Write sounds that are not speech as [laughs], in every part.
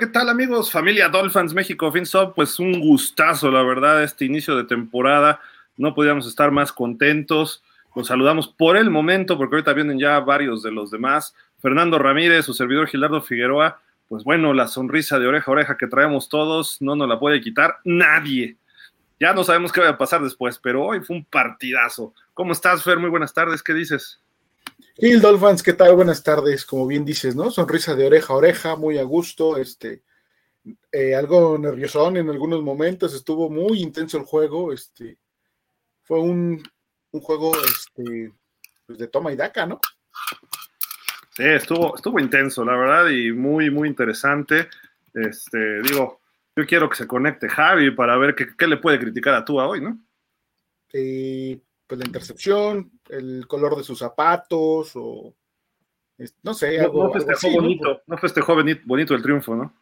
¿qué tal amigos? Familia Dolphins México FinSop, pues un gustazo, la verdad, este inicio de temporada. No podíamos estar más contentos. Los saludamos por el momento, porque ahorita vienen ya varios de los demás. Fernando Ramírez, su servidor Gilardo Figueroa, pues bueno, la sonrisa de oreja a oreja que traemos todos no nos la puede quitar nadie. Ya no sabemos qué va a pasar después, pero hoy fue un partidazo. ¿Cómo estás, Fer? Muy buenas tardes, ¿qué dices? Gil Dolphins, ¿qué tal? Buenas tardes, como bien dices, ¿no? Sonrisa de oreja a oreja, muy a gusto, este, eh, algo nerviosón en algunos momentos, estuvo muy intenso el juego, este, fue un, un juego este, pues de toma y daca, ¿no? Sí, estuvo, estuvo intenso, la verdad, y muy, muy interesante. Este, digo, yo quiero que se conecte Javi para ver qué, qué le puede criticar a Tua hoy, ¿no? Eh, pues la intercepción, el color de sus zapatos, o no sé, algo, no, festejó así, bonito, ¿no? no festejó bonito el triunfo, ¿no?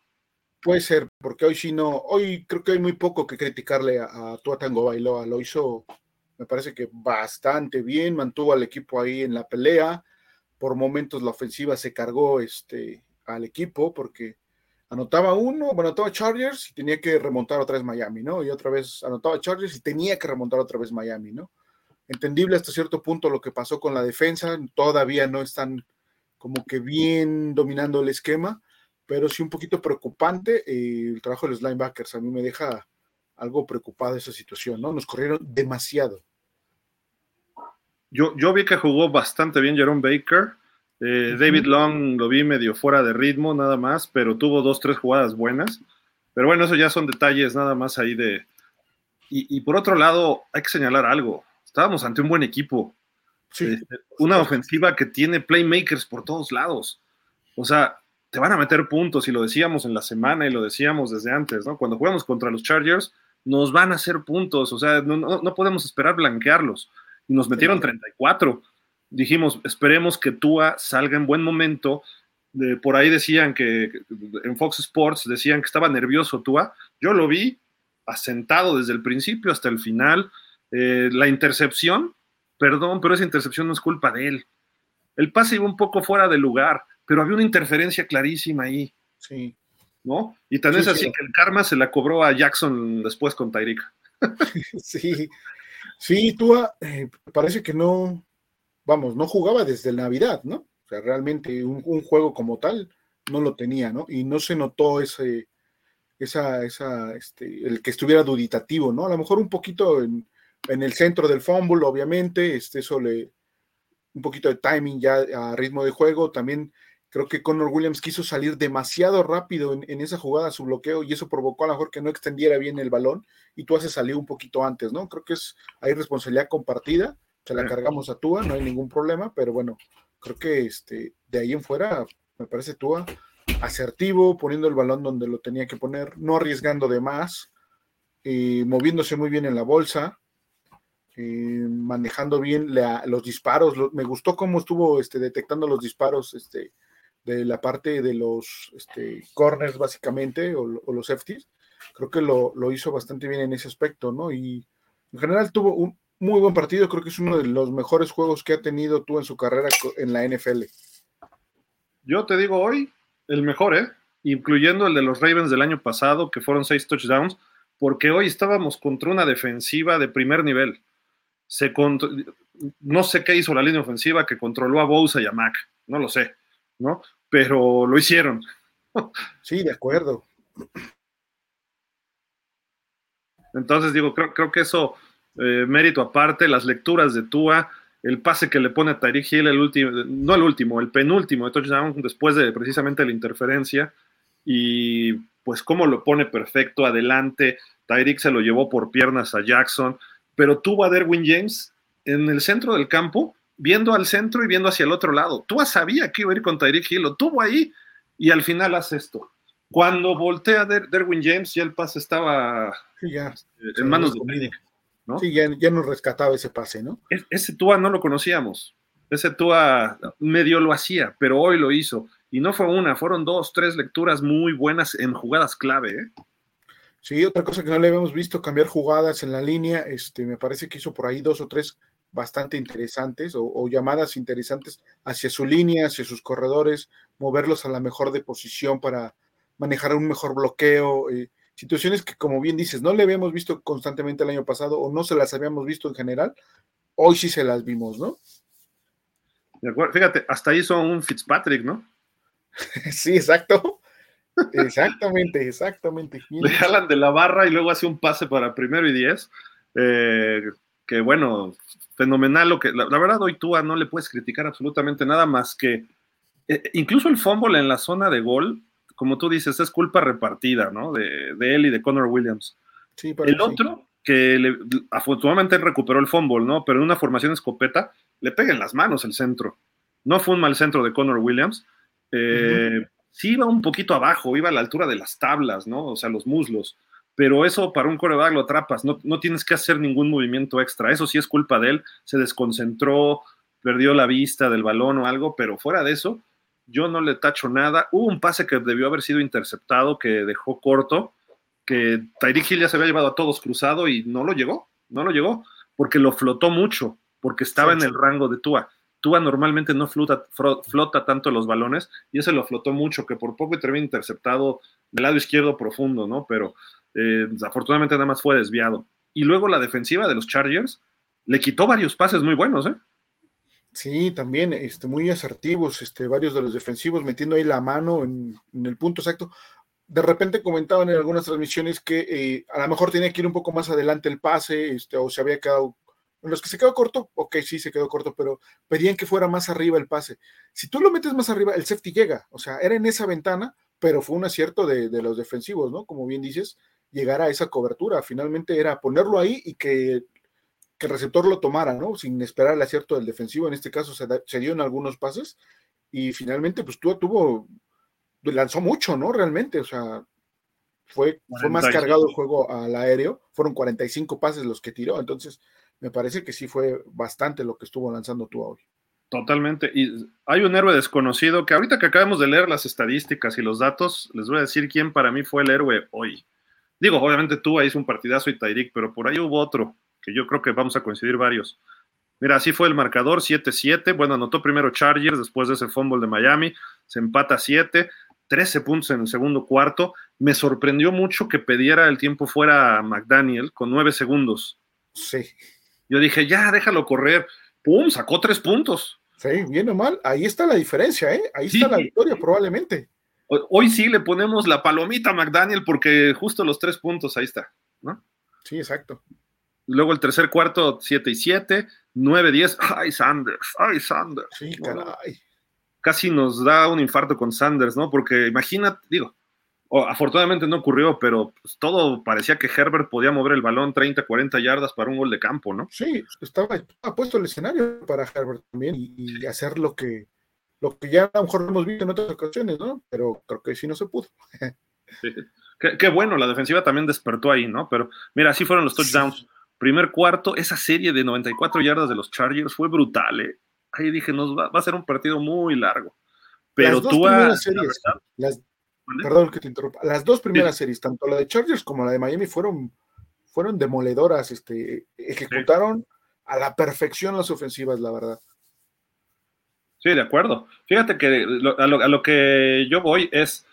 Puede ser, porque hoy sí no, hoy creo que hay muy poco que criticarle a, a Tua Tango Bailoa, lo hizo, me parece que bastante bien, mantuvo al equipo ahí en la pelea, por momentos la ofensiva se cargó este, al equipo, porque anotaba uno, bueno, anotaba Chargers y tenía que remontar otra vez Miami, ¿no? Y otra vez anotaba Chargers y tenía que remontar otra vez Miami, ¿no? Entendible hasta cierto punto lo que pasó con la defensa, todavía no están como que bien dominando el esquema, pero sí un poquito preocupante eh, el trabajo de los linebackers. A mí me deja algo preocupado esa situación, ¿no? Nos corrieron demasiado. Yo, yo vi que jugó bastante bien Jerome Baker. Eh, David Long lo vi medio fuera de ritmo, nada más, pero tuvo dos, tres jugadas buenas. Pero bueno, eso ya son detalles nada más ahí de. Y, y por otro lado, hay que señalar algo. Estábamos ante un buen equipo. Sí. Este, una ofensiva que tiene playmakers por todos lados. O sea, te van a meter puntos, y lo decíamos en la semana y lo decíamos desde antes, ¿no? Cuando jugamos contra los Chargers, nos van a hacer puntos, o sea, no, no, no podemos esperar blanquearlos. Y nos metieron 34. Dijimos, esperemos que Tua salga en buen momento. De, por ahí decían que en Fox Sports decían que estaba nervioso Tua. Yo lo vi asentado desde el principio hasta el final. Eh, la intercepción, perdón, pero esa intercepción no es culpa de él. El pase iba un poco fuera de lugar, pero había una interferencia clarísima ahí. Sí. ¿No? Y tan Sí, es así sí. que el karma se la cobró a Jackson después con Tyreek. [laughs] Sí, sí, Tua eh, parece que no, vamos, no jugaba desde Navidad, ¿no? O sea, realmente un, un, juego como tal no lo tenía, ¿no? Y no se notó ese, esa, esa, este, el que estuviera duditativo, ¿no? A lo mejor un poquito en, en el centro del fumble, obviamente, este, eso le, un poquito de timing ya a ritmo de juego, también creo que Connor Williams quiso salir demasiado rápido en, en, esa jugada, su bloqueo, y eso provocó a lo mejor que no extendiera bien el balón, y tú haces salir un poquito antes, ¿no? Creo que es, hay responsabilidad compartida, se la cargamos a Tua, no hay ningún problema, pero bueno, creo que este, de ahí en fuera, me parece Tua asertivo, poniendo el balón donde lo tenía que poner, no arriesgando de más, eh, moviéndose muy bien en la bolsa, eh, manejando bien los disparos. Me gustó cómo estuvo este, detectando los disparos este, de la parte de los este, corners, básicamente, o, o, los safeties. Creo que lo, lo, hizo bastante bien en ese aspecto, ¿no? Y en general tuvo un muy buen partido. Creo que es uno de los mejores juegos que ha tenido tú en su carrera en la NFL. Yo te digo hoy, el mejor, ¿eh? Incluyendo el de los Ravens del año pasado, que fueron seis touchdowns, porque hoy estábamos contra una defensiva de primer nivel se no sé qué hizo la línea ofensiva que controló a Bosa y a Mac, no lo sé, ¿no? Pero lo hicieron. Sí, de acuerdo. Entonces digo, creo, creo que eso, eh, mérito aparte, las lecturas de Tua, el pase que le pone a Tyreek Hill, el último, no el último, el penúltimo de touchdown después de precisamente la interferencia, y pues cómo lo pone perfecto adelante, Tyreek se lo llevó por piernas a Jackson, pero tuvo a Derwin James en el centro del campo, viendo al centro y viendo hacia el otro lado. Tua sabía que iba a ir con Tyreek Hill, lo tuvo ahí y al final hace esto. Cuando voltea Der Derwin James, ya el pase estaba sí, ya, en sí, manos de Clinic. ¿no? Sí, ya, ya, nos rescataba ese pase, ¿no? Es, ese Tua no lo conocíamos. Ese Tua medio lo hacía, pero hoy lo hizo. Y no fue una, fueron dos, tres lecturas muy buenas en jugadas clave. ¿eh? Sí, otra cosa que no le habíamos visto, cambiar jugadas en la línea, este, me parece que hizo por ahí dos o tres bastante interesantes o, o, llamadas interesantes hacia su línea, hacia sus corredores, moverlos a la mejor de posición para, manejar un mejor bloqueo, eh, situaciones que como bien dices, no le habíamos visto constantemente el año pasado o no se las habíamos visto en general, hoy sí se las vimos, ¿no? De acuerdo. Fíjate, hasta hizo un Fitzpatrick, ¿no? [laughs] sí, exacto. Exactamente, exactamente. [laughs] Le jalan de la barra y luego hace un pase para primero y diez. Eh, que bueno, fenomenal lo que. La, verdad, hoy tú no le puedes criticar absolutamente nada más que. Eh, incluso el fumble en la zona de gol, como tú dices, es culpa repartida, ¿no? De, él y de Connor Williams. Sí, el otro, que le, afortunadamente recuperó el fumble, ¿no? Pero en una formación escopeta, le pega en las manos el centro. No fue un mal centro de Connor Williams. Eh, sí iba un poquito abajo, iba a la altura de las tablas, ¿no? O sea, los muslos. Pero eso para un coreback lo atrapas, no, no tienes que hacer ningún movimiento extra. Eso sí es culpa de él, se desconcentró, perdió la vista del balón o algo, pero fuera de eso, yo no le tacho nada. Hubo un pase que debió haber sido interceptado, que dejó corto, que Tyreek Hill ya se había llevado a todos cruzado y no lo llegó, no lo llegó, porque lo flotó mucho, porque estaba en el rango de Tua. Tua normalmente no flota, flota tanto los balones y ese lo flotó mucho, que por poco termina interceptado del lado izquierdo profundo, ¿no? Pero eh, afortunadamente nada más fue desviado. Y luego la defensiva de los Chargers le quitó varios pases muy buenos, ¿eh? Sí, también este, muy asertivos, este, varios de los defensivos metiendo ahí la mano en, el punto exacto. De repente comentaban en algunas transmisiones que eh, a lo mejor tenía que ir un poco más adelante el pase, este, o se había quedado en los que se quedó corto, ok, sí, se quedó corto, pero pedían que fuera más arriba el pase. Si tú lo metes más arriba, el safety llega. O sea, era en esa ventana, pero fue un acierto de, los defensivos, ¿no? Como bien dices, llegar a esa cobertura. Finalmente era ponerlo ahí y que, el receptor lo tomara, ¿no? Sin esperar el acierto del defensivo. En este caso se, se dio en algunos pases y finalmente, pues tú tuvo, lanzó mucho, ¿no? Realmente, o sea, fue, fue más cargado el juego al aéreo. Fueron 45 pases los que tiró. Entonces, me parece que sí fue bastante lo que estuvo lanzando tú hoy. Totalmente. Y hay un héroe desconocido que ahorita que acabamos de leer las estadísticas y los datos, les voy a decir quién para mí fue el héroe hoy. Digo, obviamente tú ahí es un partidazo y Tairik, pero por ahí hubo otro, que yo creo que vamos a coincidir varios. Mira, así fue el marcador, 7-7. Bueno, anotó primero Chargers después de ese fumble de Miami. Se empata 7, 13 puntos en el segundo cuarto. Me sorprendió mucho que pidiera el tiempo fuera a McDaniel con 9 segundos. Sí. Yo dije, ya, déjalo correr. ¡Pum! Sacó tres puntos. Sí, bien o mal. Ahí está la diferencia, ¿eh? Ahí está la victoria, probablemente. Hoy sí le ponemos la palomita a McDaniel porque justo los tres puntos ahí está, ¿no? Sí, exacto. Luego el tercer cuarto, 7 y 7, 9, 10. ¡Ay, Sanders! ¡Ay, Sanders! Sí, caray. Casi nos da un infarto con Sanders, ¿no? Porque imagínate, digo, afortunadamente no ocurrió, pero pues, todo parecía que Herbert podía mover el balón 30, 40 yardas para un gol de campo, ¿no? Sí, estaba, puesto el escenario para Herbert también y, hacer lo que, lo que ya a lo mejor hemos visto en otras ocasiones, ¿no? Pero creo que sí no se pudo. [laughs] Qué, bueno, la defensiva también despertó ahí, ¿no? Pero mira, así fueron los touchdowns. Primer cuarto, esa serie de 94 yardas de los Chargers fue brutal, ¿eh? Ahí dije, nos va, a ser un partido muy largo. Pero tú, las, Perdón que te interrumpa. Las dos primeras series, tanto la de Chargers como la de Miami, fueron, fueron demoledoras. Este, ejecutaron a la perfección las ofensivas, la verdad. Sí, de acuerdo. Fíjate que a, lo, que yo voy es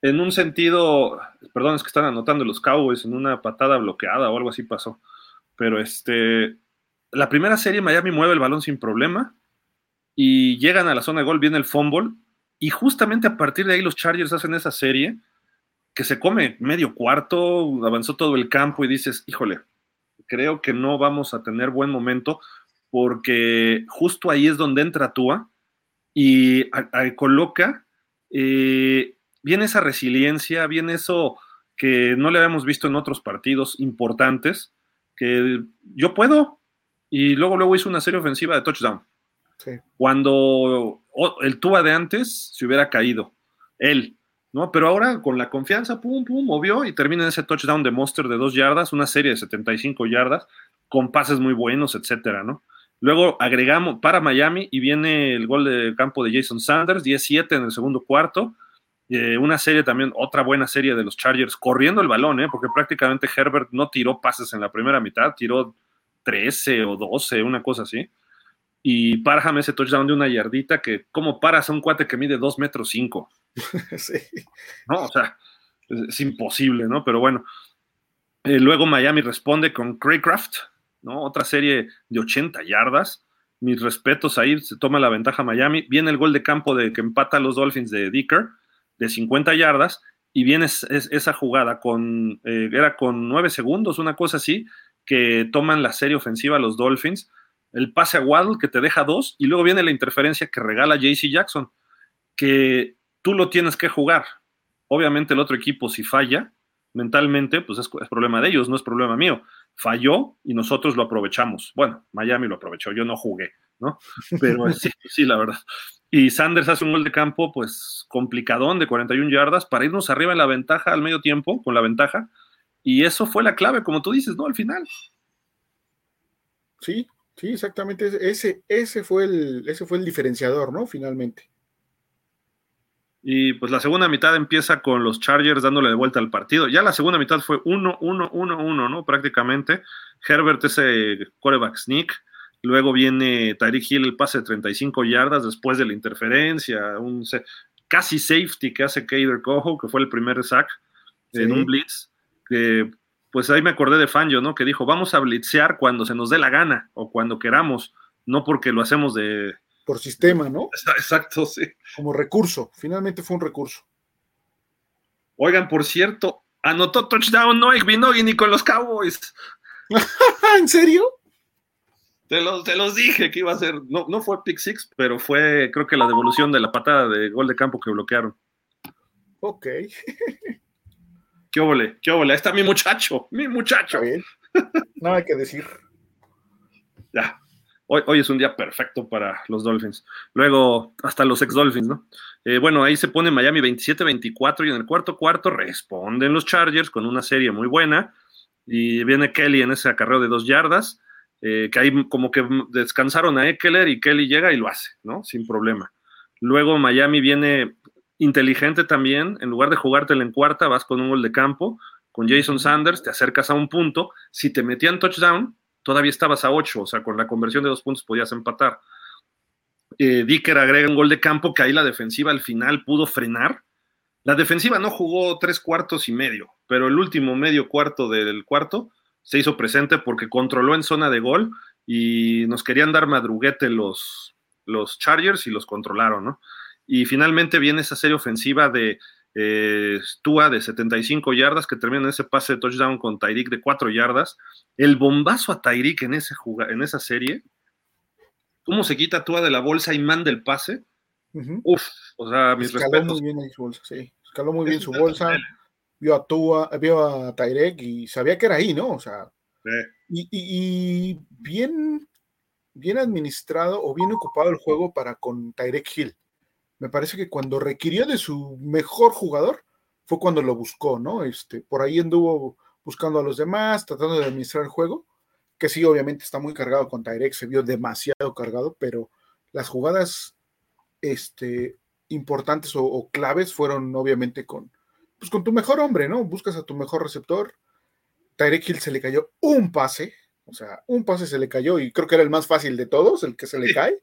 en un sentido, perdón, es que están anotando los Cowboys en una patada bloqueada o algo así pasó. Pero este, la primera serie Miami mueve el balón sin problema y llegan a la zona de gol, viene el fumble y justamente a partir de ahí los Chargers hacen esa serie que se come medio cuarto, avanzó todo el campo y dices, híjole, creo que no vamos a tener buen momento porque justo ahí es donde entra Tua y coloca, eh, viene esa resiliencia, viene eso que no le habíamos visto en otros partidos importantes, que yo puedo, y luego luego hizo una serie ofensiva de touchdown. Cuando el Tua de antes se hubiera caído, él, ¿no? Pero ahora con la confianza, pum, pum, movió y termina en ese touchdown de Monster de dos yardas, una serie de 75 yardas, con pases muy buenos, etcétera, ¿no? Luego agregamos para Miami y viene el gol de campo de Jason Sanders, 17 en el segundo cuarto. Eh, una serie también, otra buena serie de los Chargers, corriendo el balón, ¿eh? porque prácticamente Herbert no tiró pases en la primera mitad, tiró 13 o 12, una cosa así y Parham ese touchdown de una yardita que, ¿cómo paras a un cuate que mide 2 metros 5? [laughs] sí. No, o sea, es, imposible, ¿no? Pero bueno. Eh, luego Miami responde con Craycraft, ¿no? Otra serie de 80 yardas. Mis respetos ahí, se toma la ventaja Miami. Viene el gol de campo de que empata a los Dolphins de Dicker de 50 yardas y viene esa jugada con, eh, era con 9 segundos, una cosa así, que toman la serie ofensiva los Dolphins, el pase a Waddle que te deja dos y luego viene la interferencia que regala JC Jackson, que tú lo tienes que jugar. Obviamente el otro equipo si falla mentalmente, pues es, es problema de ellos, no es problema mío. Falló y nosotros lo aprovechamos. Bueno, Miami lo aprovechó, yo no jugué, ¿no? Pero [laughs] sí, sí, la verdad. Y Sanders hace un gol de campo, pues complicadón de 41 yardas para irnos arriba en la ventaja al medio tiempo, con la ventaja. Y eso fue la clave, como tú dices, ¿no? Al final. Sí, sí, exactamente. Ese, ese, fue, el, ese fue el diferenciador, ¿no? Finalmente. Y pues la segunda mitad empieza con los Chargers dándole de vuelta al partido. Ya la segunda mitad fue 1-1-1-1, ¿no? Prácticamente. Herbert ese quarterback sneak Luego viene Tyreek Hill el pase de 35 yardas después de la interferencia, un casi safety que hace Kader Cojo, que fue el primer sack en un blitz. Que, pues ahí me acordé de Fangio, ¿no? Que dijo, vamos a blitzear cuando se nos dé la gana o cuando queramos, no porque lo hacemos de... Por sistema, ¿no? Exacto, sí. Como recurso, finalmente fue un recurso. Oigan, por cierto, anotó touchdown no Binogi ni con los Cowboys. [laughs] ¿En serio? Te los, te los dije que iba a ser, no, no fue pick six, pero fue creo que la devolución de la patada de gol de campo que bloquearon. Ok. [laughs] ¿Qué óvole? ¿Qué óvole? Ahí está mi muchacho, mi muchacho. [laughs] Nada hay que decir. Ya. Hoy, hoy, es un día perfecto para los Dolphins. Luego, hasta los ex-Dolphins, ¿no? Eh, bueno, ahí se pone Miami 27-24 y en el cuarto cuarto responden los Chargers con una serie muy buena. Y viene Kelly en ese acarreo de dos yardas eh, que ahí como que descansaron a Eckler y Kelly llega y lo hace, ¿no? Sin problema. Luego Miami viene inteligente también, en lugar de jugártela en cuarta, vas con un gol de campo, con Jason Sanders, te acercas a un punto, si te metían touchdown, todavía estabas a ocho, o sea, con la conversión de dos puntos podías empatar. Eh, Dicker agrega un gol de campo que ahí la defensiva al final pudo frenar. La defensiva no jugó tres cuartos y medio, pero el último medio cuarto del cuarto se hizo presente porque controló en zona de gol y nos querían dar madruguete los, los Chargers y los controlaron, ¿no? Y finalmente viene esa serie ofensiva de eh, Tua de 75 yardas que termina en ese pase de touchdown con Tyreek de 4 yardas. El bombazo a Tyreek en, ese en esa serie, cómo se quita Tua de la bolsa y manda el pase. Uf, o sea, mis Escaló muy bien su bolsa, sí. Escaló muy bien su bolsa vio a Tua, vio a Tyrek y sabía que era ahí, ¿no? O sea, y, bien, bien administrado o bien ocupado el juego para con Tyrek Hill. Me parece que cuando requirió de su mejor jugador fue cuando lo buscó, ¿no? Este, por ahí anduvo buscando a los demás, tratando de administrar el juego, que sí, obviamente está muy cargado con Tyrek, se vio demasiado cargado, pero las jugadas este, importantes o claves fueron obviamente con, pues con tu mejor hombre, ¿no? Buscas a tu mejor receptor. Tyreek Hill se le cayó un pase, o sea, un pase se le cayó y creo que era el más fácil de todos, el que se le cae,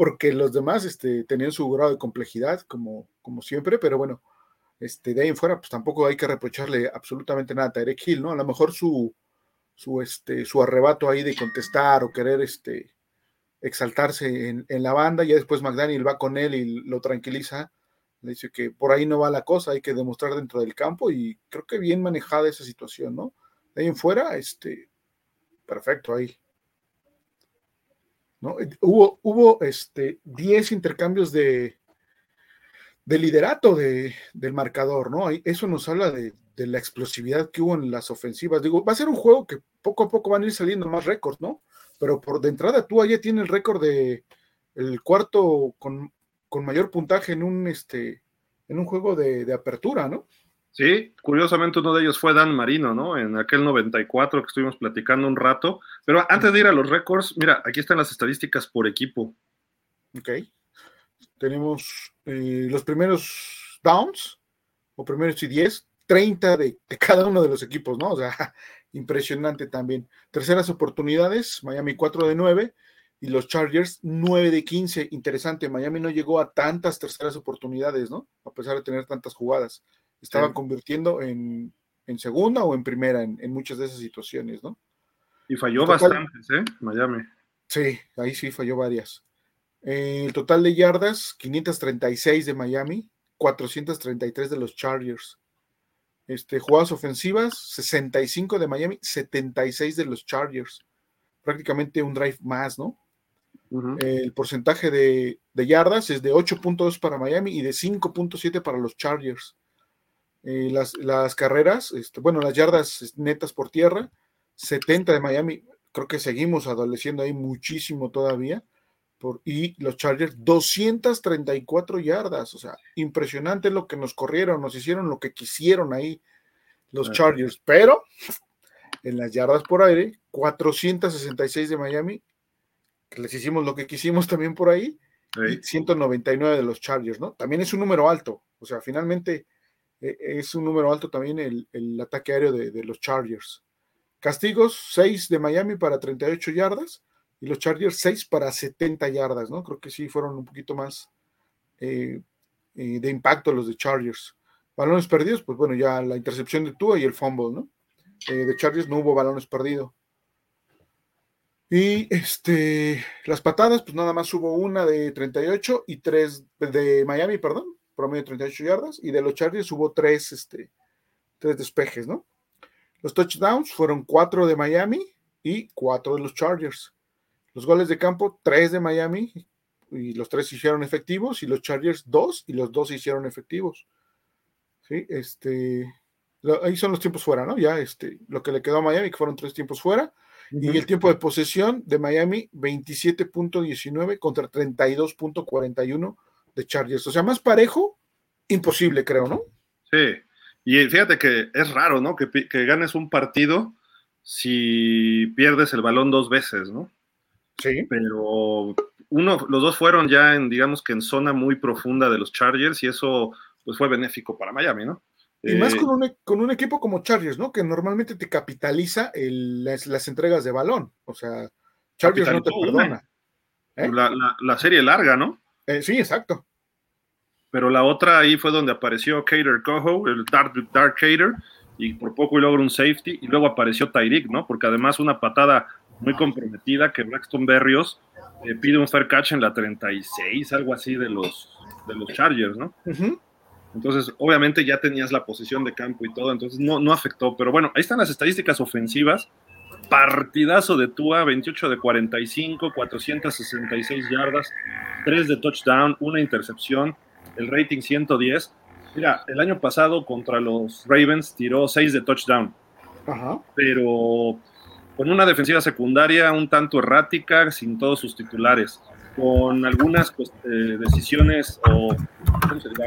porque los demás este, tenían su grado de complejidad, como, siempre, pero bueno, este, de ahí en fuera, pues tampoco hay que reprocharle absolutamente nada a Tyreek Hill, ¿no? A lo mejor su, este, su arrebato ahí de contestar o querer este, exaltarse en, en la banda, ya después McDaniel va con él y lo tranquiliza le dice que por ahí no va la cosa, hay que demostrar dentro del campo y creo que bien manejada esa situación, ¿no? De ahí en fuera, este, perfecto ahí. ¿No? Hubo, hubo este, 10 intercambios de, de liderato de, del marcador, ¿no? Eso nos habla de, de, la explosividad que hubo en las ofensivas. Digo, va a ser un juego que poco a poco van a ir saliendo más récords, ¿no? Pero por de entrada tú allá tienes el récord de el cuarto con con mayor puntaje en un, este, en un juego de, apertura, ¿no? Sí, curiosamente uno de ellos fue Dan Marino, ¿no? En aquel 94 que estuvimos platicando un rato. Pero antes de ir a los récords, mira, aquí están las estadísticas por equipo. Ok. Tenemos eh, los primeros downs, o primeros y 10, 30 de, de, cada uno de los equipos, ¿no? O sea, [laughs] impresionante también. Terceras oportunidades, Miami 4 de 9, y los Chargers 9 de 15. Interesante, Miami no llegó a tantas terceras oportunidades, ¿no? A pesar de tener tantas jugadas. Estaban convirtiendo en, segunda o en primera en, muchas de esas situaciones, ¿no? Y falló bastantes, ¿eh? Miami. Sí, ahí sí falló varias. Eh, el total de yardas, 536 de Miami, 433 de los Chargers. Este, jugadas ofensivas, 65 de Miami, 76 de los Chargers. Prácticamente un drive más, ¿no? El porcentaje de, yardas es de 8.2 para Miami y de 5.7 para los Chargers. Eh, las, carreras, este, bueno, las yardas netas por tierra, 70 de Miami. Creo que seguimos adoleciendo ahí muchísimo todavía. Por, y los Chargers, 234 yardas. O sea, impresionante lo que nos corrieron, nos hicieron lo que quisieron ahí los Chargers. Pero en las yardas por aire, 466 de Miami que les hicimos lo que quisimos también por ahí, y 199 de los Chargers, ¿no? También es un número alto, o sea, finalmente es un número alto también el, ataque aéreo de, los Chargers. Castigos, 6 de Miami para 38 yardas y los Chargers 6 para 70 yardas, ¿no? Creo que sí fueron un poquito más eh, eh, de impacto los de Chargers. Balones perdidos, pues bueno, ya la intercepción de Tua y el fumble, ¿no? de Chargers no hubo balones perdidos. Y este, las patadas, pues nada más hubo una de 38 y tres de Miami, perdón, promedio de 38 yardas, y de los Chargers hubo tres, este, tres despejes, ¿no? Los touchdowns fueron cuatro de Miami y cuatro de los Chargers. Los goles de campo, tres de Miami y los tres se hicieron efectivos, y los Chargers dos y los dos se hicieron efectivos. Sí, este, ahí son los tiempos fuera, ¿no? Ya, este, lo que le quedó a Miami, que fueron tres tiempos fuera y el tiempo de posesión de Miami, 27.19 contra 32.41 de Chargers. O sea, más parejo, imposible, creo, ¿no? Sí. Y fíjate que es raro, ¿no? Que, ganes un partido si pierdes el balón dos veces, ¿no? Sí. Pero uno, los dos fueron ya en, digamos que en zona muy profunda de los Chargers y eso pues fue benéfico para Miami, ¿no? Y más eh, con un, e, con un, equipo como Chargers, ¿no? Que normalmente te capitaliza las, entregas de balón. O sea, Chargers no te perdona. ¿eh? La, serie larga, ¿no? Eh, sí, exacto. Pero la otra ahí fue donde apareció Cater Coho, el Dark, Dark Cater, y por poco y logra un safety, y luego apareció Tyreek, ¿no? Porque además una patada muy comprometida que Braxton Berrios pide un fair catch en la 36, algo así de los, de los Chargers, ¿no? Entonces, obviamente ya tenías la posición de campo y todo, entonces no, no afectó. Pero bueno, ahí están las estadísticas ofensivas. Partidazo de Tua, 28 de 45, 466 yardas, 3 de touchdown, una intercepción, el rating 110. Mira, el año pasado contra los Ravens tiró 6 de touchdown. Pero con una defensiva secundaria un tanto errática, sin todos sus titulares con algunas pues, eh, decisiones o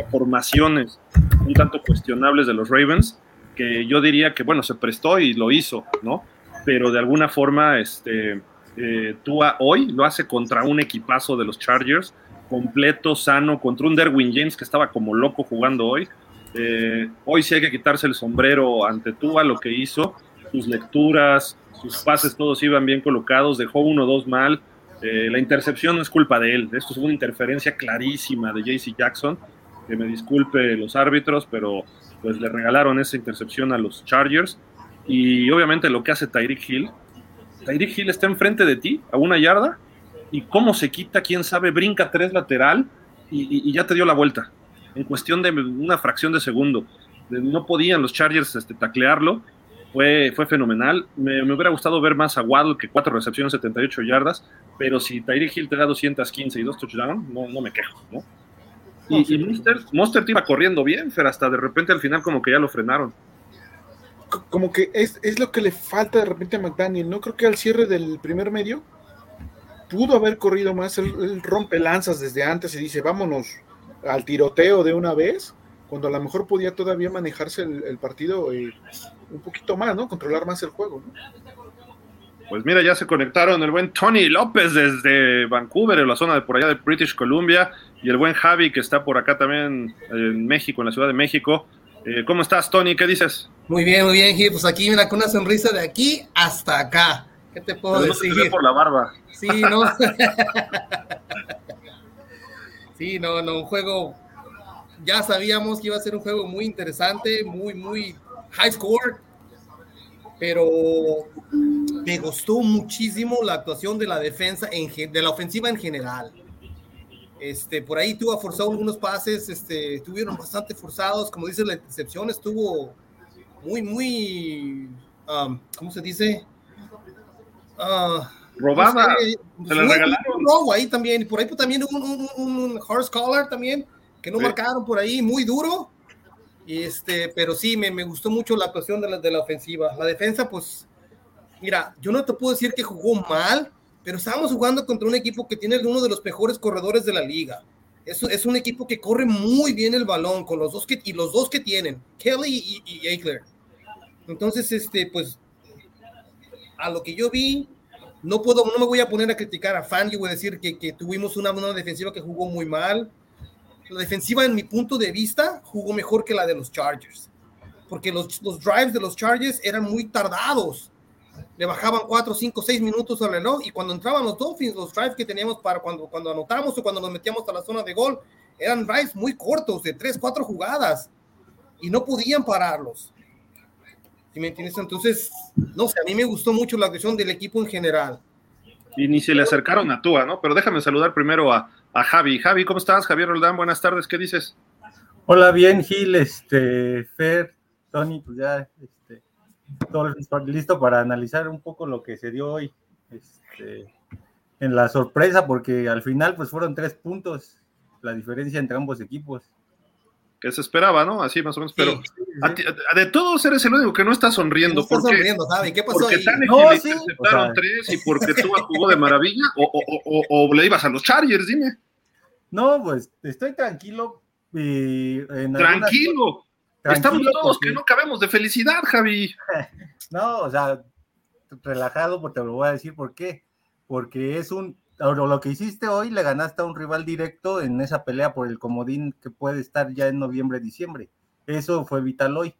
formaciones un tanto cuestionables de los Ravens, que yo diría que, bueno, se prestó y lo hizo, ¿no? Pero de alguna forma, este, eh, Tua hoy lo hace contra un equipazo de los Chargers, completo, sano, contra un Derwin James que estaba como loco jugando hoy. Eh, hoy sí hay que quitarse el sombrero ante Tua, lo que hizo, sus lecturas, sus pases todos iban bien colocados, dejó uno o dos mal, eh, la intercepción no es culpa de él, esto es una interferencia clarísima de JC Jackson, que me disculpe los árbitros, pero pues le regalaron esa intercepción a los Chargers. Y obviamente lo que hace Tyreek Hill, Tyreek Hill está enfrente de ti, a una yarda, y cómo se quita, quién sabe, brinca tres lateral y, ya te dio la vuelta, en cuestión de una fracción de segundo. No podían los Chargers este, taclearlo, fue, fue fenomenal. Me, me, hubiera gustado ver más a Waddle que cuatro recepciones, 78 yardas, pero si Tyreek Hill te da 215 y dos touchdowns, no, no me quejo, ¿no? Y, Monster, te iba corriendo bien, pero hasta de repente al final como que ya lo frenaron. Como que es, es lo que le falta de repente a McDaniel, ¿no? Creo que al cierre del primer medio pudo haber corrido más, él, rompe lanzas desde antes y dice, vámonos al tiroteo de una vez, cuando a lo mejor podía todavía manejarse el, partido eh, un poquito más, ¿no? Controlar más el juego, ¿no? Pues mira, ya se conectaron el buen Tony López desde Vancouver, en la zona de por allá de British Columbia, y el buen Javi que está por acá también en México, en la Ciudad de México. Eh, ¿Cómo estás, Tony? ¿Qué dices? Muy bien, muy bien, Gil. Pues aquí, mira, con una sonrisa de aquí hasta acá. ¿Qué te puedo decir? por la barba. Sí, no. [laughs] sí, no, no, un juego. Ya sabíamos que iba a ser un juego muy interesante, muy, muy high score, pero me gustó muchísimo la actuación de la defensa, en, de la ofensiva en general. Este, por ahí tuvo forzado algunos pases, este, estuvieron bastante forzados, como dice la intercepción, estuvo muy, muy, um, ¿cómo se dice? Uh, Robada, se la regalaron. ahí también, por ahí también un, un, un horse collar también, que no marcaron por ahí, muy duro, este, pero sí, me, me gustó mucho la actuación de la, de la ofensiva. La defensa, pues, mira, yo no te puedo decir que jugó mal, pero estábamos jugando contra un equipo que tiene uno de los mejores corredores de la liga. Es, es un equipo que corre muy bien el balón con los dos que, y los dos que tienen, Kelly y, y Entonces, este, pues, a lo que yo vi, no puedo, no me voy a poner a criticar a Fan, yo voy a decir que, que tuvimos una, una defensiva que jugó muy mal. La defensiva, en mi punto de vista, jugó mejor que la de los Chargers, porque los, los drives de los Chargers eran muy tardados le bajaban 4, 5, 6 minutos al reloj y cuando entraban los Dolphins, los drives que teníamos para cuando, cuando anotamos o cuando nos metíamos a la zona de gol, eran drives muy cortos, de 3, 4 jugadas y no podían pararlos. ¿Sí me entiendes? Entonces, no sé, a mí me gustó mucho la acción del equipo en general. Y ni se le acercaron a Tua, ¿no? Pero déjame saludar primero a, a Javi. Javi, ¿cómo estás? Javier Roldán, buenas tardes, ¿qué dices? Hola, bien, Gil, este, Fer, Tony, pues ya todo listo para analizar un poco lo que se dio hoy este, en la sorpresa, porque al final pues fueron tres puntos la diferencia entre ambos equipos. Que se esperaba, ¿no? Así más o menos, pero de todos eres el único que no está sonriendo. No está sonriendo, ¿Qué pasó porque ahí? No, le interceptaron tres y [laughs] porque tú jugó de maravilla o, o, o, le ibas a los Chargers, dime. No, pues estoy tranquilo. Y tranquilo. Estamos todos que no cabemos de felicidad, Javi. [laughs] no, o sea, relajado, porque te lo voy a decir por qué. Porque es un. Lo que hiciste hoy le ganaste a un rival directo en esa pelea por el comodín que puede estar ya en noviembre, diciembre. Eso fue vital hoy.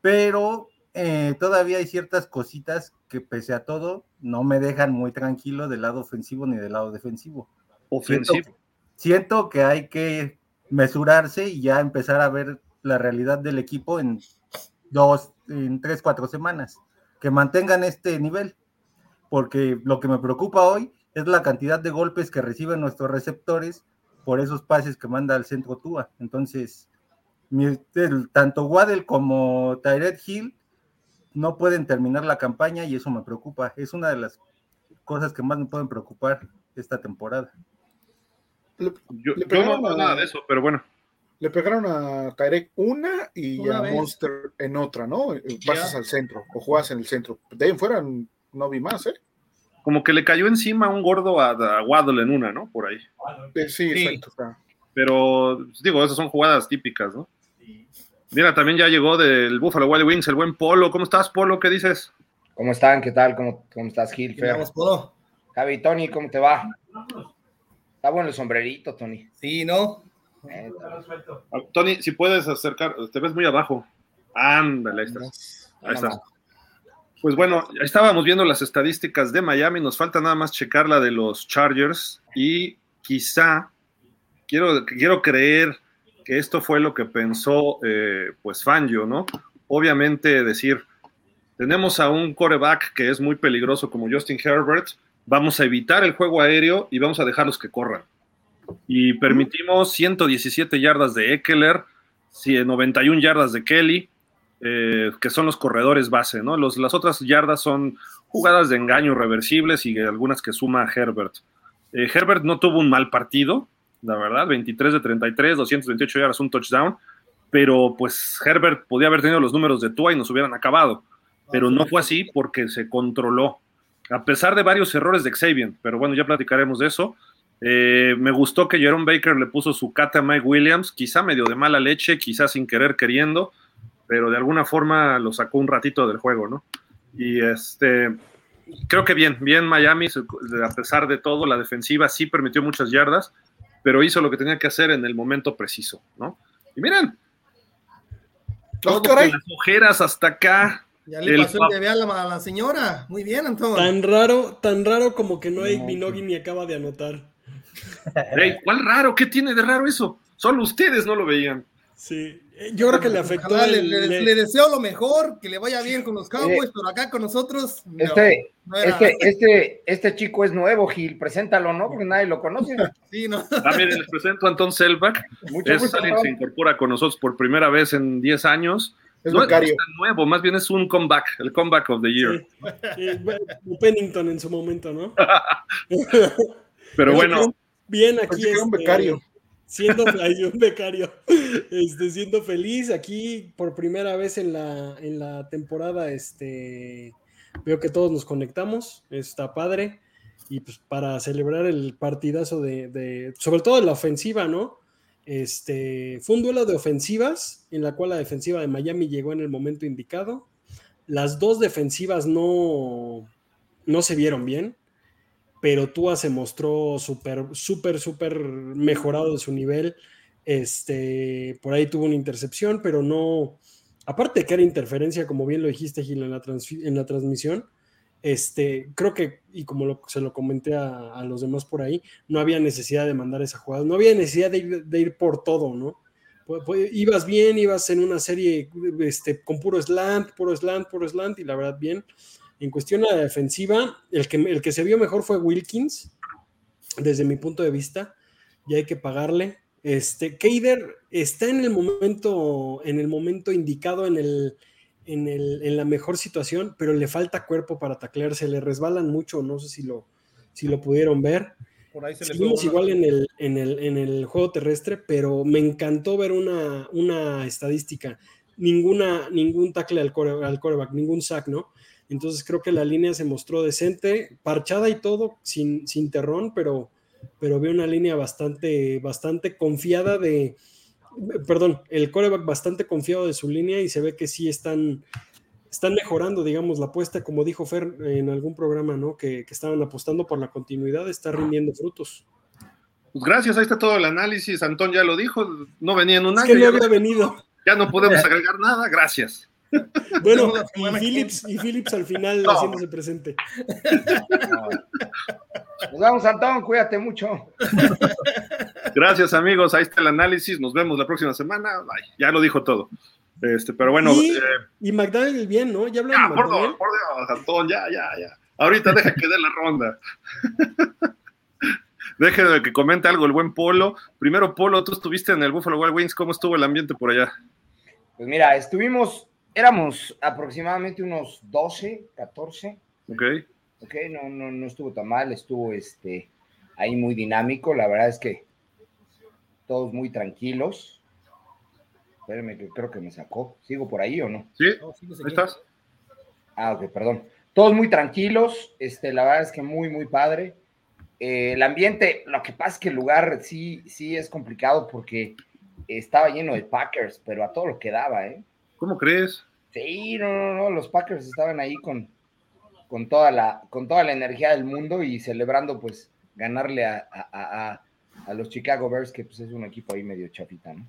Pero eh, todavía hay ciertas cositas que, pese a todo, no me dejan muy tranquilo del lado ofensivo ni del lado defensivo. Ofensivo. siento que hay que mesurarse y ya empezar a ver la realidad del equipo en dos, en tres, cuatro semanas, que mantengan este nivel, porque lo que me preocupa hoy es la cantidad de golpes que reciben nuestros receptores por esos pases que manda al centro Tua. Entonces, tanto Waddell como Tyred Hill no pueden terminar la campaña y eso me preocupa. Es una de las cosas que más me pueden preocupar esta temporada. yo, yo no nada de eso, pero bueno. Le pegaron a Tyrek una y a Monster en otra, ¿no? Pasas al centro o juegas en el centro. De ahí en fuera no vi más, ¿eh? Como que le cayó encima un gordo a, Waddle en una, ¿no? Por ahí. Sí, sí, exacto. Pero, digo, esas son jugadas típicas, ¿no? Mira, también ya llegó del Buffalo Wild Wings el buen Polo. ¿Cómo estás, Polo? ¿Qué dices? ¿Cómo están? ¿Qué tal? ¿Cómo, cómo estás, Gil? Polo? Javi, Tony, ¿cómo te va? Está bueno el sombrerito, Tony. Sí, ¿no? Tony, si puedes acercar, te ves muy abajo. Ándale, ahí está. Ahí está. Pues bueno, estábamos viendo las estadísticas de Miami, nos falta nada más checar la de los Chargers y quizá, quiero, quiero creer que esto fue lo que pensó eh, pues Fangio, ¿no? Obviamente decir, tenemos a un coreback que es muy peligroso como Justin Herbert, vamos a evitar el juego aéreo y vamos a dejarlos que corran y permitimos 117 yardas de Eckler, 91 yardas de Kelly, eh, que son los corredores base, ¿no? Los, las otras yardas son jugadas de engaño reversibles y algunas que suma Herbert. Eh, Herbert no tuvo un mal partido, la verdad, 23 de 33, 228 yardas, un touchdown, pero pues Herbert podía haber tenido los números de Tua y nos hubieran acabado, pero no fue así porque se controló, a pesar de varios errores de Xavier, pero bueno, ya platicaremos de eso. Eh, me gustó que Jerome Baker le puso su cata a Mike Williams, quizá medio de mala leche, quizá sin querer queriendo, pero de alguna forma lo sacó un ratito del juego, ¿no? Y este, creo que bien, bien Miami, a pesar de todo, la defensiva sí permitió muchas yardas, pero hizo lo que tenía que hacer en el momento preciso, ¿no? Y miren, todo las ojeras hasta acá, Ya le pasó el bebé a la, señora. Muy bien, Antonio. Tan raro, tan raro como que no hay Minogi ni acaba de anotar. [laughs] ¿Cuál raro? ¿Qué tiene de raro eso? Solo ustedes no lo veían. Sí, eh, yo creo que le afectó. le, deseo lo mejor, que le vaya bien con los Cowboys, pero acá con nosotros. este, este, este, este, chico es nuevo, Gil, preséntalo, ¿no? Porque nadie lo conoce. [laughs] Sí, ¿no? También les presento a Anton Selbach. es alguien que se incorpora con nosotros por primera vez en 10 años. Es no, es tan nuevo, más bien es un comeback, el comeback of the year. Pennington en su momento, ¿no? [laughs] pero bueno. Bien aquí. Es un becario siendo [laughs] un becario, este, siendo feliz aquí por primera vez en la, en la temporada, este, veo que todos nos conectamos, está padre, y pues para celebrar el partidazo de, sobre todo de la ofensiva, ¿no? Este, fue un duelo de ofensivas en la cual la defensiva de Miami llegó en el momento indicado. Las dos defensivas no, no se vieron bien pero Tua se mostró súper, súper, súper mejorado de su nivel. Este, por ahí tuvo una intercepción, pero no, aparte de que era interferencia, como bien lo dijiste, Gil, en la, en la transmisión, este, creo que, y como se lo comenté a, los demás por ahí, no había necesidad de mandar esa jugada, no había necesidad de ir, por todo, ¿no? Pues, ibas bien, ibas en una serie este, con puro slant, puro slant, puro slant, y la verdad bien. En cuestión de la defensiva, el que, el que se vio mejor fue Wilkins, desde mi punto de vista, y hay que pagarle. Este, Keider está en el momento, en el momento indicado, en, el, en, el, en la mejor situación, pero le falta cuerpo para taclearse, le resbalan mucho, no sé si lo, si lo pudieron ver. Por ahí se Seguimos igual en el, en, el, en el juego terrestre, pero me encantó ver una, una estadística. Ninguna, ningún tackle al, core, al coreback, ningún sack, ¿no? Entonces creo que la línea se mostró decente, parchada y todo, sin, sin terrón, pero, pero veo una línea bastante, bastante confiada de, perdón, el coreback bastante confiado de su línea y se ve que sí están, están mejorando, digamos, la apuesta, como dijo Fer en algún programa, ¿no? Que, estaban apostando por la continuidad, está rindiendo frutos. Pues gracias, ahí está todo el análisis. Antón ya lo dijo, no venía en un año. Que no había venido. Ya no podemos [laughs] agregar nada, gracias. [laughs] Bueno, y Phillips, y Phillips al final no. haciéndose presente. Nos vamos, Antón, cuídate mucho. Gracias, amigos. Ahí está el análisis. Nos vemos la próxima semana. ya lo dijo todo. Este, pero bueno. Y, eh, y McDaniel bien, ¿no? Ya hablamos. por Dios, por Dios, Antón, ya, ya, ya. Ahorita deja que dé la ronda. [laughs] Deje que comente algo el buen Polo. Primero, Polo, tú estuviste en el Buffalo Wild Wings. ¿Cómo estuvo el ambiente por allá? Pues mira, estuvimos éramos aproximadamente unos 12, 14. Ok. Ok, no, no, no estuvo tan mal, estuvo este, ahí muy dinámico. La verdad es que todos muy tranquilos. Espérenme, que creo que me sacó. ¿Sigo por ahí o no? Sí, ahí estás. Ah, ok, perdón. Todos muy tranquilos. Este, la verdad es que muy, muy padre. Eh, el ambiente, lo que pasa es que el lugar sí, sí es complicado porque estaba lleno de Packers, pero a todo lo que daba, ¿eh? ¿Cómo crees? Sí, no, no, no, los Packers estaban ahí con, con, toda, la, con toda la energía del mundo y celebrando pues ganarle a, los Chicago Bears, que pues es un equipo ahí medio chafita, ¿no?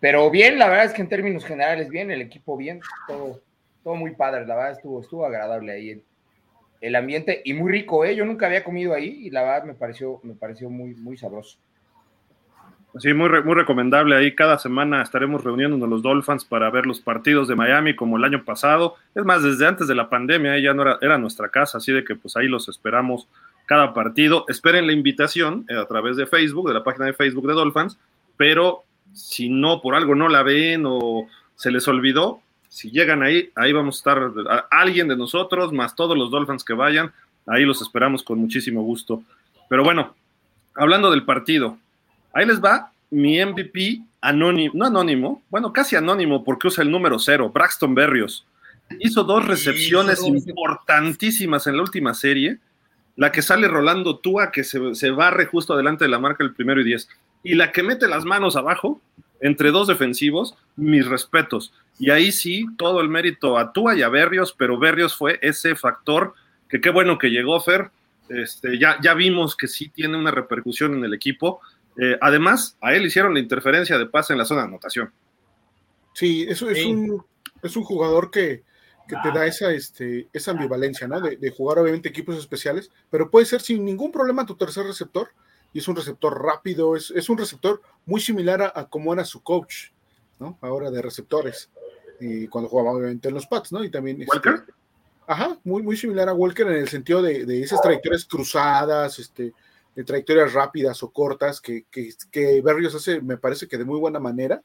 Pero bien, la verdad es que en términos generales bien, el equipo bien, todo, todo muy padre, la verdad estuvo, estuvo agradable ahí el, el ambiente y muy rico, ¿eh? Yo nunca había comido ahí y la verdad me pareció, me pareció muy, muy sabroso. Sí, muy, muy recomendable. Ahí cada semana estaremos reuniéndonos los Dolphins para ver los partidos de Miami como el año pasado. Es más, desde antes de la pandemia, ya no era, era nuestra casa, así de que pues ahí los esperamos cada partido. Esperen la invitación eh, a través de Facebook, de la página de Facebook de Dolphins, pero si no, por algo no la ven o se les olvidó, si llegan ahí, ahí vamos a estar alguien de nosotros, más todos los Dolphins que vayan, ahí los esperamos con muchísimo gusto. Pero bueno, hablando del partido, Ahí les va mi MVP anónimo, no anónimo, bueno, casi anónimo porque usa el número cero, Braxton Berrios. Hizo dos recepciones importantísimas en la última serie. La que sale Rolando Túa, que se, se barre justo adelante de la marca el primero y diez. Y la que mete las manos abajo, entre dos defensivos, mis respetos. Y ahí sí, todo el mérito a Túa y a Berrios, pero Berrios fue ese factor que qué bueno que llegó Fer. Este, ya, ya vimos que sí tiene una repercusión en el equipo eh, además, a él hicieron la interferencia de pase en la zona de anotación. Sí, eso es, Un, es un jugador que que te da esa, este, esa ambivalencia, ¿no? De, jugar obviamente equipos especiales, pero puede ser sin ningún problema tu tercer receptor, y es un receptor rápido, es, es un receptor muy similar a, a cómo era su coach, ¿no? Ahora de receptores, y cuando jugaba obviamente en los Pats, ¿no? Y también... Este, ¿Walker? ajá, muy, muy similar a Walker en el sentido de, de esas trayectorias cruzadas, este, de trayectorias rápidas o cortas que, que, que Berrios hace, me parece que de muy buena manera,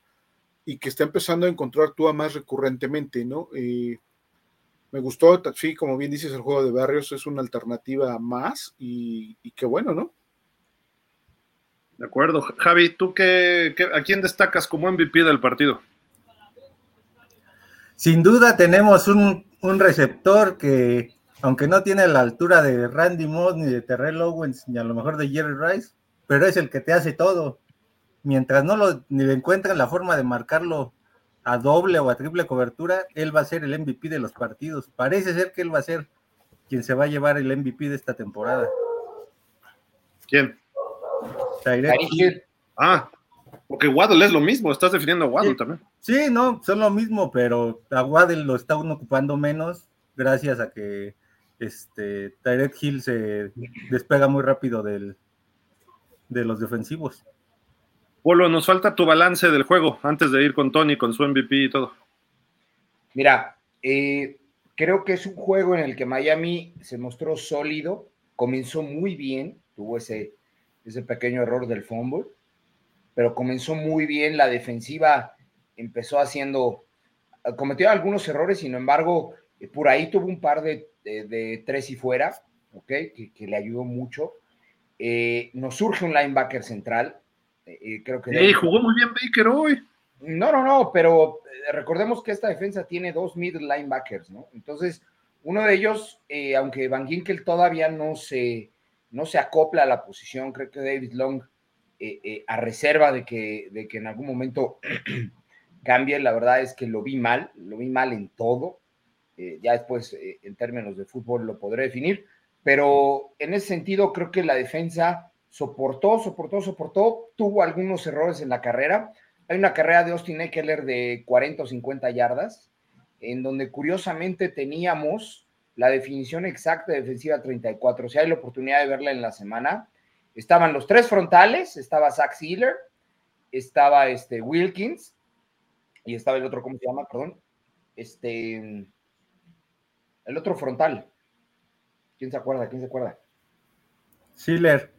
y que está empezando a encontrar tú más recurrentemente, ¿no? Eh, me gustó, sí, como bien dices, el juego de barrios es una alternativa más y, qué bueno, ¿no? De acuerdo. Javi, ¿tú qué, a quién destacas como MVP del partido? Sin duda tenemos un, receptor que, aunque no tiene la altura de Randy Moss, ni de Terrell Owens, ni a lo mejor de Jerry Rice, pero es el que te hace todo. Mientras no lo ni le encuentran la forma de marcarlo a doble o a triple cobertura, él va a ser el MVP de los partidos. Parece ser que él va a ser quien se va a llevar el MVP de esta temporada. ¿Quién? Ah, porque Waddle es lo mismo, estás definiendo a Waddle también. Sí, no, son lo mismo, pero a Waddle lo está uno ocupando menos gracias a que este Tyrek Hill se despega muy rápido del, de los defensivos. Polo, nos falta tu balance del juego antes de ir con Tony, con su MVP y todo. Mira, eh, creo que es un juego en el que Miami se mostró sólido, comenzó muy bien, tuvo ese, ese pequeño error del fumble, pero comenzó muy bien, la defensiva empezó haciendo, cometió algunos errores, sin embargo, por ahí tuvo un par de, tres y fuera, ¿ok? Que, le ayudó mucho. Eh, nos surge un linebacker central, eh, creo que. jugó muy bien Baker hoy. No, no, no, pero eh, recordemos que esta defensa tiene dos mid linebackers, ¿no? Entonces, uno de ellos, eh, aunque Van Ginkel todavía no se, no se acopla a la posición, creo que David Long, a reserva de que, de que en algún momento [clears throat] cambie, la verdad es que lo vi mal, lo vi mal en todo. Ya después, en términos de fútbol, lo podré definir, pero en ese sentido, creo que la defensa soportó, soportó, soportó, tuvo algunos errores en la carrera. Hay una carrera de Austin Eckler de 40 o 50 yardas, en donde curiosamente teníamos la definición exacta de defensiva 34. Si hay la oportunidad de verla en la semana, estaban los tres frontales, estaba Zach Sealer, estaba este Wilkins y estaba el otro, ¿cómo se llama? Perdón. Este, el otro frontal. ¿Quién se acuerda? ¿Quién se acuerda? Sealer.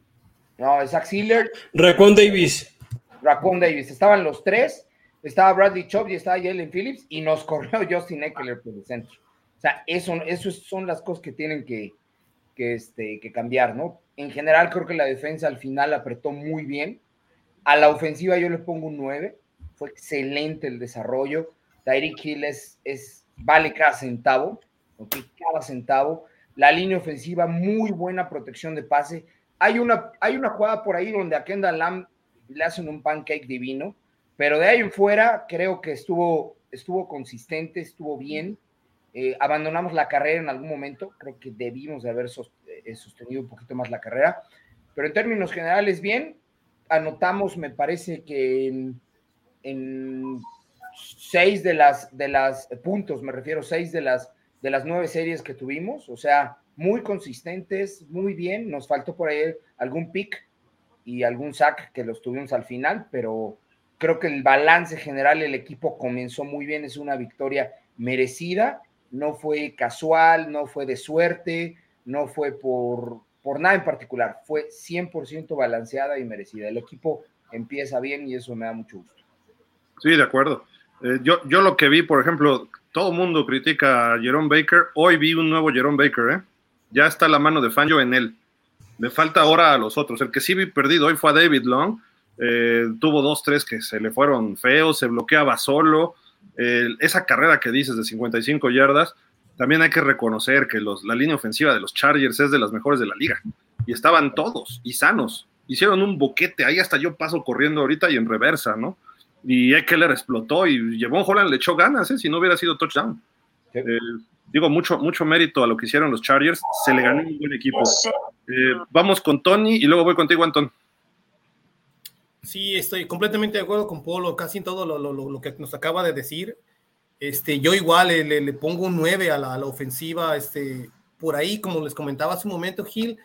No, Zach Sealer. Raccoon Davis. Raccoon Davis. Estaban los tres. Estaba Bradley Chubb y estaba Jalen Phillips y nos [laughs] corrió Justin Eckler por el centro. O sea, eso, eso son las cosas que tienen que, que, este, que cambiar, ¿no? En general, creo que la defensa al final apretó muy bien. A la ofensiva yo le pongo un 9. Fue excelente el desarrollo. Tyreek Hill es, es, vale cada centavo, Cada centavo. La línea ofensiva, muy buena protección de pase. Hay una, hay una jugada por ahí donde a Kendall Lamb le hacen un pancake divino, pero de ahí en fuera creo que estuvo, estuvo consistente, estuvo bien. Eh, abandonamos la carrera en algún momento, creo que debimos de haber eh, sostenido un poquito más la carrera, pero en términos generales bien, anotamos, me parece que en, en seis de las, de las puntos, me refiero, seis de las, de las nueve series que tuvimos, o sea, muy consistentes, muy bien. Nos faltó por ahí algún pick y algún sack que los tuvimos al final, pero creo que el balance general, el equipo comenzó muy bien, es una victoria merecida, no fue casual, no fue de suerte, no fue por, por nada en particular, fue 100% balanceada y merecida. El equipo empieza bien y eso me da mucho gusto. Sí, de acuerdo. Eh, yo, yo lo que vi, por ejemplo, todo el mundo critica a Jerome Baker, hoy vi un nuevo Jerome Baker, ¿eh? ya está la mano de Fangio en él. Me falta ahora a los otros. El que sí vi perdido hoy fue a David Long. Eh, tuvo dos, tres que se le fueron feos, se bloqueaba solo. esa carrera que dices de 55 yardas, también hay que reconocer que la línea ofensiva de los Chargers es de las mejores de la liga. Y estaban todos y sanos. Hicieron un boquete. Ahí hasta yo paso corriendo ahorita y en reversa, ¿no? Y Eckler explotó y llevó un Holland, le echó ganas, ¿eh? si no hubiera sido touchdown. Eh, digo, mucho, mucho mérito a lo que hicieron los Chargers, se le ganó un buen equipo. Eh, vamos con Tony y luego voy contigo, Anton. Sí, estoy completamente de acuerdo con Polo, casi en todo lo, que nos acaba de decir. Este, yo igual le, le, pongo un 9 a la, a la, ofensiva. Este, por ahí, como les comentaba hace un momento, Gil,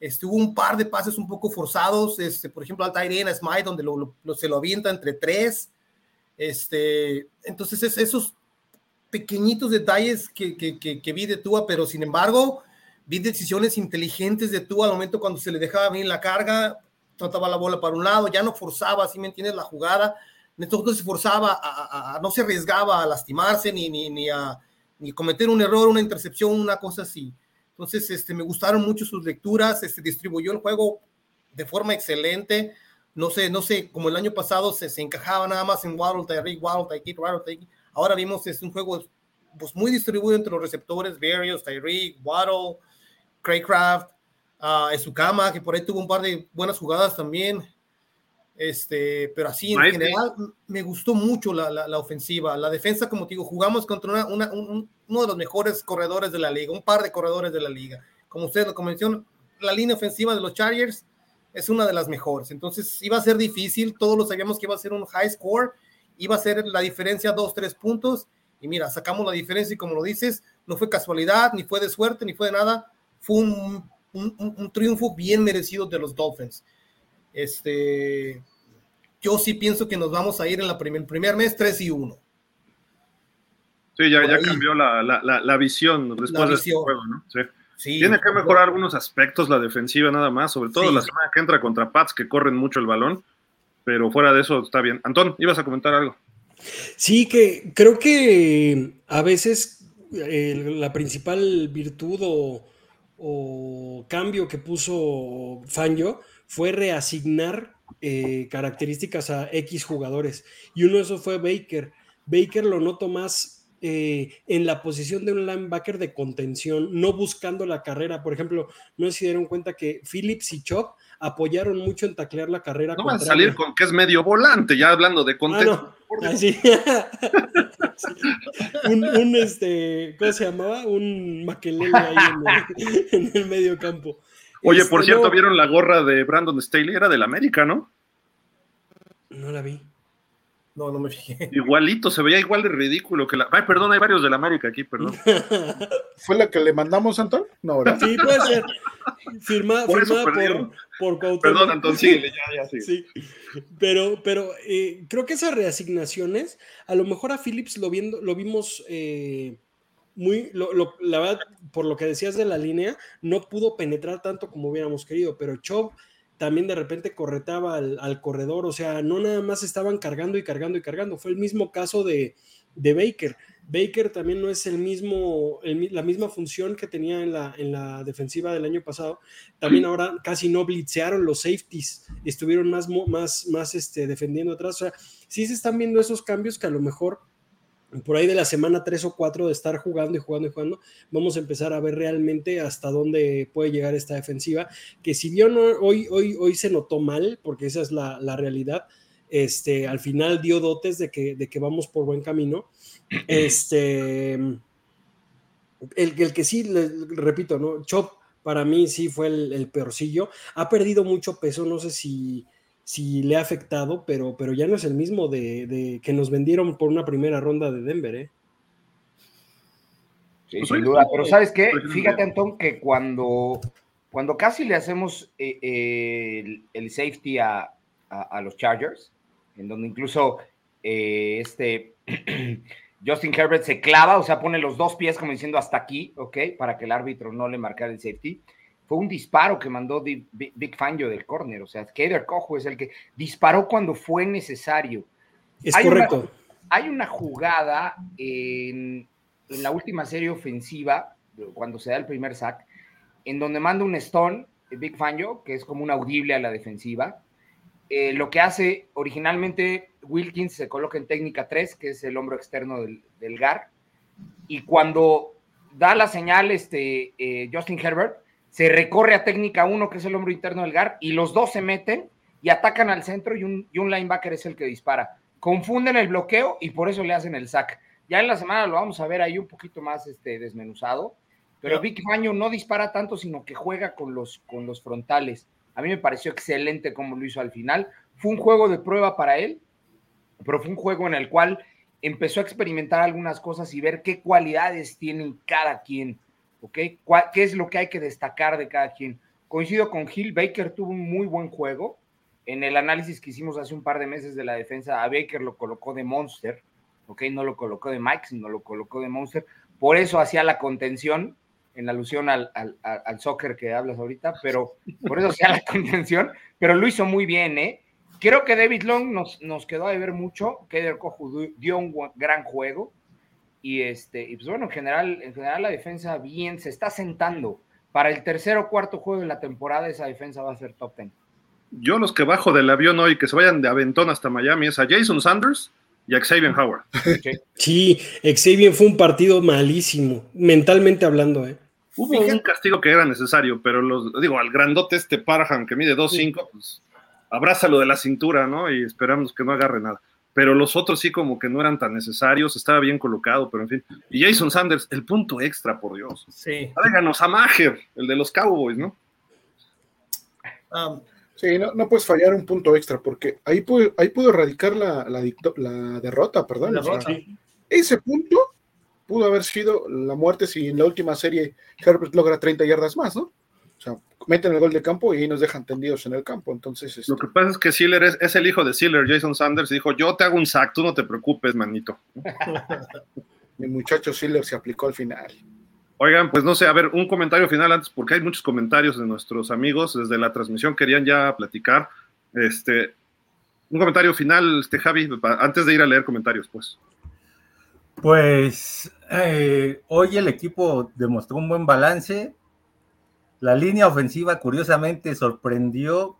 estuvo un par de pases un poco forzados. Este, por ejemplo, al Tyrene Smite, donde lo, lo, se lo avienta entre tres. Este, entonces, es, esos pequeñitos detalles que, que, que, que, vi de Tua, pero sin embargo, vi decisiones inteligentes de Tua al momento cuando se le dejaba venir la carga, trataba la bola para un lado, ya no forzaba, si me entiendes, la jugada. Entonces se forzaba, a, a, a, no se arriesgaba a lastimarse ni, ni, ni, a ni cometer un error, una intercepción, una cosa así. Entonces, este, me gustaron mucho sus lecturas, este, distribuyó el juego de forma excelente. No sé, no sé, como el año pasado se, se encajaba nada más en Waddle, Tyreek, Waddle, Tyreek, Waddle, Tyreek. Ahora vimos es un juego pues, muy distribuido entre los receptores, varios, Tyreek, Waddle, Craycraft, uh, que por ahí tuvo un par de buenas jugadas también. Este, pero así en general me gustó mucho la, la, la, ofensiva. La defensa, como te digo, jugamos contra una, una, un, uno de los mejores corredores de la liga, un par de corredores de la liga. Como ustedes lo mencionaron, la línea ofensiva de los Chargers es una de las mejores. Entonces iba a ser difícil, todos lo sabíamos que iba a ser un high score, iba a ser la diferencia dos, tres puntos. Y mira, sacamos la diferencia y como lo dices, no fue casualidad, ni fue de suerte, ni fue de nada. Fue un, un, un triunfo bien merecido de los Dolphins. Este, yo sí pienso que nos vamos a ir en la primer, el primer mes 3 y 1. Sí, ya, ya cambió la, la, la, la, visión después de este juego, ¿no? Sí. sí Tiene que mejorar bueno. algunos aspectos la defensiva nada más, sobre todo sí. la semana que entra contra Pats que corren mucho el balón, pero fuera de eso está bien. Antón, ibas a comentar algo. Sí, que creo que a veces eh, la principal virtud o, o, cambio que puso Fangio fue reasignar eh, características a X jugadores. Y uno de esos fue Baker. Baker lo noto más eh, en la posición de un linebacker de contención, no buscando la carrera. Por ejemplo, no si dieron cuenta que Phillips y Chop apoyaron mucho en taclear la carrera. No van a salir con que es medio volante, ya hablando de contexto. Ah, no. [laughs] ah, [laughs] un, este, ¿cómo se llamaba? Un maquelele ahí en el, [laughs] en el medio campo. Oye, este, por cierto, no... ¿vieron la gorra de Brandon Staley? Era del América, ¿no? No la vi. No, no me fijé. Igualito, se veía igual de ridículo que la. Ay, perdón, hay varios del América aquí, perdón. [laughs] ¿Fue la que le mandamos, Antón? No, ¿verdad? Sí, puede ser. Firma, por firmada por, por Cuauhtémoc. Perdón, Antón, [laughs] síguele, ya, ya, sí. sí. Pero, pero eh, creo que esas reasignaciones, a lo mejor a Phillips lo, viendo, lo vimos. Eh, muy, lo, la verdad, por lo que decías de la línea, no pudo penetrar tanto como hubiéramos querido, pero Chop también de repente corretaba al, corredor, o sea, no nada más estaban cargando y cargando y cargando, fue el mismo caso de, de Baker. Baker también no es el mismo, la misma función que tenía en la, en la defensiva del año pasado. También ahora casi no blitzearon los safeties, estuvieron más, más, más este, defendiendo atrás. O sea, sí se están viendo esos cambios que a lo mejor por ahí de la semana 3 o 4 de estar jugando y jugando y jugando, vamos a empezar a ver realmente hasta dónde puede llegar esta defensiva, que si bien hoy, hoy, hoy se notó mal, porque esa es la, la realidad, este, al final dio dotes de que, de que vamos por buen camino. [clears throat] Este, el, el que sí, le, repito, ¿no? Chop para mí sí fue el, el peorcillo, ha perdido mucho peso, no sé si si le ha afectado, pero, pero ya no es el mismo de, de, que nos vendieron por una primera ronda de Denver, ¿eh? Sí, sin duda, pero ¿sabes qué? Fíjate, Antón, que cuando, cuando casi le hacemos eh, eh, el, el, safety a, a, a, los Chargers, en donde incluso eh, este [clears throat] Justin Herbert se clava, o sea, pone los dos pies como diciendo hasta aquí, ¿ok? Para que el árbitro no le marcara el safety fue un disparo que mandó Big Fangio del córner, o sea, Kader Cojo es el que disparó cuando fue necesario. Es hay correcto. Una, hay una jugada en, en, la última serie ofensiva, cuando se da el primer sack, en donde manda un stone, Big Fangio, que es como un audible a la defensiva. Eh, lo que hace originalmente Wilkins se coloca en técnica 3, que es el hombro externo del, del GAR, y cuando da la señal este, eh, Justin Herbert, se recorre a técnica 1, que es el hombro interno del GAR, y los dos se meten y atacan al centro y un, y un linebacker es el que dispara. Confunden el bloqueo y por eso le hacen el sack. Ya en la semana lo vamos a ver ahí un poquito más este, desmenuzado, pero Vic Baño no dispara tanto, sino que juega con los, con los frontales. A mí me pareció excelente como lo hizo al final. Fue un juego de prueba para él, pero fue un juego en el cual empezó a experimentar algunas cosas y ver qué cualidades tienen cada quien, ¿ok? ¿Qué es lo que hay que destacar de cada quien? Coincido con Hill, Baker tuvo un muy buen juego. En el análisis que hicimos hace un par de meses de la defensa, a Baker lo colocó de Monster, ¿ok? No lo colocó de Mike, sino lo colocó de Monster. Por eso hacía la contención, en alusión al, soccer que hablas ahorita, pero por eso hacía la [laughs] contención, pero lo hizo muy bien, ¿eh? Creo que David Long nos, nos quedó a ver mucho, que dio un gran juego, y este, y pues bueno, en general, en general la defensa bien se está sentando. Para el tercer o cuarto juego de la temporada, esa defensa va a ser top ten. Yo los que bajo del avión hoy, que se vayan de Aventón hasta Miami, es a Jason Sanders, y a Xavier Howard. Sí, Xavier fue un partido malísimo, mentalmente hablando, ¿eh? Hubo un castigo que era necesario, pero los, digo, al grandote este Parham que mide 2.5, pues abrázalo de la cintura, ¿no? Y esperamos que no agarre nada. Pero los otros sí como que no eran tan necesarios, estaba bien colocado, pero en fin. Y Jason Sanders, el punto extra, por Dios. Sí. Háganos a Maher, el de los Cowboys, ¿no? Um, Sí, no, no, puedes fallar un punto extra, porque ahí pudo, ahí pudo erradicar la, derrota, perdón. ese punto pudo haber sido la muerte si en la última serie Herbert logra 30 yardas más, ¿no? O sea, meten el gol de campo y ahí nos dejan tendidos en el campo. Entonces, Lo este que pasa es que Siller es, el hijo de Siller, Jason Sanders, y dijo, yo te hago un sack, tú no te preocupes, manito. [laughs] Mi muchacho Siller se aplicó al final. Oigan, pues no sé, a ver, un comentario final antes, porque hay muchos comentarios de nuestros amigos desde la transmisión, querían ya platicar. Este, un comentario final, este Javi, antes de ir a leer comentarios, pues. Pues eh, hoy el equipo demostró un buen balance. La línea ofensiva, curiosamente, sorprendió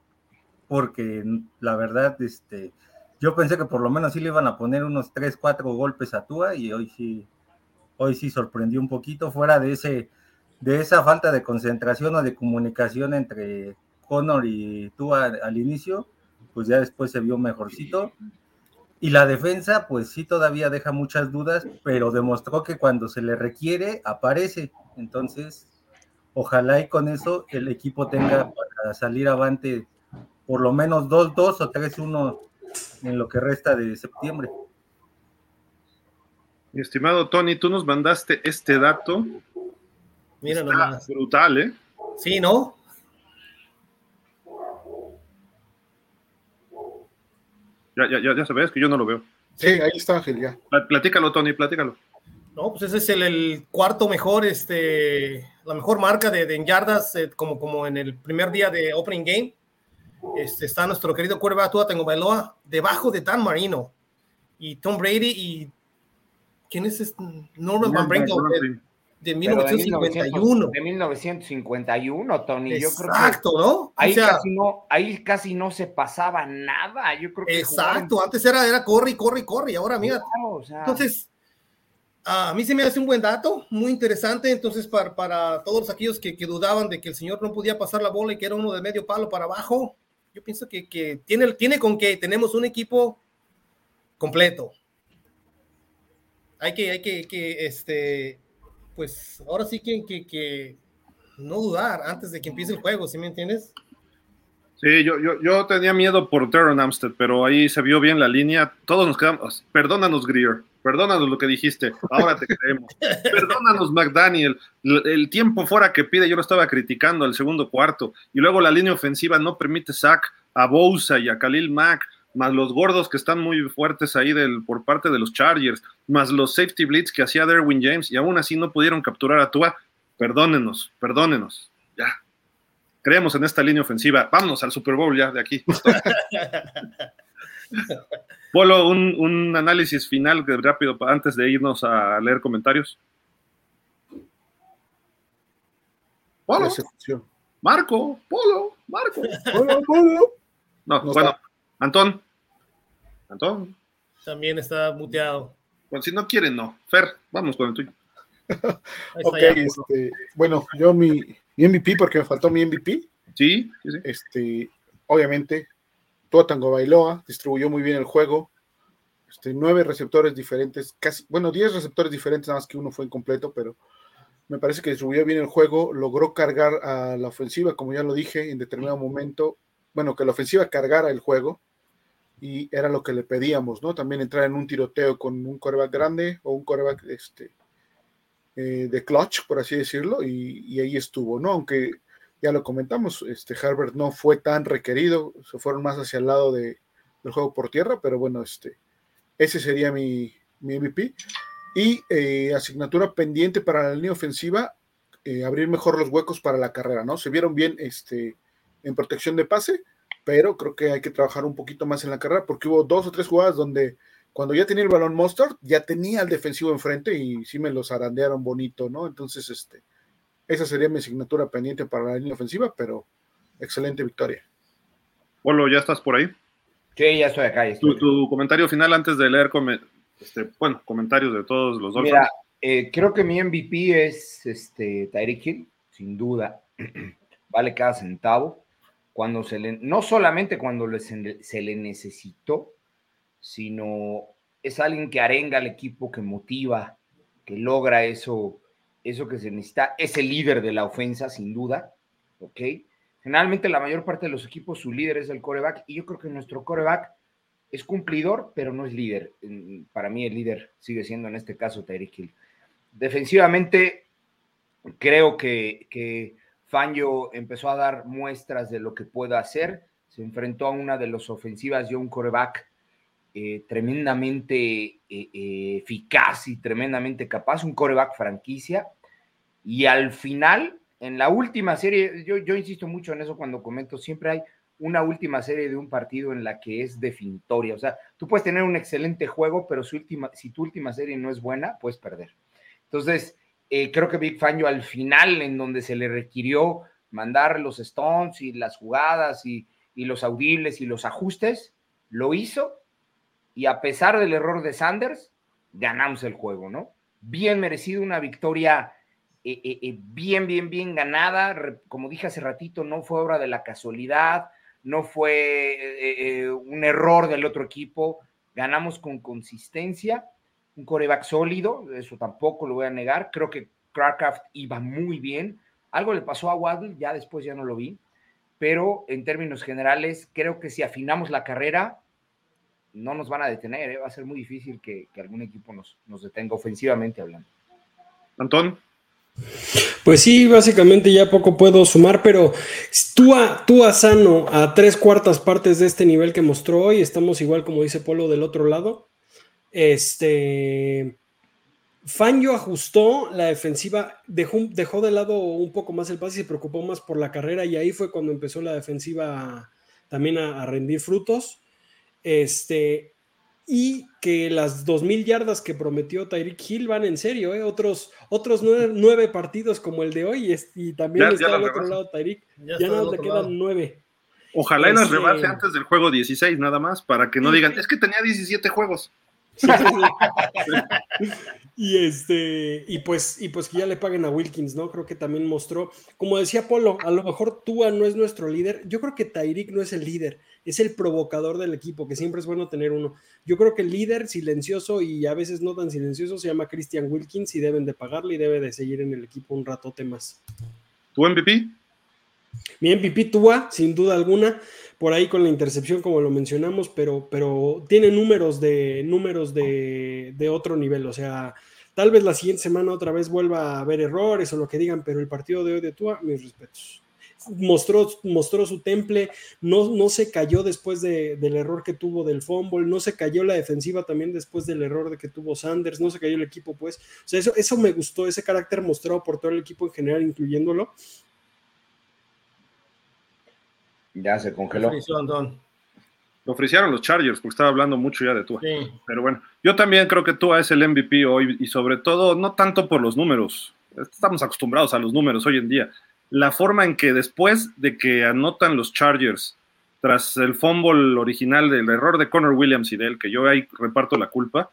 porque la verdad, este, yo pensé que por lo menos sí le iban a poner unos 3, 4 golpes a Tua y hoy sí hoy sí sorprendió un poquito, fuera de ese, de esa falta de concentración o de comunicación entre Connor y tú al, inicio, pues ya después se vio mejorcito. Y la defensa, pues sí, todavía deja muchas dudas, pero demostró que cuando se le requiere, aparece. Entonces, ojalá y con eso el equipo tenga para salir avante por lo menos 2-2 o 3-1 en lo que resta de septiembre. Mi estimado Tony, tú nos mandaste este dato. Mira nomás. Brutal, ¿eh? Sí, ¿no? Ya, ya, ya, ya sabes que yo no lo veo. Sí, ahí está Ángel, ya. Platícalo, Tony, platícalo. No, pues ese es el, cuarto mejor, este, la mejor marca de, de yardas, eh, como, como en el primer día de Opening Game. Este, está nuestro querido Cuerva Tua Tengo Bailoa, debajo de Dan Marino. Y Tom Brady y ¿Quién es este? Norman Van Brinkel de, 1951. De, 1951, Tony. Exacto, ¿no? Ahí, casi no, ahí casi no se pasaba nada. Yo creo que exacto, antes era, era corre corre corre, y ahora mira. entonces, a mí se me hace un buen dato, muy interesante. Entonces, para, para todos aquellos que, que, dudaban de que el señor no podía pasar la bola y que era uno de medio palo para abajo, yo pienso que, que tiene, tiene con que tenemos un equipo completo hay que, hay que, que, este, pues ahora sí que, que, que, no dudar antes de que empiece el juego, ¿sí me entiendes? Sí, yo, yo, yo tenía miedo por Teron Amstead, pero ahí se vio bien la línea. Todos nos quedamos. Perdónanos, Greer. Perdónanos lo que dijiste. Ahora te creemos. Perdónanos, McDaniel. El tiempo fuera que pide, yo lo estaba criticando al segundo cuarto. Y luego la línea ofensiva no permite sack a Bousa y a Khalil Mack más los gordos que están muy fuertes ahí del, por parte de los Chargers, más los safety blitz que hacía Derwin James, y aún así no pudieron capturar a Tua. Perdónenos, perdónenos. Ya. Creemos en esta línea ofensiva. Vámonos al Super Bowl ya de aquí. [laughs] [laughs] Polo, un, un, análisis final rápido antes de irnos a leer comentarios. Polo. Marco, Polo, Marco. Polo, Polo. No, bueno, Antón. Antón. También está muteado. Bueno, si no quieren, no. Fer, vamos con el tuyo. ok, este, bueno, yo mi, MVP, porque me faltó mi MVP. Sí, sí, sí. Este, obviamente, Tango Bailoa distribuyó muy bien el juego. Este, nueve receptores diferentes, casi, bueno, diez receptores diferentes, nada más que uno fue incompleto, pero me parece que distribuyó bien el juego, logró cargar a la ofensiva, como ya lo dije en determinado momento, bueno, que la ofensiva cargara el juego, y era lo que le pedíamos, ¿no? También entrar en un tiroteo con un coreback grande o un coreback este, eh, de clutch, por así decirlo, y, ahí estuvo, ¿no? Aunque ya lo comentamos, este Herbert no fue tan requerido, se fueron más hacia el lado de, del juego por tierra, pero bueno, este, ese sería mi, mi MVP. Y eh, asignatura pendiente para la línea ofensiva, eh, abrir mejor los huecos para la carrera, ¿no? Se vieron bien este, en protección de pase, pero creo que hay que trabajar un poquito más en la carrera porque hubo dos o tres jugadas donde cuando ya tenía el balón Monster, ya tenía al defensivo enfrente y sí me los arandearon bonito, ¿no? Entonces, este, esa sería mi asignatura pendiente para la línea ofensiva, pero excelente victoria. Polo, ¿ya estás por ahí? Sí, ya estoy acá. Tu, comentario final antes de leer este, bueno, comentarios de todos los dos. Mira, eh, creo que mi MVP es este, Tyreek Hill, sin duda. [clears throat] vale cada centavo. Cuando se le, no solamente cuando se le necesitó, sino es alguien que arenga al equipo, que motiva, que logra eso, eso que se necesita. Es el líder de la ofensa, sin duda. ¿Ok? Generalmente la mayor parte de los equipos, su líder es el coreback, y yo creo que nuestro coreback es cumplidor, pero no es líder. Para mí el líder sigue siendo en este caso Tyreek. Defensivamente, creo que, que Fangio empezó a dar muestras de lo que puede hacer. Se enfrentó a una de las ofensivas y un coreback eh, tremendamente eh, eh, eficaz y tremendamente capaz, un coreback franquicia. Y al final en la última serie, yo, insisto mucho en eso cuando comento, siempre hay una última serie de un partido en la que es definitoria. O sea, tú puedes tener un excelente juego, pero su última, si tu última serie no es buena, puedes perder. Entonces, creo que Big Fangio al final, en donde se le requirió mandar los stones y las jugadas y los audibles y los ajustes, lo hizo. Y a pesar del error de Sanders, ganamos el juego, ¿no? Bien merecido, una victoria eh, eh, eh, bien, bien, bien ganada. Como dije hace ratito, no fue obra de la casualidad, no fue un error del otro equipo. Ganamos con consistencia, un coreback sólido, eso tampoco lo voy a negar. Creo que Craft iba muy bien. Algo le pasó a Waddle, ya después ya no lo vi, pero en términos generales, creo que si afinamos la carrera, no nos van a detener. Va a ser muy difícil que, algún equipo nos, nos detenga ofensivamente hablando. Antón. Pues sí, básicamente ya poco puedo sumar, pero tú a, tú a sano a tres cuartas partes de este nivel que mostró hoy, estamos igual como dice Polo del otro lado. Este Fangio ajustó la defensiva, dejó, dejó de lado un poco más el pase y se preocupó más por la carrera y ahí fue cuando empezó la defensiva también a, a rendir frutos. Este, y que las 2.000 yardas que prometió Tyreek Hill van en serio, ¿eh? otros, otros nueve, partidos como el de hoy y, también está al otro lado Tyreek, ya, nada te quedan nueve. Ojalá y las este, rebase antes del juego 16 nada más, para que no digan, es que tenía 17 juegos. [laughs] y este, y pues, y pues que ya le paguen a Wilkins, ¿no? Creo que también mostró, como decía Polo, a lo mejor Tua no es nuestro líder. Yo creo que Tyreek no es el líder, es el provocador del equipo, que siempre es bueno tener uno. Yo creo que el líder silencioso y a veces no tan silencioso se llama Christian Wilkins y deben de pagarle y debe de seguir en el equipo un ratote más. ¿Tu MVP? Mi MVP Tua, sin duda alguna por ahí con la intercepción, como lo mencionamos, pero, pero tiene números de números de, otro nivel. O sea, tal vez la siguiente semana otra vez vuelva a haber errores o lo que digan, pero el partido de hoy de Tua, mis respetos. Mostró, mostró su temple, no, no se cayó después del error que tuvo del fumble, no se cayó la defensiva también después del error de que tuvo Sanders, no se cayó el equipo, pues. O sea, eso, eso me gustó, ese carácter mostrado por todo el equipo en general, incluyéndolo, ya se congeló. Lo ofrecieron los Chargers, porque estaba hablando mucho ya de Tua. Pero bueno, yo también creo que Tua es el MVP hoy y sobre todo no tanto por los números. Estamos acostumbrados a los números hoy en día. La forma en que después de que anotan los Chargers, tras el fumble original del error de Connor Williams y de él, que yo ahí reparto la culpa,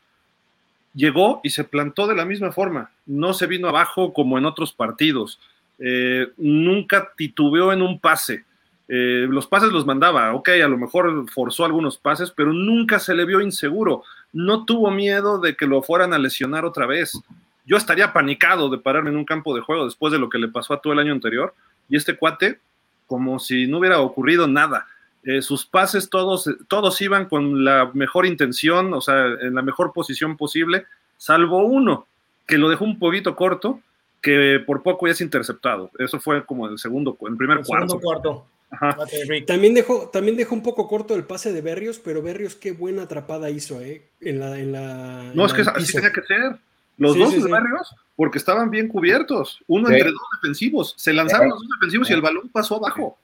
llegó y se plantó de la misma forma. No se vino abajo como en otros partidos. Eh, nunca titubeó en un pase eh, los pases los mandaba, ok, a lo mejor forzó algunos pases, pero nunca se le vio inseguro. No tuvo miedo de que lo fueran a lesionar otra vez. Yo estaría panicado de pararme en un campo de juego después de lo que le pasó a todo el año anterior. Y este cuate, como si no hubiera ocurrido nada. eh, sus pases todos, todos iban con la mejor intención, o sea, en la mejor posición posible, salvo uno, que lo dejó un poquito corto, que por poco ya es interceptado. Eso fue como el segundo, el primer El cuarto. segundo cuarto. Ajá. Mate Rick. También dejó, también dejó un poco corto el pase de Berrios, pero Berrios qué buena atrapada hizo, ¿eh? En la, en la, No, en es que así tenía que ser. Los Sí, dos sí, sí. barrios, porque estaban bien cubiertos, uno Sí. entre dos defensivos. Se lanzaron Sí. los dos defensivos y el balón pasó abajo.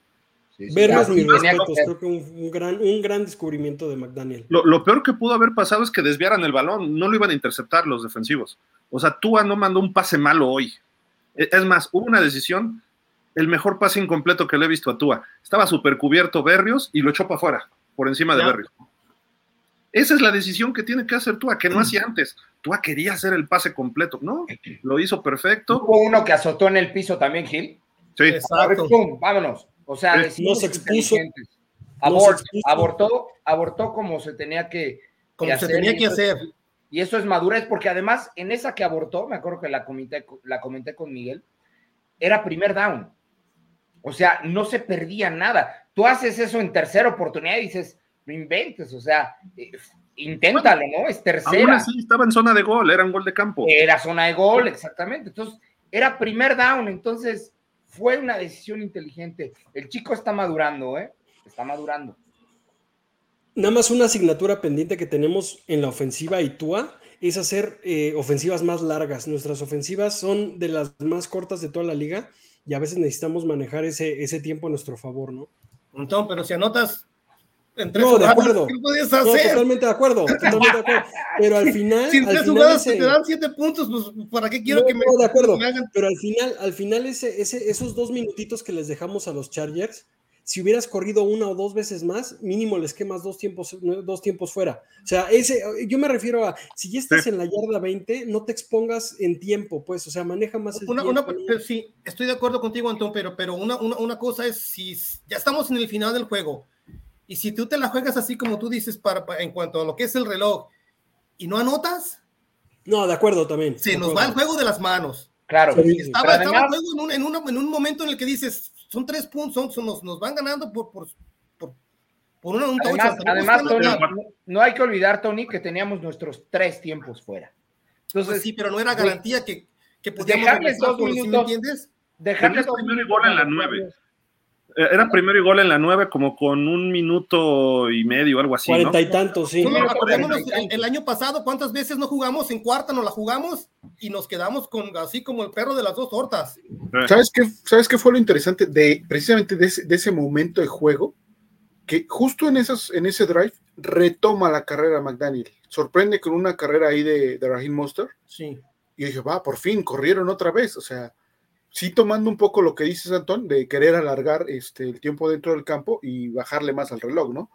Sí, sí, Berrios, así mis respetos, creo que un, un gran, un gran descubrimiento de McDaniel. Lo, lo peor que pudo haber pasado es que desviaran el balón, no lo iban a interceptar los defensivos. O sea, Tua no mandó un pase malo hoy. E- Es más, hubo una decisión, el mejor pase incompleto que le he visto a Tua. Estaba súper cubierto Berrios y lo echó para afuera, por encima de Ya. Berrios. Esa es la decisión que tiene que hacer Tua, que no hacía antes. Tua quería hacer el pase completo, ¿no? [clears throat] Lo hizo perfecto. Hubo uno que azotó en el piso también, Gil. Sí. Exacto. Pum, vámonos. O sea, Sí. decidimos No se expuso. abortó, abortó como se tenía que, Como que se hacer, tenía y que eso es- hacer. Y eso es madurez, porque además en esa que abortó, me acuerdo que la comenté, la comenté con Miguel, era primer down. O sea, no se perdía nada. Tú haces eso en tercera oportunidad y dices, no inventes, o sea, eh, inténtalo, ¿no? Es Aún tercera. así estaba en zona de gol, era un gol de campo. Era zona de gol, exactamente. Entonces, era primer down, entonces fue una decisión inteligente. El chico está madurando, ¿eh? Está madurando. Nada más una asignatura pendiente que tenemos en la ofensiva y Tua es hacer eh, ofensivas más largas. Nuestras ofensivas son de las más cortas de toda la liga y a veces necesitamos manejar ese, ese tiempo a nuestro favor, ¿no? Entonces, pero si anotas en tres No, de acuerdo. ¿qué No, hacer? totalmente de acuerdo, totalmente de acuerdo. Pero al final, si en al tres final jugadas ese- te dan siete puntos, pues ¿para qué quiero No, que me, no, de acuerdo. me hagan? Pero al final, al final ese, ese, esos dos minutitos que les dejamos a los Chargers, si hubieras corrido una o dos veces más, mínimo les quemas dos tiempos, dos tiempos fuera. O sea, ese, yo me refiero a, si ya estás Sí. en la yarda 20, no te expongas en tiempo, pues, o sea, maneja más el Una, tiempo. una- pero sí, estoy de acuerdo contigo, Antón, pero, pero una, una, una cosa es si ya estamos en el final del juego y si tú te la juegas así como tú dices para, para- en cuanto a lo que es el reloj y no anotas, No, de acuerdo también. se nos va el juego de las manos. Claro. Sí. Estaba, estaba el juego en un, en, una- en un momento en el que dices, son tres puntos, son, son- nos, nos van ganando por, por, por, por una, un además, Tony, no, no hay que olvidar, Tony, que teníamos nuestros tres tiempos fuera. Entonces, Pues sí, pero no era garantía que, que podíamos dejarles dos por- ¿sí me minutos. entiendes? dejarle Tenías dos primero y minutos gol en a la nueve. Eh, Era primero y gol en la 9, como con un minuto y medio, algo así, ¿no? Cuarenta y tantos, sí. No, no, acordémonos, el, el año pasado, ¿cuántas veces no jugamos? En cuarta nos la jugamos y nos quedamos con así como el perro de las dos tortas. Eh, ¿Sabes qué, ¿Sabes qué fue lo interesante de precisamente de ese, de ese momento de juego? Que justo en, esas, en ese drive retoma la carrera McDaniel. Sorprende con una carrera ahí de, de Raheem Mostert. Sí. Y dije, va, por fin, corrieron otra vez. O sea, sí tomando un poco lo que dices, Antón, de querer alargar este, el tiempo dentro del campo y bajarle más al reloj, ¿no?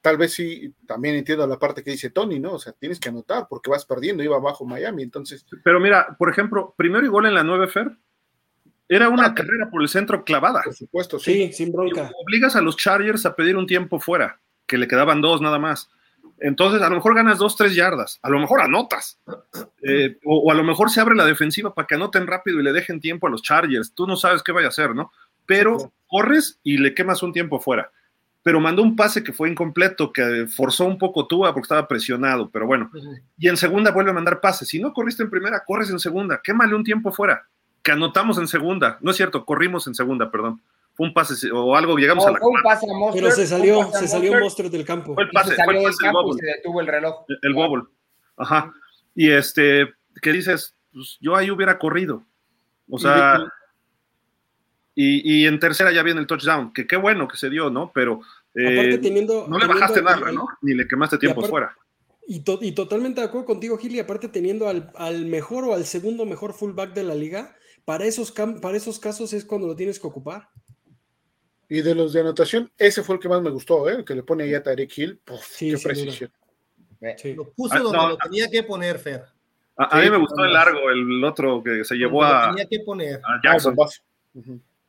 Tal vez sí, también entiendo la parte que dice Tony, ¿no? O sea, tienes que anotar porque vas perdiendo, iba abajo Miami, entonces, Pero mira, por ejemplo, primero y gol en la 9, Fer, era una carrera por el centro clavada. por supuesto, sí. Sí, sin bronca. Obligas a los Chargers a pedir un tiempo fuera, que le quedaban dos nada más. Entonces, a lo mejor ganas dos, tres yardas, a lo mejor anotas, Eh, o, o a lo mejor se abre la defensiva para que anoten rápido y le dejen tiempo a los Chargers. Tú no sabes qué vaya a hacer, ¿no? Pero corres y le quemas un tiempo fuera. Pero mandó un pase que fue incompleto, que forzó un poco Tua porque estaba presionado, pero bueno. Y en segunda vuelve a mandar pases. Si no corriste en primera, corres en segunda. Quémale un tiempo fuera. Que anotamos en segunda. No es cierto, corrimos en segunda, perdón. Fue un pase o algo, llegamos a No, la fue un pase a Mostert, Pero se salió, se salió Mostert, monstruo del campo. Fue el y pase, se fue salió el del pase del campo y se detuvo el reloj. El bubble. Ajá. Y este, que dices, pues, yo ahí hubiera corrido. O sea, y, y en tercera ya viene el touchdown, que qué bueno que se dio, ¿no? Pero eh, Aparte teniendo... no le teniendo bajaste nada, al- ¿no? Ni le quemaste tiempo aparte- fuera. Y, to- y totalmente de acuerdo contigo, Gil, y aparte teniendo al, al mejor o al segundo mejor fullback de la liga, para esos, para esos casos es cuando lo tienes que ocupar. Y de los de anotación, ese fue el que más me gustó, ¿eh? el que le pone ahí a Tarek Hill. Puf, Sí, qué precisión. Eh, Sí. Lo puso Ah, donde no, lo tenía que poner, Fer. A, a Sí, mí me gustó el largo, el otro que se llevó a, Lo tenía que poner. a Ah, Jackson.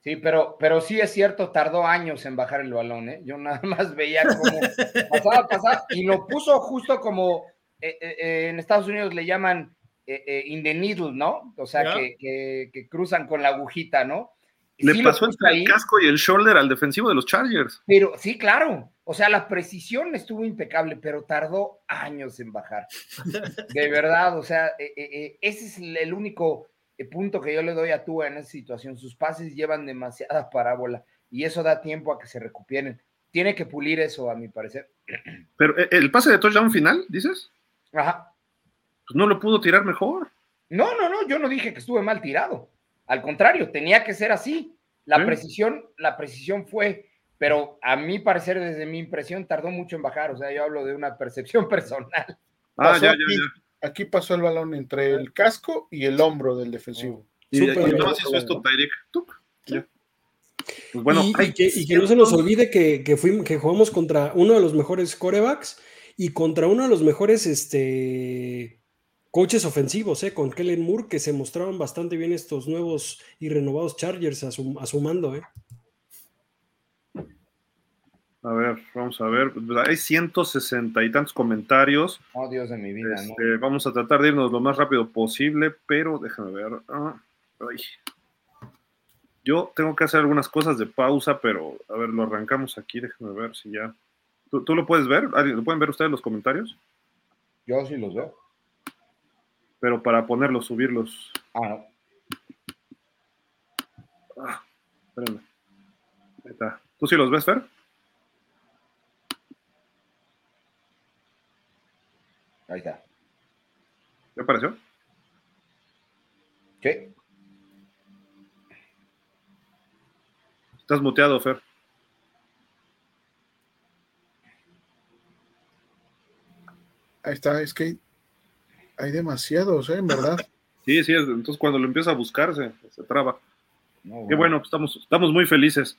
Sí, pero, pero sí es cierto, tardó años en bajar el balón, ¿eh? Yo nada más veía cómo [laughs] pasaba, pasaba, y lo puso justo como eh, eh, en Estados Unidos le llaman eh, eh, in the needle, ¿no? O sea, que- que cruzan con la agujita, ¿no? Le sí pasó entre el casco y el shoulder al defensivo de los Chargers. pero sí, claro. O sea, la precisión estuvo impecable, pero tardó años en bajar. De verdad, o sea, eh, eh, eh, ese es el único punto que yo le doy a Tua en esa situación. Sus pases llevan demasiada parábola y eso da tiempo a que se recuperen. Tiene que pulir eso, a mi parecer. Pero el pase de touchdown final, dices, Ajá. pues no lo pudo tirar mejor. No, no, no, yo no dije que estuve mal tirado. Al contrario, tenía que ser así. La Sí. precisión, la precisión fue, pero a mi parecer, desde mi impresión, tardó mucho en bajar. O sea, yo hablo de una percepción [laughs] personal. Ah, Pasó ya, ya, aquí, ya. aquí pasó el balón entre el casco y el hombro del defensivo. Y, Súper y bien. nomás hizo esto Tyreek. Tuc, ya. Pues bueno, y, hay y que, y que no se nos olvide que, que, fuimos, que jugamos contra uno de los mejores corebacks y contra uno de los mejores este, coaches ofensivos, ¿eh? con Kellen Moore, que se mostraron bastante bien estos nuevos y renovados Chargers a su, a su mando. ¿eh? A ver, vamos a ver. Pues Hay 160 y tantos comentarios. Oh, Dios de mi vida, ¿no? Este, vamos a tratar de irnos lo más rápido posible, pero déjame ver. Ah, ay. Yo tengo que hacer algunas cosas de pausa, pero a ver, lo arrancamos aquí. Déjame ver si ya. ¿Tú, tú lo puedes ver? ¿Alguien- ¿Lo pueden ver ustedes los comentarios? Yo sí los veo. Pero para ponerlos, subirlos. Ah, no. Ah, espérenme. Ahí está. ¿Tú sí los ves, Fer? Ahí está. ¿Qué apareció? ¿Qué? Estás muteado, Fer. Ahí está, es que hay demasiados, ¿eh? En verdad. [laughs] Sí, sí, entonces cuando lo empieza a buscar se, se traba. No, Qué bueno, pues estamos, estamos muy felices.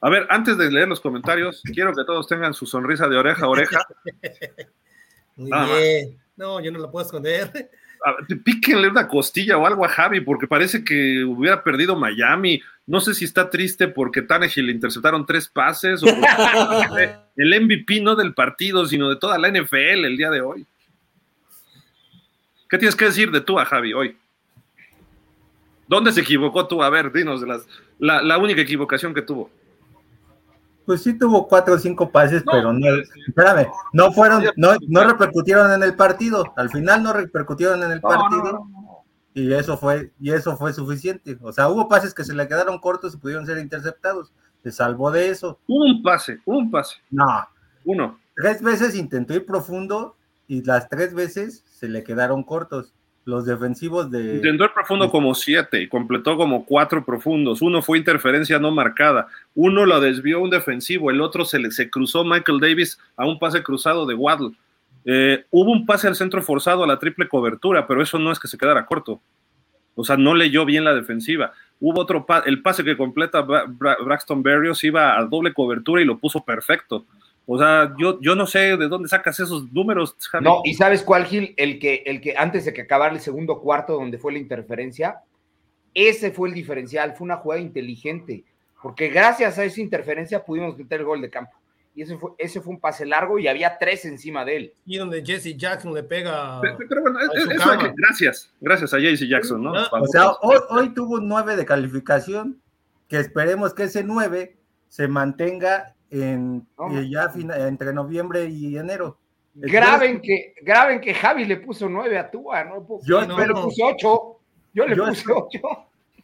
A ver, antes de leer los comentarios, [laughs] quiero que todos tengan su sonrisa de oreja a oreja. [laughs] Muy Nada más. bien. No, yo no la puedo esconder. A ver, Píquenle una costilla o algo a Javi, porque parece que hubiera perdido Miami. No sé si está triste porque Tannehill le interceptaron tres pases o porque el MVP no del partido, sino de toda la NFL el día de hoy. ¿Qué tienes que decir de tú a Javi hoy? ¿Dónde se equivocó tú? A ver, dinos de las, la, la única equivocación que tuvo. Pues sí tuvo cuatro o cinco pases, No, pero no, espérame, no fueron, no, no repercutieron en el partido. Al final no repercutieron en el partido. Y eso fue, y eso fue suficiente. O sea, hubo pases que se le quedaron cortos y pudieron ser interceptados. Se salvó de eso. Un pase, un pase, No, uno. tres veces intentó ir profundo y las tres veces se le quedaron cortos. Los defensivos de. Intentó el profundo como siete y completó como cuatro profundos. Uno fue interferencia no marcada. Uno lo desvió un defensivo. El otro se, le, se cruzó Michael Davis a un pase cruzado de Waddle. Eh, hubo un pase al centro forzado a la triple cobertura, pero eso no es que se quedara corto. O sea, no leyó bien la defensiva. Hubo otro pa el pase que completa Bra Bra Braxton Berrios iba a doble cobertura y lo puso perfecto. O sea, yo, yo no sé de dónde sacas esos números, Javi. No, y sabes cuál, Gil, el que, el que antes de que acabara el segundo cuarto, donde fue la interferencia, ese fue el diferencial, fue una jugada inteligente, porque gracias a esa interferencia pudimos meter el gol de campo. Y ese fue, ese fue un pase largo y había tres encima de él. Y donde Jesse Jackson le pega. Pero, pero bueno, a su eso hay cama. que- gracias, gracias a JC Jackson, ¿no? Ah, O sea, hoy, hoy tuvo un 9 de calificación, que esperemos que ese 9 se mantenga en, No. eh, ya fina- entre noviembre y enero. Graben que, graben que Javi le puso nueve a Tua, ¿no? Yo no, espero- le puse ocho. Yo le Yo puse espero- ocho.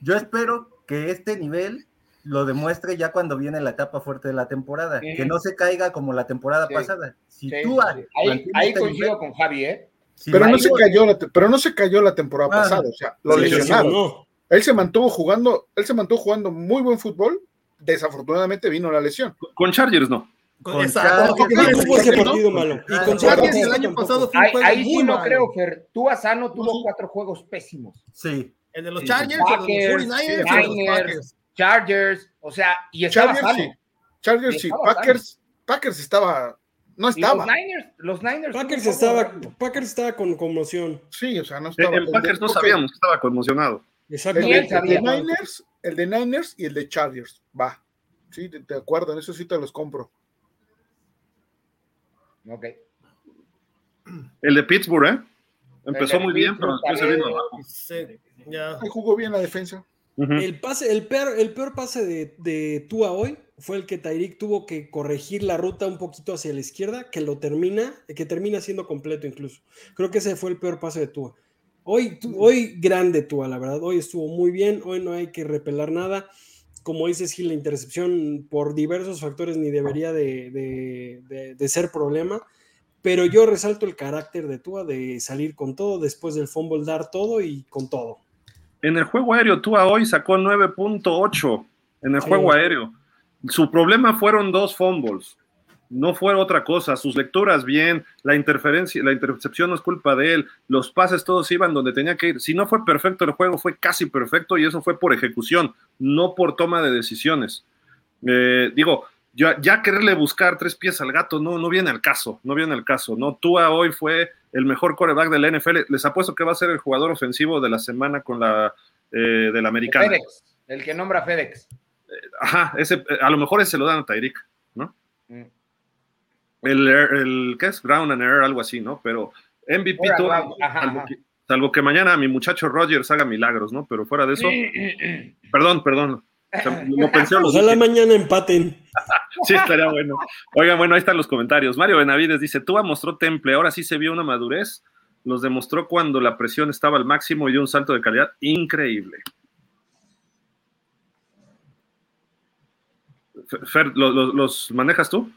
Yo espero que este nivel lo demuestre ya cuando viene la etapa fuerte de la temporada, Sí. que no se caiga como la temporada Sí. pasada. Si Sí, sí. Ahí, ahí este coincido nivel, con Javi, ¿eh? si Pero no, se cayó la pero no se cayó la temporada Ah, pasada, o sea, lo lesionaron. Él se mantuvo jugando, él se mantuvo jugando muy buen fútbol. Desafortunadamente vino la lesión. Con Chargers no. Con- Con Exacto. Chargers. Porque Sí, no, tuvo ese ¿no? partido malo. Y con no, Chargers Chargers el año pasado fue un juego ahí muy sí no malo. creo, Fer. Tua Sano tuvo cuatro juegos pésimos. Sí, El de los Chargers, el de los Packers, 49ers, el de los Niners. Packers. Chargers, o sea, y estaba Chargers sano. sí. Chargers Y sí. Packers, Packers estaba, no estaba. los Niners, los Niners. Packers estaba, Packers estaba con conmoción. Sí, o sea, no En, estaba. El Packers no sabíamos que estaba conmocionado. El él el sabía. Niners, el de Niners y el de Chargers. Va. Sí, de, de acuerdo, en eso sí te los compro. Ok. El de Pittsburgh, ¿eh? Empezó muy bien, pero después se vino también. abajo. Sí, ya. Ahí jugó bien la defensa. El, pase, el, peor, el peor pase de, de Tua hoy fue el que Tyreek tuvo que corregir la ruta un poquito hacia la izquierda, que lo termina, que termina siendo completo incluso. Creo que ese fue el peor pase de Tua. Hoy, hoy grande Tua, la verdad. Hoy estuvo muy bien, hoy no hay que repelar nada. Como dices, Gil, la intercepción por diversos factores ni debería de, de ser problema pero yo resalto el carácter de Tua de salir con todo, después del fumble dar todo y con todo. En el juego aéreo, Tua hoy sacó 9.8 en el juego aéreo. Su problema fueron dos fumbles, no fue otra cosa. Sus lecturas bien, la interferencia, la intercepción no es culpa de él, los pases todos iban donde tenía que ir. Si no fue perfecto el juego, fue casi perfecto y eso fue por ejecución, no por toma de decisiones. Eh, digo, ya, ya, quererle buscar tres pies al gato no, no viene al caso, no viene al caso, ¿no? Tua hoy fue el mejor coreback de la NFL. Les apuesto que va a ser el jugador ofensivo de la semana con la eh, del americano. FedEx, el que nombra FedEx. Eh, ajá, ese, eh, a lo mejor ese lo dan a Tyreek, ¿no? Mm. El, el, ¿qué es? Brown and Air, algo así, ¿no? Pero MVP, salvo, Que, mañana mi muchacho Rogers haga milagros, ¿no? Pero fuera de eso, [clears throat] perdón, perdón. lo [laughs] pensé, Ojalá mañana empaten. [laughs] sí, estaría bueno. Oigan, bueno, ahí están los comentarios. Mario Benavides dice: Tuba mostró temple, ahora sí se vio una madurez. Los demostró cuando la presión estaba al máximo y dio un salto de calidad increíble. Fer, ¿los, manejas tú?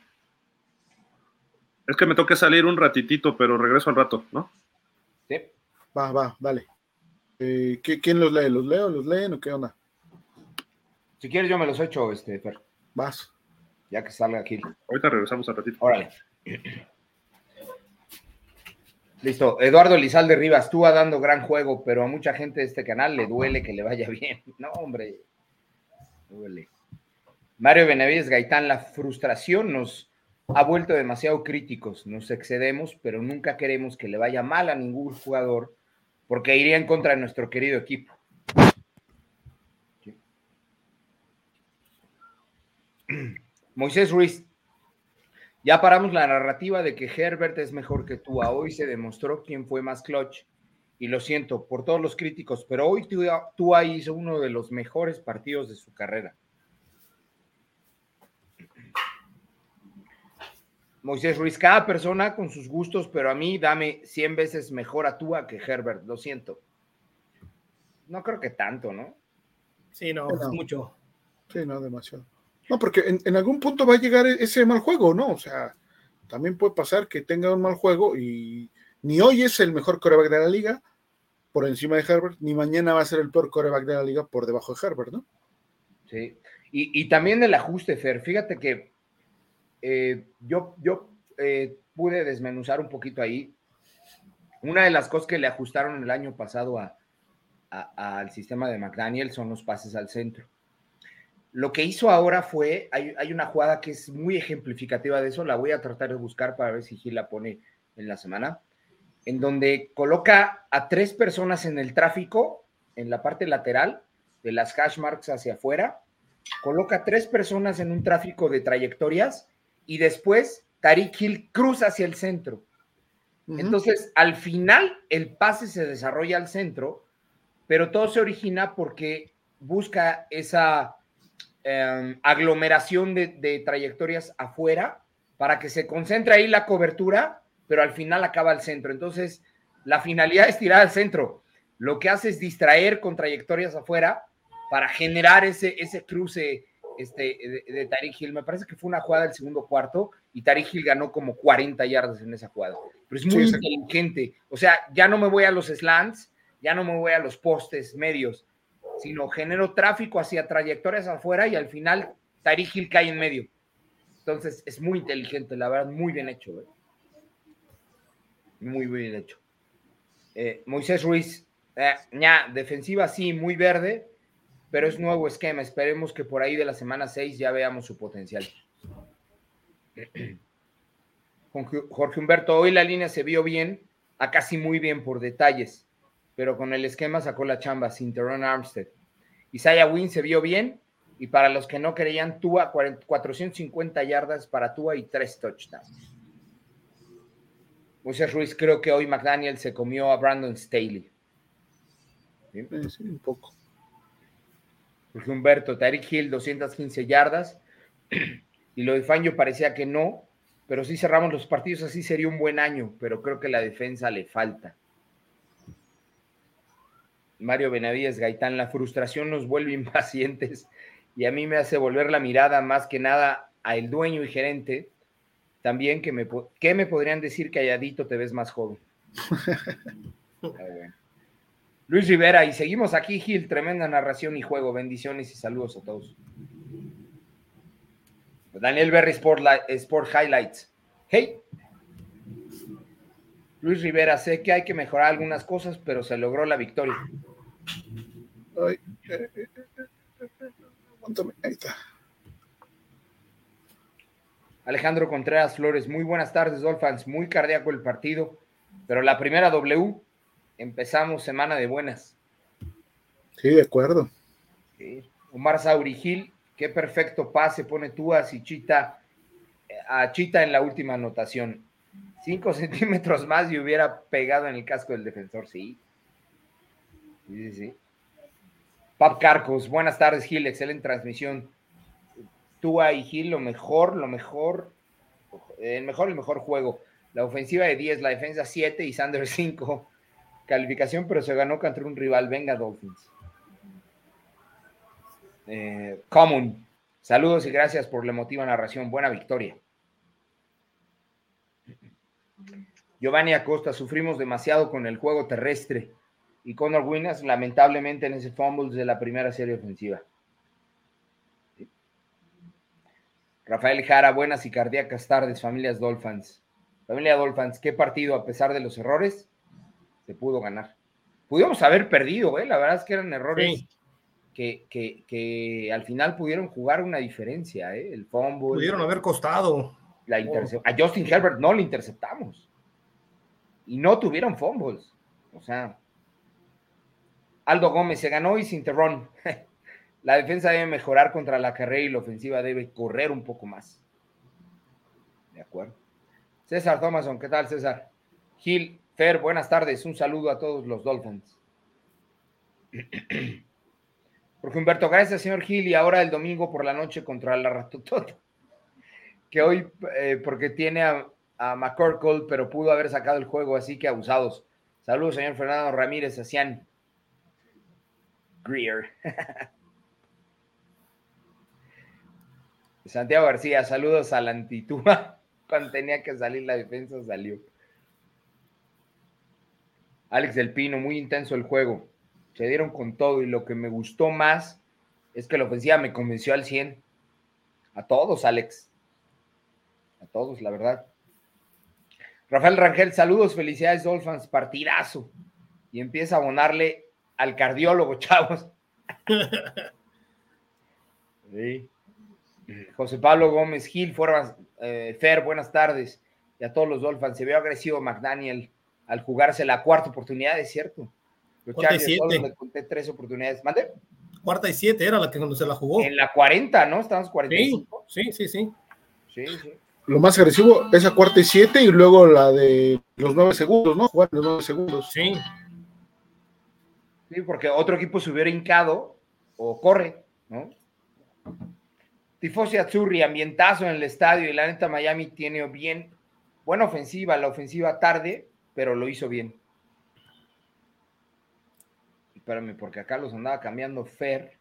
Es que me toca salir un ratitito, pero regreso al rato, ¿no? Sí. Va, va, dale. Eh, ¿Quién los lee? ¿Los leo? ¿Los leen o qué onda? Si quieres, yo me los echo, este, Fer. Vas. Ya que salga aquí. Ahorita regresamos al ratito. Órale. Listo. Eduardo Lizalde Rivas, tú va dando gran juego, pero a mucha gente de este canal le duele que le vaya bien. [laughs] No, hombre. Duele. Mario Benavides Gaitán, la frustración nos ha vuelto demasiado críticos. Nos excedemos, pero nunca queremos que le vaya mal a ningún jugador porque iría en contra de nuestro querido equipo. [clears throat] Moisés Ruiz, ya paramos la narrativa de que Herbert es mejor que tú. Hoy se demostró quién fue más clutch. Y lo siento por todos los críticos, pero hoy Tua hizo uno de los mejores partidos de su carrera. Moisés Ruiz, cada persona con sus gustos, pero a mí dame 100 veces mejor a Tua que Herbert, lo siento. No creo que tanto, ¿no? Sí, no, es mucho. Sí, no, demasiado. No, porque en, algún punto va a llegar e-, ese mal juego, ¿no? O sea, también puede pasar que tenga un mal juego y ni hoy es el mejor coreback de la liga por encima de Herbert, ni mañana va a ser el peor coreback de la liga por debajo de Herbert, ¿no? Sí, y, también el ajuste, Fer. Fíjate que eh, yo, yo eh, pude desmenuzar un poquito ahí. Una de las cosas que le ajustaron el año pasado al sistema de McDaniel son los pases al centro. Lo que hizo ahora fue, hay, una jugada que es muy ejemplificativa de eso, la voy a tratar de buscar para ver si Gil la pone en la semana, en donde coloca a tres personas en el tráfico, en la parte lateral, de las hash marks hacia afuera, coloca a tres personas en un tráfico de trayectorias y después Tariq Hill cruza hacia el centro. Entonces, al final, el pase se desarrolla al centro, pero todo se origina porque busca esa Em, aglomeración de, trayectorias afuera para que se concentre ahí la cobertura, pero al final acaba al centro. Entonces, la finalidad es tirar al centro. Lo que hace es distraer con trayectorias afuera para generar ese, ese cruce este, de, de Tariq Hill. Me parece que fue una jugada del segundo cuarto y Tariq Hill ganó como 40 yardas en esa jugada. Pero es muy inteligente. O sea, ya no me voy a los slants, ya no me voy a los postes medios sino genero tráfico hacia trayectorias afuera y al final Tariq Hill cae en medio. Entonces es muy inteligente, la verdad, muy bien hecho. ¿eh? Muy bien hecho. Eh, Moisés Ruiz, eh, ya, defensiva sí, muy verde, pero es nuevo esquema. Esperemos que por ahí de la semana 6 ya veamos su potencial. [clears throat] Jorge Humberto, hoy la línea se vio bien, a casi muy bien por detalles pero con el esquema sacó la chamba sin Teron Armstead. Isaiah Wynn se vio bien y para los que no creían, Tua 450 yardas para Tua y tres touchdowns. Moisés Ruiz, creo que hoy McDaniel se comió a Brandon Staley. Sí, un poco. Jorge Humberto, Tariq Hill, 215 yardas. [clears throat] Y lo de Fangio parecía que no, pero si cerramos los partidos así sería un buen año, pero creo que la defensa le falta. Mario Benavides Gaitán, la frustración nos vuelve [laughs] impacientes y a mí me hace volver la mirada más que nada a el dueño y gerente. También que me, ¿qué me podrían decir calladito te ves más joven? [laughs] Luis Rivera, y seguimos aquí, Gil, tremenda narración y juego. Bendiciones y saludos a todos. Daniel Berry Sport, Sport Highlights. Hey. Luis Rivera, sé que hay que mejorar algunas cosas, pero se logró la victoria. Ay, eh, eh, eh, ahí está. Alejandro Contreras Flores, muy buenas tardes, Dolphins. Muy cardíaco el partido, pero la primera W, empezamos semana de buenas. Sí, de acuerdo. Omar Sauri Gil, Qué perfecto pase pone tú a Chita, a Chita en la última anotación. Cinco [laughs] centímetros más y hubiera pegado en el casco del defensor, sí. Sí, sí, sí. Pap Carcos, buenas tardes, Gil, excelente transmisión. Tua y Gil, lo mejor, lo mejor, el mejor, el mejor juego. La ofensiva de 10, la defensa 7 y Sanders [laughs] 5. Calificación, pero se ganó contra un rival. Venga, Dolphins. Eh, Common. Saludos y gracias por la emotiva narración. Buena victoria. Giovanni Acosta, sufrimos demasiado con el juego terrestre y Conor Winners lamentablemente en ese fumble de la primera serie ofensiva. Rafael Jara, buenas y cardíacas tardes, familias Dolphins. Familia Dolphins, qué partido a pesar de los errores se pudo ganar. Pudimos haber perdido, ¿eh? la verdad es que eran errores que, al final pudieron jugar una diferencia, ¿eh? El fumble. Pudieron haber costado. La A Justin Herbert no le interceptamos. Y no tuvieron fumbles. O sea, Aldo Gómez se ganó y sin terrón. [laughs] la defensa debe mejorar contra la carrera y la ofensiva debe correr un poco más. De acuerdo. César Thomason, ¿qué tal, César? Gil, Buenas tardes. Un saludo a todos los Dolphins. Porque Humberto, gracias, señor Gil, y ahora el domingo por la noche contra la Ratutota. Que hoy, eh, porque tiene a, a McCorkle, pero pudo haber sacado el juego, así que abusados. Saludos, señor Fernando Ramírez, Asian Greer. [laughs] Santiago García, saludos a la antitúa. [laughs] Cuando tenía que salir la defensa, salió. Alex del Pino, muy intenso el juego se dieron con todo y lo que me gustó más es que la ofensiva me convenció al 100. A todos, Alex. A todos, la verdad. Rafael Rangel, saludos, felicidades, Dolphins, partidazo. Y empieza a abonarle al cardiólogo, [laughs] chavos. José Pablo Gómez Gil, eh, Fer, buenas tardes. Y a todos los Dolphins. Se vio agresivo McDaniel al jugarse la cuarta oportunidad, es cierto. Cuarta y siete. Me conté tres oportunidades. Cuarta y siete era la que cuando se la jugó. En la 40, ¿no? Estábamos 45. Sí, sí, sí. Sí, sí. Lo más agresivo, esa cuarta y siete, y luego la de los nueve segundos, ¿no? Jugar los nueve segundos. Sí. Sí, porque otro equipo se hubiera hincado o corre, ¿no? Tifosi Azzurri, ambientazo en el estadio y la neta Miami tiene bien, buena ofensiva, la ofensiva tarde, pero lo hizo bien espérame, porque acá los andaba cambiando Fer.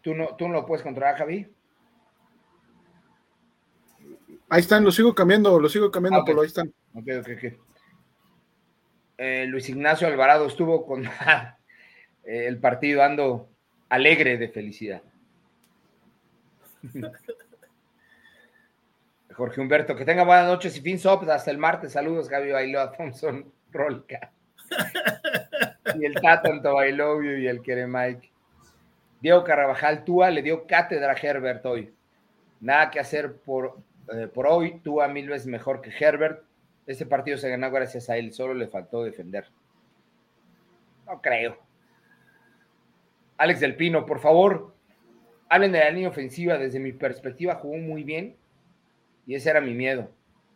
¿Tú no, ¿Tú no lo puedes controlar, Javi? Ahí están, lo sigo cambiando, lo sigo cambiando, por ahí están. Ok, ok, ok. Eh, Luis Ignacio Alvarado estuvo con [laughs] el partido ando alegre de felicidad. [laughs] Jorge Humberto, que tenga buenas noches y fin sops hasta el martes. Saludos, Javi Bailoa, Thompson, Rolca y el Tatanto Bailovio y el Kere Mike. Diego Carabajal, Tua le dio cátedra a Herbert hoy. Nada que hacer por, eh, por hoy. Tua mil veces mejor que Herbert. Este partido se ganó gracias a él. Solo le faltó defender. No creo. Alex del Pino, por favor, hablen de la línea ofensiva. Desde mi perspectiva jugó muy bien. Y ese era mi miedo.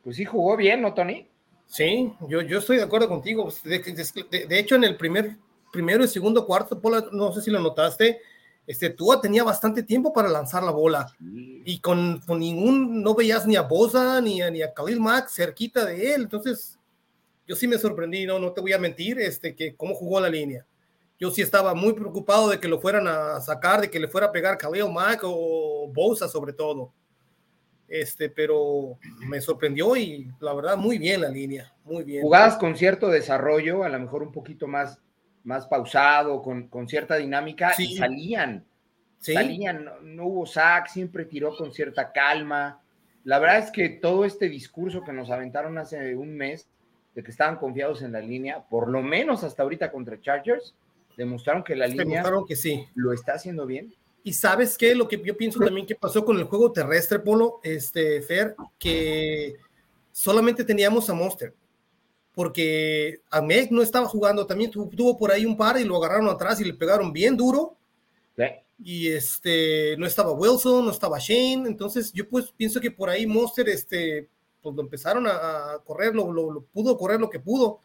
Pues sí, jugó bien, ¿no, Tony? Sí, yo, yo estoy de acuerdo contigo. De, hecho, en el primer primero y segundo cuarto, no sé si lo notaste, este, Tua tenía bastante tiempo para lanzar la bola y con, con, ningún, no veías ni a Bosa ni a, ni a Khalil Mack cerquita de él, entonces yo sí me sorprendí, no, no te voy a mentir, este, que cómo jugó la línea. Yo sí estaba muy preocupado de que lo fueran a sacar, de que le fuera a pegar Khalil Mack o Bosa sobre todo. Este, pero me sorprendió y la verdad muy bien la línea, muy bien. Jugadas con cierto desarrollo, a lo mejor un poquito más más pausado, con, con cierta dinámica, y salían. Salían, no, hubo sac, siempre tiró con cierta calma. La verdad es que todo este discurso que nos aventaron hace un mes de que estaban confiados en la línea, por lo menos hasta ahorita contra Chargers, demostraron que la línea que sí. lo está haciendo bien. Y sabes qué, lo que yo pienso también que pasó con el juego terrestre, Polo, este, Fer, que solamente teníamos a Monster porque Meg no estaba jugando, también tuvo por ahí un par y lo agarraron atrás y le pegaron bien duro. Y este, no estaba Wilson, no estaba Shane, entonces yo pues pienso que por ahí Monster, este, pues lo empezaron a, correr, lo, pudo correr lo que pudo.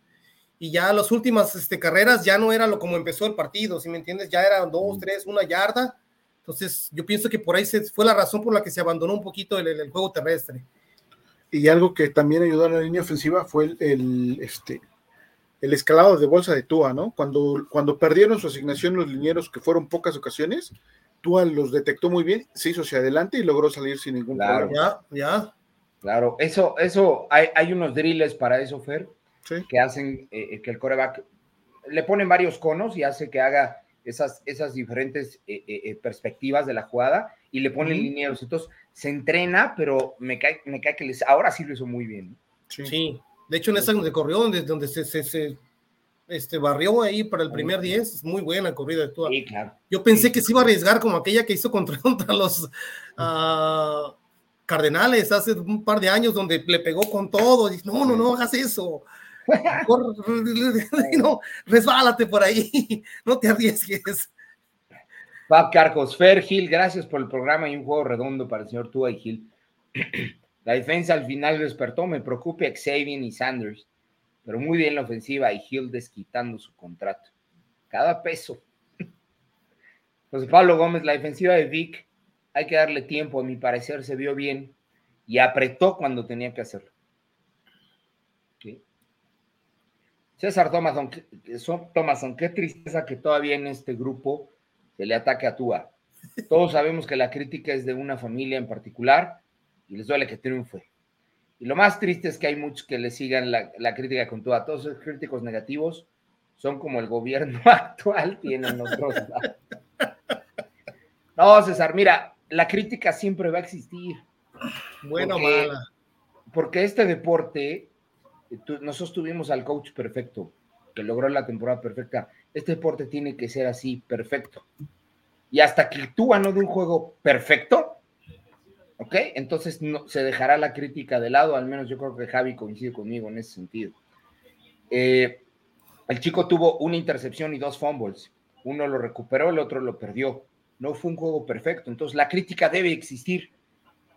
Y ya las últimas este, carreras ya no era lo como empezó el partido, si me entiendes, ya eran dos, tres, una yarda. Entonces yo pienso que por ahí se, fue la razón por la que se abandonó un poquito el juego terrestre. Y algo que también ayudó a la línea ofensiva fue el, este, el escalado de bolsa de Tua, ¿no? Cuando, cuando perdieron su asignación los linieros, que fueron pocas ocasiones, Tua los detectó muy bien, se hizo hacia adelante y logró salir sin ningún problema. Ya, ya. Claro, eso, eso, hay, hay unos drills para eso, Fer, que hacen eh, que el coreback le ponen varios conos y hace que haga esas, esas diferentes eh, eh, perspectivas de la jugada y le ponen linieros. Entonces, se entrena, pero me cae, me cae que les, ahora sí lo hizo muy bien. Sí. de hecho en esa donde corrió, donde, donde se, se, este, barrió ahí para el primer 10, es muy buena corrida de toda. Sí, claro. Yo pensé que se iba a arriesgar como aquella que hizo contra, [laughs] contra los uh, Cardenales hace un par de años, donde le pegó con todo. Y, no, no, no hagas eso. [laughs] no, resbálate por ahí, no te arriesgues. Fab Carcos, Fer Gil, gracias por el programa y un juego redondo para el señor Tua y Gil. [clears throat] La defensa al final despertó, me preocupa Xavier y Sanders, pero muy bien la ofensiva y Gil desquitando su contrato. Cada peso. [laughs] José Pablo Gómez, la defensiva de Vic, hay que darle tiempo, a mi parecer se vio bien y apretó cuando tenía que hacerlo. César Thomason, Thomason, qué tristeza que todavía en este grupo se le ataque a Tua. Todos sabemos que la crítica es de una familia en particular y les duele que triunfe. Y lo más triste es que hay muchos que le sigan la, crítica con Tua. Todos los críticos negativos son como el gobierno [laughs] actual tienen nosotros. No, César, mira, la crítica siempre va a existir. Bueno, mala. Porque este deporte, nosotros tuvimos al coach perfecto, que logró la temporada perfecta este deporte tiene que ser así, perfecto. Y hasta que tú no de un juego perfecto, ¿ok? Entonces no, se dejará la crítica de lado, al menos yo creo que Javi coincide conmigo en ese sentido. Eh, el chico tuvo una intercepción y dos fumbles. Uno lo recuperó, el otro lo perdió. No fue un juego perfecto. Entonces la crítica debe existir.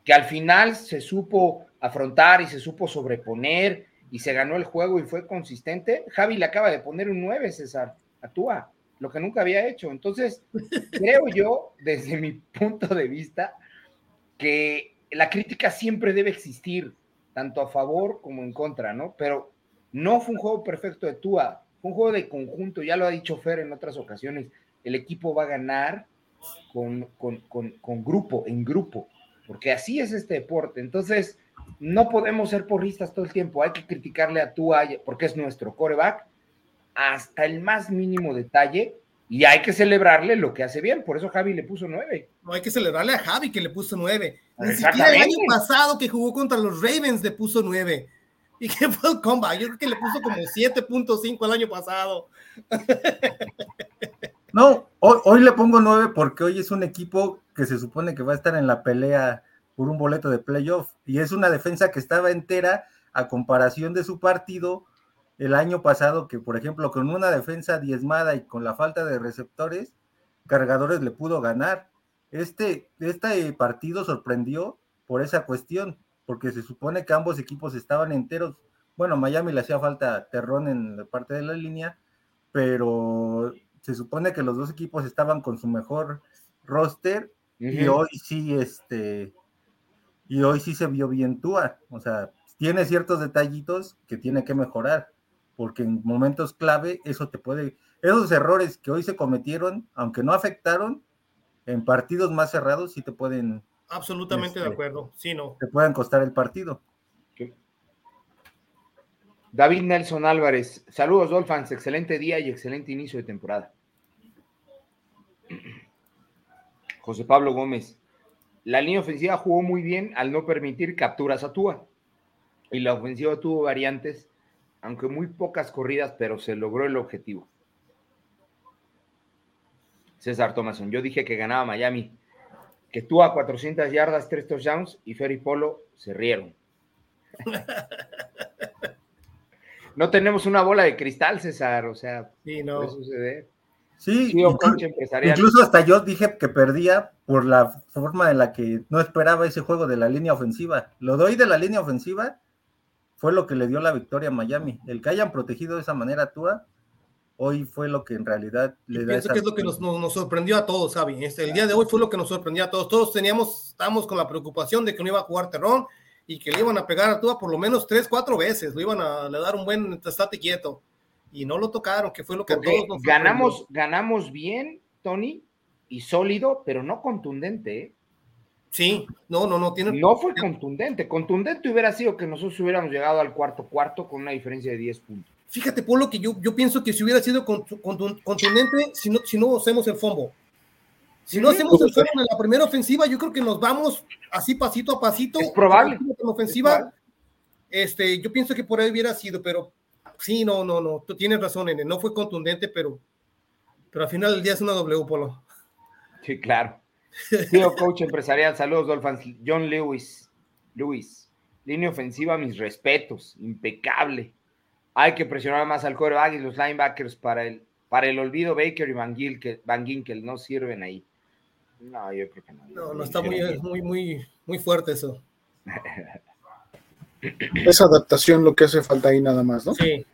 Que al final se supo afrontar y se supo sobreponer y se ganó el juego y fue consistente. Javi le acaba de poner un 9, César actúa, lo que nunca había hecho. Entonces, [laughs] creo yo, desde mi punto de vista, que la crítica siempre debe existir, tanto a favor como en contra, ¿no? Pero no fue un juego perfecto de Tua, fue un juego de conjunto, ya lo ha dicho Fer en otras ocasiones, el equipo va a ganar con, con grupo, en grupo, porque así es este deporte. Entonces, no podemos ser porristas todo el tiempo, hay que criticarle a Tua porque es nuestro coreback, hasta el más mínimo detalle y hay que celebrarle lo que hace bien. Por eso Javi le puso nueve. No hay que celebrarle a Javi que le puso nueve. Ni siquiera el año pasado que jugó contra los Ravens le puso nueve. [laughs] ¿Y qué fue el comba? Yo creo que le puso como 7.5 el año pasado. [laughs] No, hoy, hoy, le pongo nueve porque hoy es un equipo que se supone que va a estar en la pelea por un boleto de playoff. Y es una defensa que estaba entera a comparación de su partido el año pasado que, por ejemplo, con una defensa diezmada y con la falta de receptores, cargadores le pudo ganar. Este, este partido sorprendió por esa cuestión, porque se supone que ambos equipos estaban enteros. Bueno, Miami le hacía falta terrón en la parte de la línea, pero se supone que los dos equipos estaban con su mejor roster y hoy sí, este, y hoy sí se vio bien Tua. O sea, tiene ciertos detallitos que tiene que mejorar, porque en momentos clave eso te puede, esos errores que hoy se cometieron, aunque no afectaron, en partidos más cerrados sí te pueden, Absolutamente de Este- acuerdo. Sí, no. te pueden costar el partido. David Nelson Álvarez, saludos Dolphins, excelente día y excelente inicio de temporada. José Pablo Gómez, la línea ofensiva jugó muy bien al no permitir capturas a Tua. Y la ofensiva tuvo variantes, aunque muy pocas corridas, pero se logró el objetivo. César Thomason, yo dije que ganaba Miami, que Tua 400 yardas, 3 touchdowns y Ferry Polo se rieron. [laughs] No tenemos una bola de cristal, César, o sea, Sí, puede no. suceder. Sí, incluso hasta yo dije que perdía por la forma en la que no esperaba ese juego de la línea ofensiva. Lo doy de la línea ofensiva fue lo que le dio la victoria a Miami. El que hayan protegido de esa manera a Tua, hoy fue lo que en realidad le da pienso esa que es lo que nos, nos- nos sorprendió a todos, Xavi. Este, el día de hoy fue lo que nos sorprendió a todos. Todos teníamos, estábamos con la preocupación de que no iba a jugar Terrón y que le iban a pegar a Tua por lo menos tres, cuatro veces. Le iban a le dar un buen estate quieto. Y no lo tocaron, que fue lo que Porque todos ganamos, ganamos bien, Tony, y sólido, pero no contundente. ¿eh? Sí, no, no, no. Tiene, No fue contundente. Contundente hubiera sido que nosotros hubiéramos llegado al cuarto cuarto con una diferencia de 10 puntos. Fíjate, Polo, que yo, yo pienso que si hubiera sido contu- contu- contundente, si no, si no hacemos el fombo. Si no hacemos el fombo en la primera ofensiva, yo creo que nos vamos así pasito a pasito. Es probable. ofensiva con Es ofensiva. probable. Este, yo pienso que por ahí hubiera sido, pero sí, no, no, no. Tú tienes razón, nene. No fue contundente, pero, pero al final del día es una W, Polo. Sí, claro. Tío coach empresarial, saludos Dolphins. John Lewis, Lewis, línea ofensiva, mis respetos, impecable. Hay que presionar más al quarterback y los linebackers para el, para el olvido Baker y Van Ginkel, Van Ginkel no sirven ahí. No, yo creo que no. No, no está muy, muy, muy, muy fuerte eso. [laughs] Esa adaptación lo que hace falta ahí nada más, ¿no? Sí.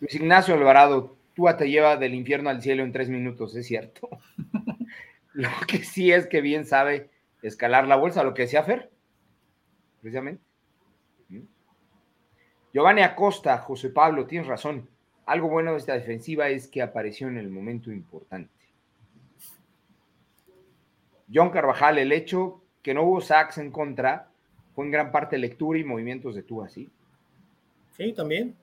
Luis Ignacio Alvarado, tú te lleva del infierno al cielo en tres minutos, es cierto. [laughs] lo que sí es que bien sabe escalar la bolsa, lo que decía Fer, precisamente. ¿Mm? Giovanni Acosta, José Pablo, tienes razón. Algo bueno de esta defensiva es que apareció en el momento importante. John Carvajal, el hecho que no hubo sacks en contra fue en gran parte lectura y movimientos de tú así. Sí, también.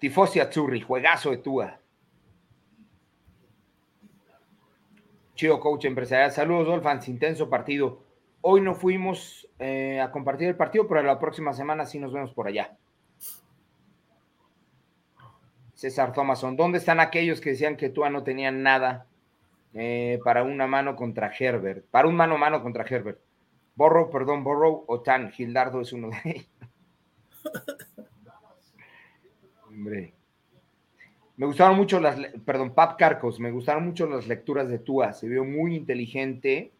Tifosi Azzurri, juegazo de Tua. Chido coach empresarial. Saludos, Dolphins. Intenso partido. Hoy no fuimos eh, a compartir el partido, pero la próxima semana sí nos vemos por allá. César Thomason, ¿dónde están aquellos que decían que Tua no tenía nada eh, para una mano contra Herbert? Para un mano a mano contra Herbert. Borrow, perdón, Borrow o Tan. Gildardo es uno de ellos. [laughs] Hombre. Me gustaron mucho las, perdón, Pap Carcos, me gustaron mucho las lecturas de Tua. Se vio muy inteligente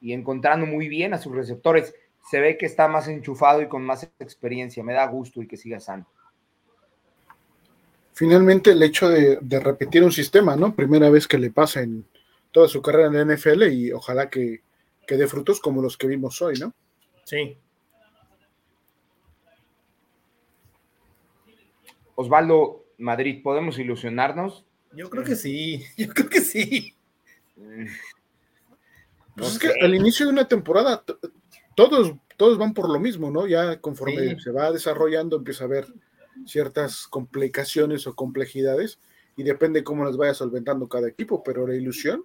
y encontrando muy bien a sus receptores. Se ve que está más enchufado y con más experiencia. Me da gusto y que siga sano. Finalmente, el hecho de, de repetir un sistema, ¿no? Primera vez que le pasa en toda su carrera en la NFL y ojalá que, que dé frutos como los que vimos hoy, ¿no? Sí. Osvaldo Madrid, ¿podemos ilusionarnos? Yo creo que sí. [laughs] Yo creo que sí. Mm, Pues No es que al inicio de una temporada todos, todos van por lo mismo, ¿no? Ya conforme Sí. se va desarrollando empieza a haber ciertas complicaciones o complejidades y depende cómo las vaya solventando cada equipo, pero la ilusión,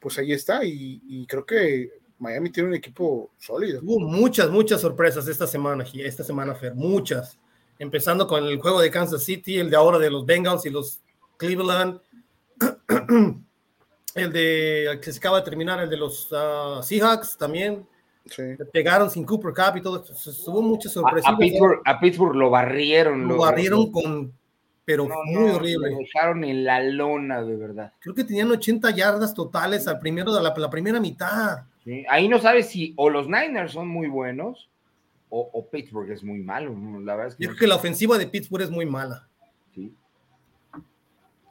pues ahí está y, creo que Miami tiene un equipo sólido. Hubo muchas, muchas sorpresas esta semana, esta semana, Fer, muchas. Empezando con el juego de Kansas City, el de ahora de los Bengals y los Cleveland, [clears throat] el de que se acaba de terminar, el de los ah, Seahawks también. Sí. Le pegaron sin Cooper Cup y todo. esto. Hubo muchas sorpresas. a Pittsburgh, a Pittsburgh lo barrieron. Lo barrieron con, pero no, muy no, horrible. Lo dejaron en la lona, de verdad. Creo que tenían 80 yardas totales al primero de la, la primera mitad. ¿sí? Ahí no sabes si o los Niners son muy buenos o, o Pittsburgh es muy malo. La verdad es que, Yo no creo que la ofensiva de Pittsburgh es muy mala. Sí.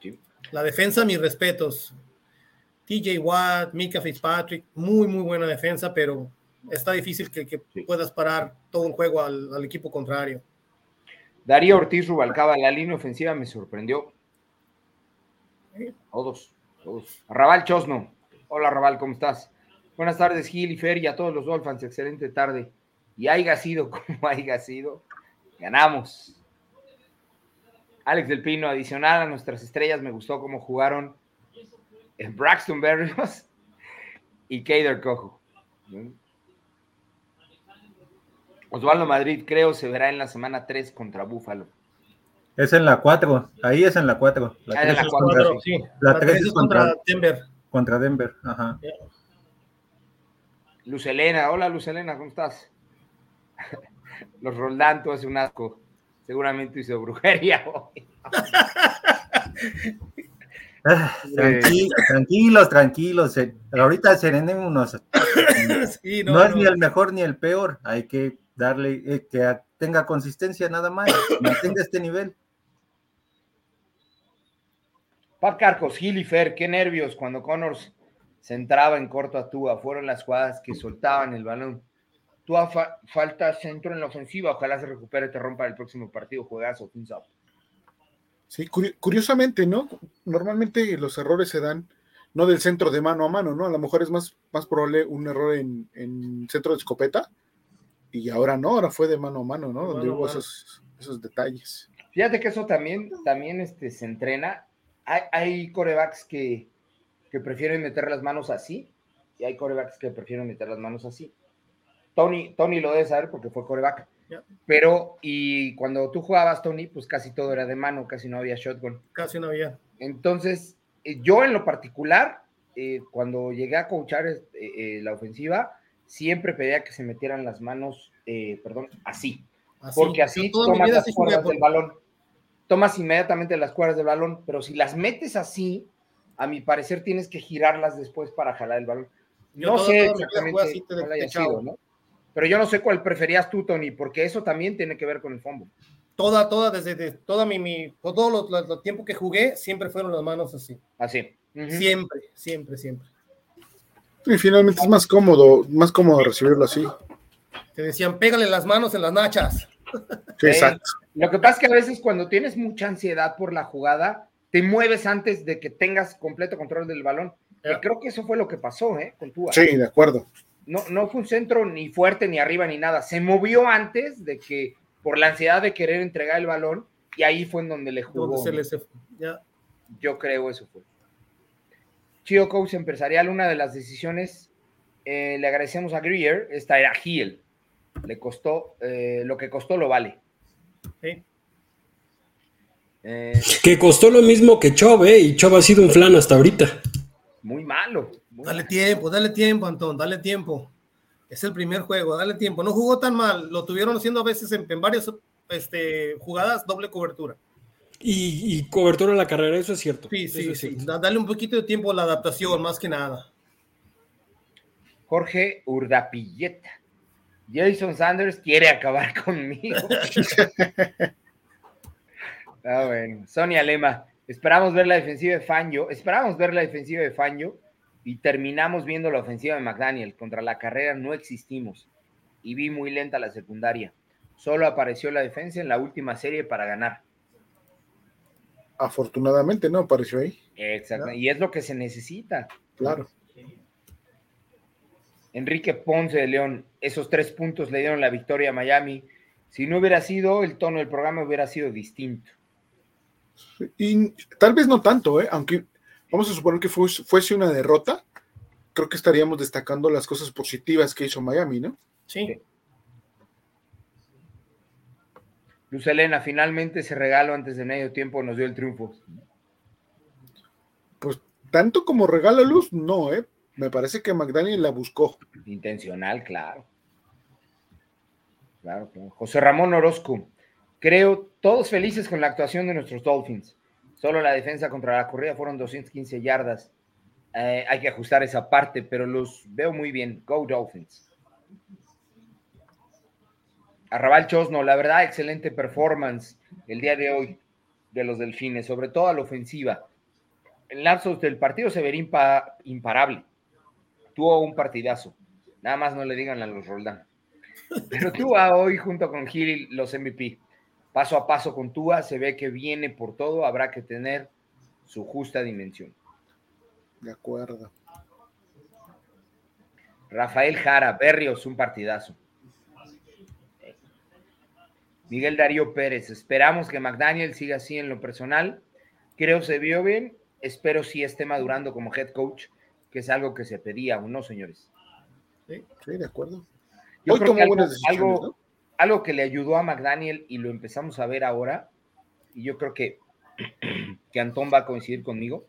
Sí. La defensa, mis respetos. TJ Watt, Mika Fitzpatrick, muy, muy buena defensa, pero está difícil que, que Sí. puedas parar todo un juego al, al equipo contrario. Darío Ortiz Rubalcaba, la línea ofensiva me sorprendió. Todos, todos. Raval Chosno. Hola Raval, ¿cómo estás? Buenas tardes, Gil y Fer y a todos los Dolphins. Excelente tarde. Y haya sido [laughs] como haya sido, ganamos. Alex del Pino, adicional a nuestras estrellas, me gustó cómo jugaron eh, Braxton Berrios [laughs] y Kader Cojo. Osvaldo Madrid, creo, se verá en la semana 3 contra Búfalo. Es en la 4, ahí es en la 4. La Ah, en 3 la es cuatro, contra, Cuatro, sí. la La tres tres es es contra contra- Denver. contra Denver. Ajá. Luz Elena, hola Luz Elena, ¿cómo estás? [laughs] Los Roldán, tú hace un asco. Seguramente hizo brujería [laughs] hoy. Ah, tranqui- tranquilos, tranquilos. eh, Ahorita serenémonos. [laughs] Sí, No, no, es no. ni el mejor ni el peor. Hay que darle eh, que a- tenga consistencia nada más. [coughs] Mantenga este nivel. Pat Carcos, Gil y Fer, qué nervios cuando Connors se entraba en corto a Tua. Fueron las jugadas que soltaban el balón. Tua fa- falta centro en la ofensiva. Ojalá se recupere, te rompa el próximo partido. Juegazo, thumbs up. Sí, curi- curiosamente, ¿no? Normalmente los errores se dan no del centro de mano a mano, ¿no? A lo mejor es más, más probable un error en, en centro de escopeta y ahora no, ahora fue de mano a mano, ¿no? De Donde hubo mano. esos, esos detalles. Fíjate que eso también, también este, se entrena. Hay, hay corebacks que, que prefieren meter las manos así y hay corebacks que prefieren meter las manos así. Tony, Tony lo debe saber porque fue coreback. Pero, y cuando tú jugabas, Tony, pues casi todo era de mano, casi no había shotgun. Casi no había. Entonces, eh, yo en lo particular, eh, cuando llegué a coachar eh, la ofensiva, siempre pedía que se metieran las manos, eh, perdón, así. Así. Porque así tomas las así jugué cuerdas por- del balón. Tomas inmediatamente las cuerdas del balón, pero si las metes así, a mi parecer tienes que girarlas después para jalar el balón. Yo no sé exactamente así de- cuál de haya chavo. sido, ¿no? Pero yo no sé cuál preferías tú, Tony, porque eso también tiene que ver con el fombo. Toda, toda, desde de- toda mi, mi todo lo, lo- lo tiempo que jugué, siempre fueron las manos así. Así. Siempre, siempre, siempre. Y finalmente es más cómodo, más cómodo recibirlo así. Te decían, pégale las manos en las nachas. Sí, Eh, exacto. Lo que pasa es que a veces cuando tienes mucha ansiedad por la jugada, te mueves antes de que tengas completo control del balón. Y creo que eso fue lo que pasó, ¿eh? Con Tua. Sí, de acuerdo. No, no fue un centro ni fuerte, ni arriba, ni nada. Se movió antes de que, por la ansiedad de querer entregar el balón, y ahí fue en donde le jugó. Donde se les- se- ya. Yo creo eso fue. Chido Coach Empresarial, una de las decisiones, eh, le agradecemos a Greer, esta era Hill. Le costó, eh, lo que costó lo vale. Sí. Eh, Que costó lo mismo que Chov, ¿eh? Y Chov ha sido un flan hasta ahorita. muy malo. muy Dale malo. tiempo, dale tiempo, Antón, dale tiempo. Es el primer juego, dale tiempo. No jugó tan mal, lo tuvieron haciendo a veces en, en varias este, jugadas doble cobertura. Y, y cobertura en la carrera, eso es cierto. Sí, sí, sí. Dale un poquito de tiempo a la adaptación, más que nada. Jorge Urdapilleta. Jason Sanders quiere acabar [laughs] conmigo. ah, bueno. Sonia Lema. Esperamos ver la defensiva de Fangio. Esperamos ver la defensiva de Fangio y terminamos viendo la ofensiva de McDaniel. Contra la carrera no existimos y vi muy lenta la secundaria. Solo apareció la defensa en la última serie para ganar. Afortunadamente no apareció ahí. Exacto. Y es lo que se necesita. Claro. Enrique Ponce de León, esos tres puntos le dieron la victoria a Miami. Si no hubiera sido, el tono del programa hubiera sido distinto. Y tal vez no tanto, ¿eh? aunque vamos a suponer que fuese, fuese una derrota, creo que estaríamos destacando las cosas positivas que hizo Miami, ¿no? Sí. Luz Elena, finalmente ese regalo antes de medio tiempo nos dio el triunfo. Pues tanto como regalo luz, no, ¿eh? Me parece que McDaniel la buscó. Intencional, claro. Claro, claro. José Ramón Orozco, creo todos felices con la actuación de nuestros Dolphins. Solo la defensa contra la corrida fueron 215 yardas. Eh, hay que ajustar esa parte, pero los veo muy bien. Go Dolphins. Arrabal Chosno, la verdad, excelente performance el día de hoy de los delfines, sobre todo a la ofensiva. En lapsos del partido se vería imparable. Tuvo un partidazo. Nada más no le digan a los Roldán. Pero Tua hoy junto con Gil los MVP. Paso a paso con Tua se ve que viene por todo, habrá que tener su justa dimensión. De acuerdo. Rafael Jara, Berrios, un partidazo. Miguel Darío Pérez, esperamos que McDaniel siga así en lo personal. Creo se vio bien, espero sí esté madurando como head coach, que es algo que se pedía aún, ¿no, señores? Sí, de acuerdo. Yo creo que algo, algo, que le ayudó a McDaniel y lo empezamos a ver ahora, y yo creo que, [clears throat] que Antón va a coincidir conmigo,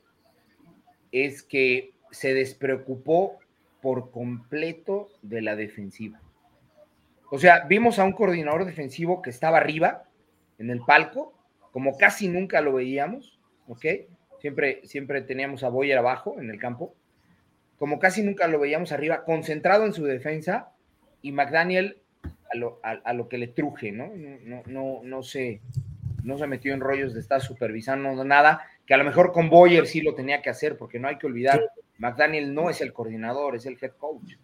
es que se despreocupó por completo de la defensiva. O sea, vimos a un coordinador defensivo que estaba arriba, en el palco, como casi nunca lo veíamos, ¿ok? Siempre, siempre teníamos a Boyer abajo en el campo, como casi nunca lo veíamos arriba, concentrado en su defensa, y McDaniel a lo, a, lo que le truje, ¿no? No, no, no, se, no se metió en rollos de estar supervisando nada, que a lo mejor con Boyer sí lo tenía que hacer, porque no hay que olvidar, McDaniel no es el coordinador, es el head coach.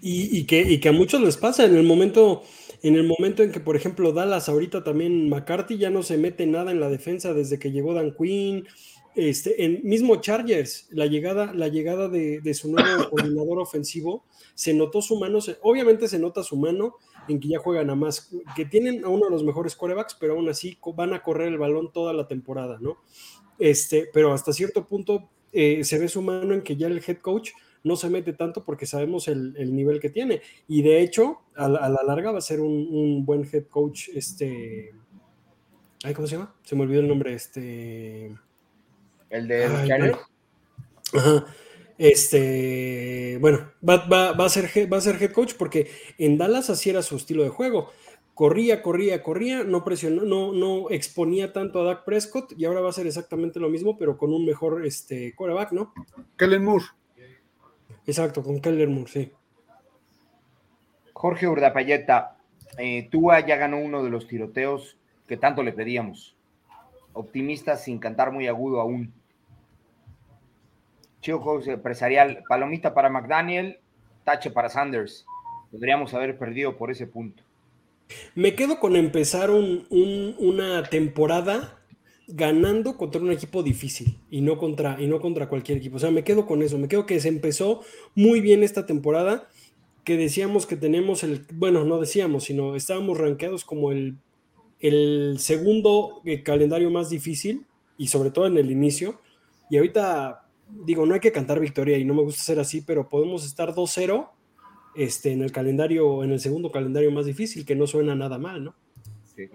Y, que, que a muchos les pasa en el momento, en el momento en que, por ejemplo, Dallas ahorita también McCarthy ya no se mete nada en la defensa desde que llegó Dan Quinn. Este, en mismo Chargers, la llegada, la llegada de, su nuevo [coughs] coordinador ofensivo, se notó su mano, obviamente se nota su mano en que ya juegan a más, que tienen a uno de los mejores corebacks, pero aún así van a correr el balón toda la temporada, ¿no? Este, pero hasta cierto punto eh, se ve su mano en que ya el head coach no se mete tanto porque sabemos el, nivel que tiene. Y de hecho, a la, larga va a ser un, buen head coach, este... ¿Cómo se llama? Se me olvidó el nombre, este... El de Ay, Ajá. Este, bueno, va, a ser, va a ser head coach porque en Dallas así era su estilo de juego. Corría, corría, corría, no presionó, no, no exponía tanto a Dak Prescott y ahora va a ser exactamente lo mismo, pero con un mejor este, quarterback, ¿no? Kellen Moore. Exacto, con Keller Moore, sí. Jorge Urdapayeta, eh, Tua ya ganó uno de los tiroteos que tanto le pedíamos. Optimista sin cantar muy agudo aún. Chico Juegos Empresarial, palomita para McDaniel, tache para Sanders. Podríamos haber perdido por ese punto. Me quedo con empezar una temporada ganando contra un equipo difícil y no contra, y no contra cualquier equipo. O sea, me quedo con eso, me quedo que se empezó muy bien esta temporada, que decíamos que tenemos el, bueno, no decíamos, sino estábamos rankeados como el, el segundo eh, calendario más difícil y sobre todo en el inicio. Y ahorita, digo, no hay que cantar victoria y no me gusta ser así, pero podemos estar 2-0 este, en el calendario, en el segundo calendario más difícil, que no suena nada mal, ¿no? Sí,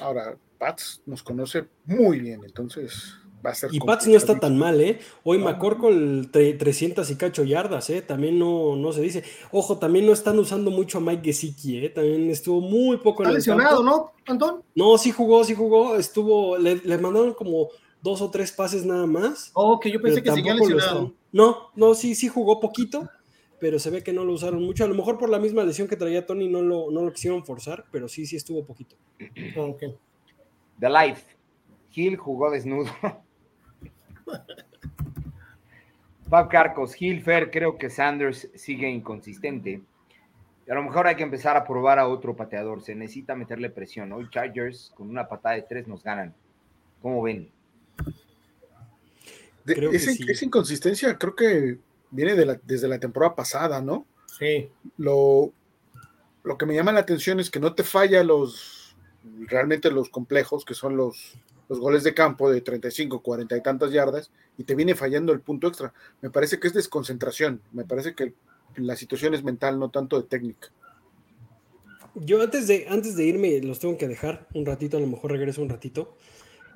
Ahora, Pats nos conoce muy bien, entonces va a ser. Y Pats no está tan mal, ¿eh? Hoy no. McCorkle 300 y cacho yardas, ¿eh? También no, no se dice. Ojo, también no están usando mucho a Mike Gesicki, ¿eh? También estuvo muy poco en lesionado, ¿no, Antón? No, sí jugó, sí jugó. Estuvo, le, mandaron como dos o tres pases nada más. Oh, que yo pensé que seguía lesionado. No, no, sí, sí jugó poquito pero se ve que no lo usaron mucho. A lo mejor por la misma lesión que traía Tony no lo, no lo quisieron forzar, pero sí, sí estuvo poquito. Ok. The Life. Gil jugó desnudo. [laughs] Bob Carcos, Gil Fair, creo que Sanders sigue inconsistente. A lo mejor hay que empezar a probar a otro pateador. Se necesita meterle presión. Hoy Chargers con una patada de tres nos ganan. ¿Cómo ven? esa, inconsistencia creo que viene desde la temporada pasada, ¿no? Sí. Lo, lo que me llama la atención es que no te falla los realmente los complejos, que son los, los goles de campo de 35, 40 y tantas yardas, y te viene fallando el punto extra. Me parece que es desconcentración, me parece que la situación es mental, no tanto de técnica. Yo antes de, antes de irme los tengo que dejar un ratito, a lo mejor regreso un ratito,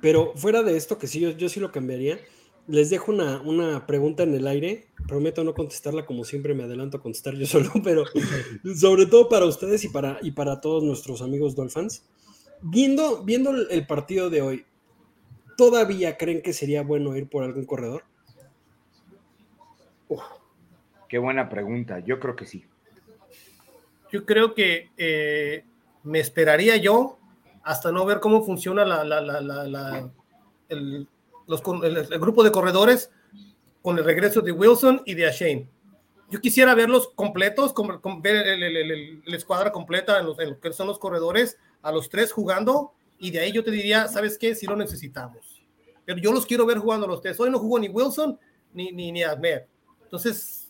pero fuera de esto, que sí, yo, yo sí lo cambiaría, les dejo una, una, pregunta en el aire. Prometo no contestarla como siempre me adelanto a contestar yo [laughs] solo, pero sobre todo para ustedes y para, y para todos nuestros amigos Dolphins viendo, viendo el partido de hoy, ¿todavía creen que sería bueno ir por algún corredor? qué buena pregunta. Yo creo que sí. Yo creo que eh, me esperaría yo hasta no ver cómo funciona la, la, la, la el, los, el, el, grupo de corredores con el regreso de Wilson y de Ashane. Yo quisiera verlos completos, con, con ver el, el, el, escuadra completa en, los, en lo que son los corredores, a los tres jugando, y de ahí yo te diría, ¿sabes qué? Si lo necesitamos. Pero yo los quiero ver jugando a los tres. Hoy no jugó ni Wilson ni, ni, ni Ahmed. Entonces,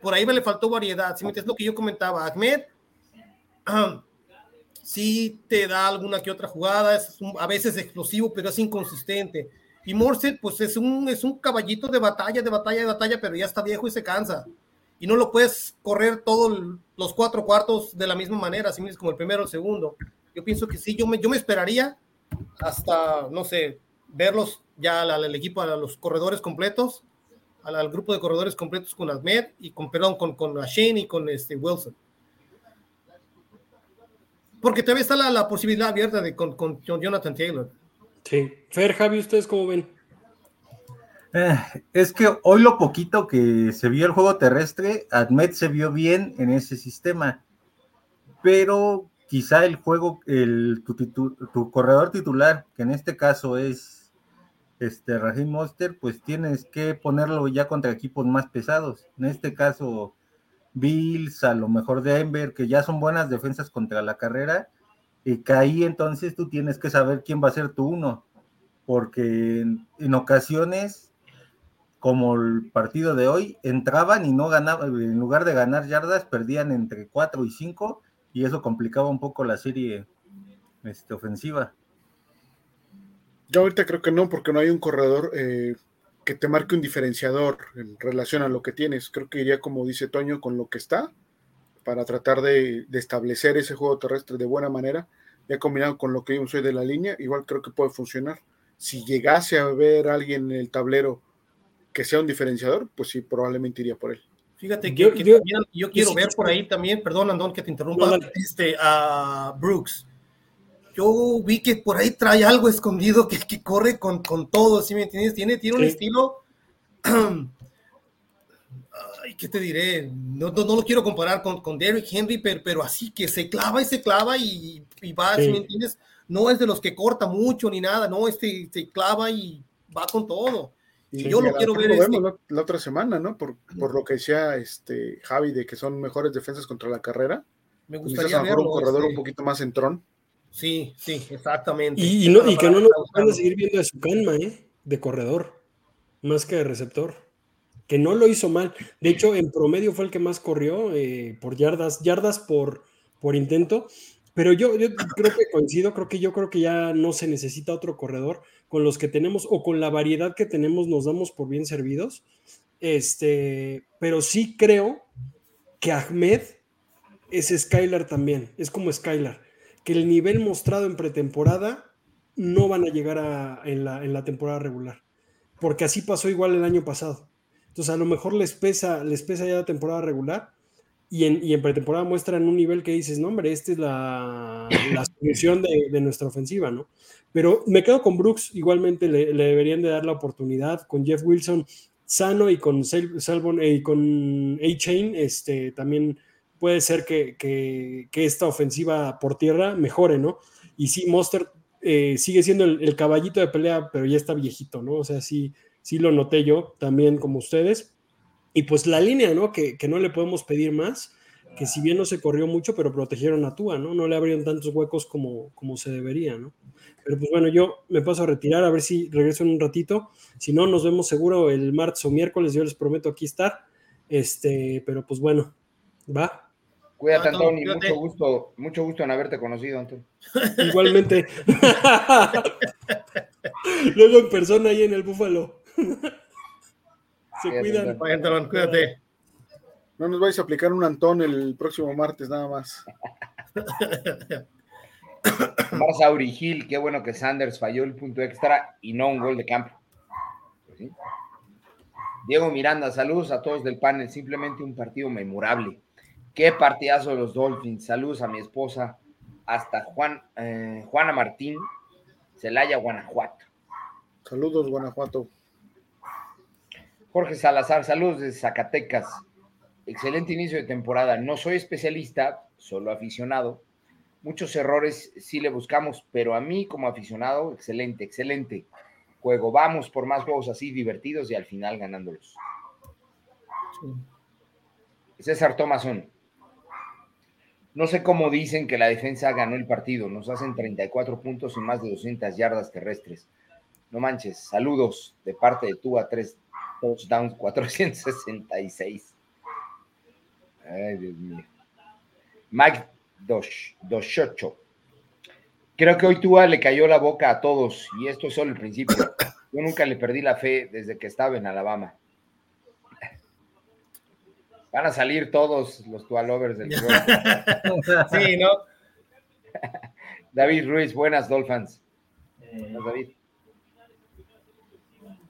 por ahí me le faltó variedad. Si me es lo que yo comentaba, Ahmed um, sí te da alguna que otra jugada, es un, a veces explosivo, pero es inconsistente. Y Morset, pues es un, es un caballito de batalla, de batalla, de batalla, pero ya está viejo y se cansa. Y no lo puedes correr todos los cuatro cuartos de la misma manera, así mismo como el primero el segundo. Yo pienso que sí, yo me, yo me esperaría hasta, no sé, verlos ya al, al equipo, a los corredores completos, al, al, grupo de corredores completos con Ahmed y con, perdón, con, con Shane y con este Wilson. Porque todavía está la, la posibilidad abierta de con, con Jonathan Taylor. Sí. Fer, Javi, ¿ustedes cómo ven? Eh, es que hoy lo poquito que se vio el juego terrestre, Admet se vio bien en ese sistema, pero quizá el juego, el, tu, tu, corredor titular, que en este caso es este Raheem Monster, pues tienes que ponerlo ya contra equipos más pesados. En este caso, Bills, a lo mejor Denver, que ya son buenas defensas contra la carrera, y que ahí entonces tú tienes que saber quién va a ser tu uno, porque en, en, ocasiones, como el partido de hoy, entraban y no ganaban, en lugar de ganar yardas, perdían entre 4 y 5, y eso complicaba un poco la serie este, ofensiva. Yo ahorita creo que no, porque no hay un corredor eh, que te marque un diferenciador en relación a lo que tienes. Creo que iría, como dice Toño, con lo que está, para tratar de, establecer ese juego terrestre de buena manera, ya combinado con lo que yo soy de la línea, igual creo que puede funcionar. Si llegase a ver alguien en el tablero que sea un diferenciador, pues sí, probablemente iría por él. Fíjate que yo, que yo, también, yo quiero sí, ver por ahí también, perdón, Andón, que te interrumpa, no, no. este, a Brooks. Yo vi que por ahí trae algo escondido que, que corre con, con todo, ¿sí me entiendes? Tiene, tiene un estilo [clears throat] ay, ¿qué te diré? No, no, no, lo quiero comparar con, con Derrick Henry, pero, pero, así que se clava y se clava y, y va, sí. ¿me entiendes? No es de los que corta mucho ni nada, no, este se clava y va con todo. Y yo lo quiero ver. Lo este... vemos la, la, otra semana, ¿no? Por, por, lo que decía este Javi de que son mejores defensas contra la carrera. Me gustaría verlo, un corredor este... un poquito más entrón. Sí, sí, exactamente. Y, y, no, y que no nos van a seguir viendo de su calma, ¿eh? De corredor, más que de receptor que no lo hizo mal. De hecho, en promedio fue el que más corrió eh, por yardas, yardas por, por intento. Pero yo, yo, creo que coincido, creo que yo creo que ya no se necesita otro corredor. Con los que tenemos o con la variedad que tenemos nos damos por bien servidos. Este, pero sí creo que Ahmed es Skylar también, es como Skylar, que el nivel mostrado en pretemporada no van a llegar a, en, la, en la temporada regular, porque así pasó igual el año pasado. Entonces a lo mejor les pesa, les pesa ya la temporada regular y en, y en pretemporada muestran un nivel que dices, no hombre, esta es la, la de, nuestra ofensiva, ¿no? Pero me quedo con Brooks, igualmente le, deberían de dar la oportunidad, con Jeff Wilson sano y con Salvon eh, y con A-Chain, este, también puede ser que, que, que, esta ofensiva por tierra mejore, ¿no? Y sí, Monster eh, sigue siendo el, el, caballito de pelea, pero ya está viejito, ¿no? O sea, sí, sí lo noté yo también como ustedes. Y pues la línea, ¿no? Que, que, no le podemos pedir más, que si bien no se corrió mucho, pero protegieron a Tua, ¿no? No le abrieron tantos huecos como, como se debería, ¿no? Pero pues bueno, yo me paso a retirar a ver si regreso en un ratito. Si no, nos vemos seguro el martes o miércoles, yo les prometo aquí estar. Este, pero pues bueno, va. Cuídate, Antonio, mucho gusto, mucho gusto en haberte conocido, Antonio. [laughs] Igualmente. [laughs] Luego en persona ahí en el Búfalo. [laughs] Se cuidan. Antón, cuídate. No nos vais a aplicar un Antón el próximo martes, nada más. [coughs] Marza Gil, qué bueno que Sanders falló el punto extra y no un gol de campo. ¿Sí? Diego Miranda, saludos a todos del panel, simplemente un partido memorable. Qué partidazo los Dolphins. Saludos a mi esposa, hasta Juan, eh, Juana Martín, Celaya, Guanajuato. Saludos, Guanajuato. Jorge Salazar, saludos de Zacatecas. Excelente inicio de temporada. No soy especialista, solo aficionado, Muchos errores sí le buscamos, pero a mí como aficionado, excelente, excelente juego. Vamos por más juegos así divertidos y al final ganándolos. César Thomason. No sé cómo dicen que la defensa ganó el partido. Nos hacen 34 puntos y más de 200 yardas terrestres. No manches. Saludos de parte de tú a tres touchdowns, 466. Ay, Dios mío. Mike Doshocho. Creo que hoy Tua le cayó la boca a todos y esto es solo el principio. Yo nunca le perdí la fe desde que estaba en Alabama. Van a salir todos los Tua lovers del [laughs] Sí, ¿no? [laughs] David Ruiz, buenas Dolphins. Buenas, David.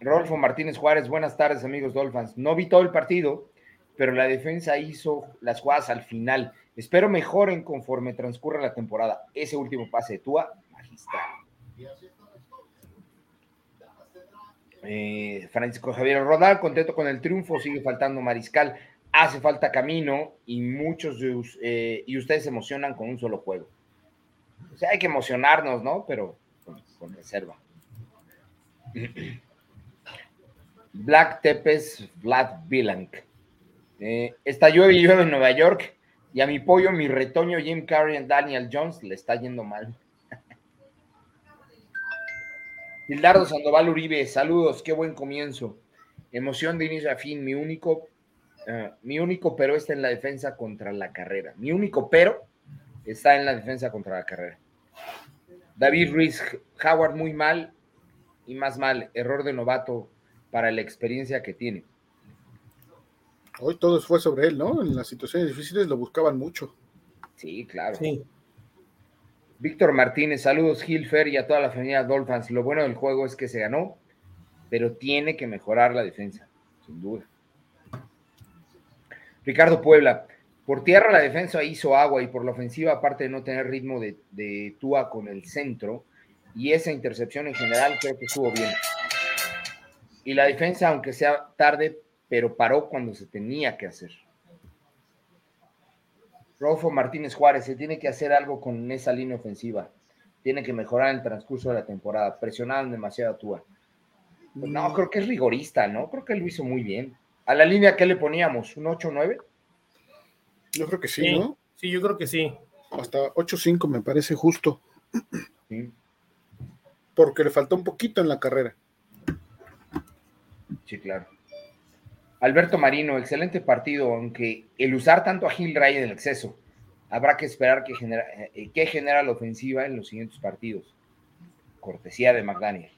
Rolfo Martínez Juárez, buenas tardes, amigos Dolphins. No vi todo el partido, pero la defensa hizo las jugadas al final. Espero mejoren conforme transcurra la temporada. Ese último pase de Tua, magistral. Eh, Francisco Javier Rodal, contento con el triunfo, sigue faltando Mariscal, hace falta camino y muchos de eh, y ustedes se emocionan con un solo juego. O sea, hay que emocionarnos, ¿no? Pero con, reserva. [clears throat] Black Tepes Vlad Vilank. Eh, y llueve en Nueva York y a mi pollo, mi retoño Jim Carrey y Daniel Jones le está yendo mal. [laughs] Hildardo Sandoval Uribe, saludos, qué buen comienzo. Emoción de inicio a fin, mi único, uh, mi único pero está en la defensa contra la carrera. Mi único pero está en la defensa contra la carrera. David Ruiz, Howard muy mal y más mal, error de novato para la experiencia que tiene. Hoy todo fue sobre él, ¿no? En las situaciones difíciles lo buscaban mucho. Sí, claro. Sí. Víctor Martínez, saludos Gilfer y a toda la familia Dolphins. Lo bueno del juego es que se ganó, pero tiene que mejorar la defensa, sin duda. Ricardo Puebla, por tierra la defensa hizo agua y por la ofensiva, aparte de no tener ritmo de, de Tua con el centro, y esa intercepción en general creo que estuvo bien. Y la defensa, aunque sea tarde, pero paró cuando se tenía que hacer. Rodolfo Martínez Juárez, se tiene que hacer algo con esa línea ofensiva. Tiene que mejorar en el transcurso de la temporada. Presionaron demasiado a Tua. Pues no, creo que es rigorista, ¿no? Creo que lo hizo muy bien. ¿A la línea qué le poníamos? ¿Un 8-9? Yo creo que sí, Sí, ¿no? sí, yo creo que sí. Hasta 8-5 me parece justo. Sí, Porque le faltó un poquito en la carrera. sí, claro. Alberto Marino, excelente partido, aunque el usar tanto a Gil Ray en el exceso, habrá que esperar que genera, eh, que genera la ofensiva en los siguientes partidos. Cortesía de McDaniel.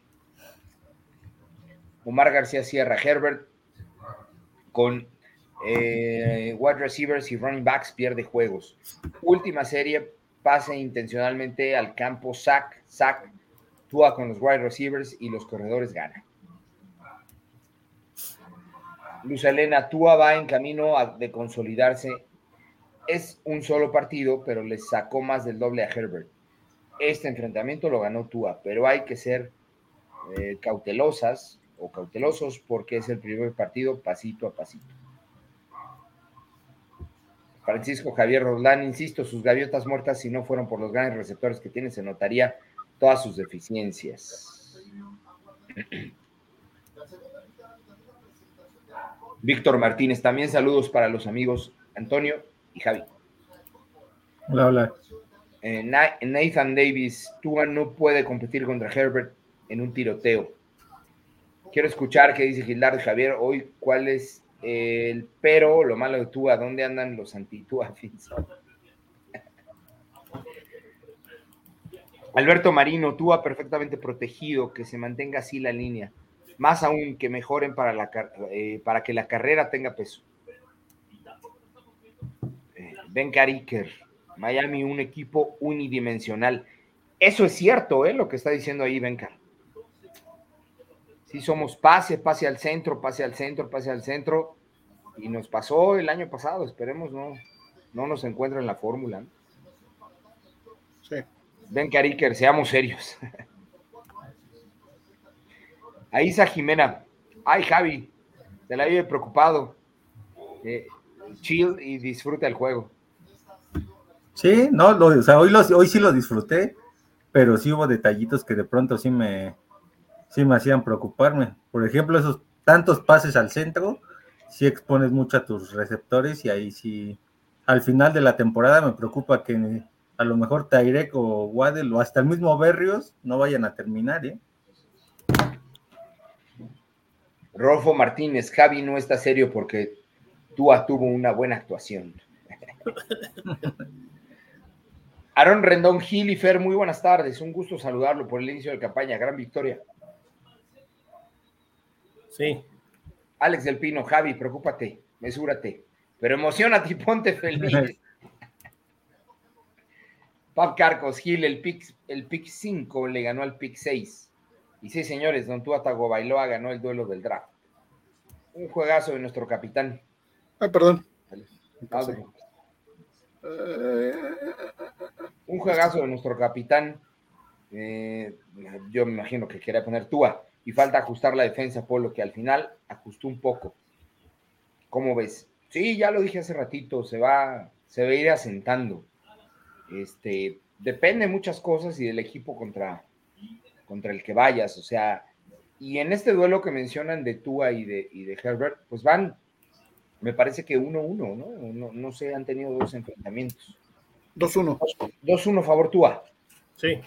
Omar García Sierra, Herbert, con eh, wide receivers y running backs pierde juegos. Última serie, pase intencionalmente al campo, sack, sack, Tua con los wide receivers y los corredores ganan. Luz Elena, Tua va en camino de consolidarse. Es un solo partido, pero le sacó más del doble a Herbert. Este enfrentamiento lo ganó Tua, pero hay que ser eh, cautelosas o cautelosos porque es el primer partido pasito a pasito. Francisco Javier Roldán, insisto, sus gaviotas muertas, si no fueron por los grandes receptores que tiene, se notaría todas sus deficiencias. Víctor Martínez, también saludos para los amigos Antonio y Javi. Hola, hola. Eh, Na- Nathan Davis, Tua no puede competir contra Herbert en un tiroteo. Quiero escuchar qué dice Gildardo Javier hoy, cuál es el pero, lo malo de Tua, dónde andan los anti-Tua? [laughs] Alberto Marino, Tua perfectamente protegido, que se mantenga así la línea. Más aún que mejoren para, la, eh, para que la carrera tenga peso. Eh, Ben Cariker, Miami, un equipo unidimensional. Eso es cierto, ¿eh? Lo que está diciendo ahí Bencar. Sí, somos pase, pase al centro, pase al centro, pase al centro. Y nos pasó el año pasado, esperemos no, no nos encuentren en la fórmula. ¿no? Sí. Ben Cariker, seamos serios. [laughs] A Isa Jimena. Ay, Javi, te la vive preocupado. Eh, chill y disfruta el juego. Sí, no, o sea, hoy, hoy sí lo disfruté, pero sí hubo detallitos que de pronto sí me, sí me hacían preocuparme. Por ejemplo, esos tantos pases al centro, sí expones mucho a tus receptores y ahí sí, al final de la temporada me preocupa que a lo mejor Tairek o Waddell o hasta el mismo Berrios no vayan a terminar, ¿eh? Rolfo Martínez, Javi no está serio porque Tua tuvo una buena actuación. [laughs] Aaron Rendón Gil y Fer, muy buenas tardes. Un gusto saludarlo por el inicio de campaña. Gran victoria. Sí. Alex del Pino, Javi, preocúpate, mesúrate, pero emocionate y ponte feliz. [laughs] Pap Carcos, Gil, el pick, el pick 5 le ganó al pick 6. Y sí, señores, Don Tua Bailoa ganó el duelo del draft. Un juegazo de nuestro capitán. Ay, perdón. Un juegazo de nuestro capitán. Eh, yo me imagino que quería poner Tua y falta ajustar la defensa, Polo, que al final ajustó un poco. ¿Cómo ves? Sí, ya lo dije hace ratito, se va, se va a ir asentando. Este, depende de muchas cosas y del equipo contra, contra el que vayas, o sea, y en este duelo que mencionan de Tua y de, y de Herbert, pues van, me parece que 1-1, ¿no? ¿no? No sé, han tenido dos enfrentamientos. 2-1. 2-1, favor Tua. Sí.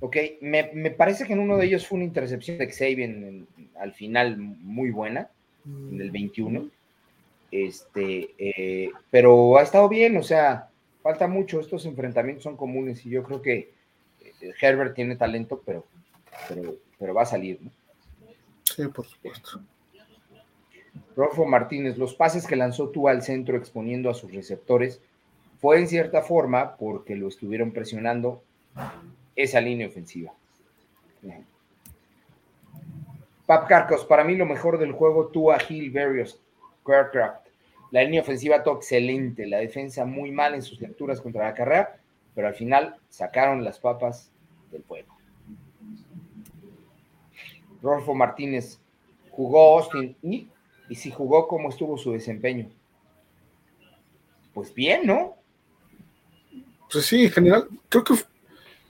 Ok, me, parece que en uno de ellos fue una intercepción de Xavier al final muy buena, en el 21. Este, eh, pero ha estado bien, o sea, falta mucho, estos enfrentamientos son comunes y yo creo que Herbert tiene talento, pero, pero, va a salir, ¿no? Sí, por supuesto. Rolfo Martínez, los pases que lanzó tú al centro exponiendo a sus receptores fue en cierta forma porque lo estuvieron presionando esa línea ofensiva. Pap Carcos, para mí lo mejor del juego, tú a Hill, Various, Aircraft. La línea ofensiva todo excelente, la defensa muy mal en sus lecturas contra la carrera, pero al final sacaron las papas del juego. Rolfo Martínez jugó Austin y, y si jugó, ¿cómo estuvo su desempeño? Pues bien, ¿no? Pues sí, en general, creo que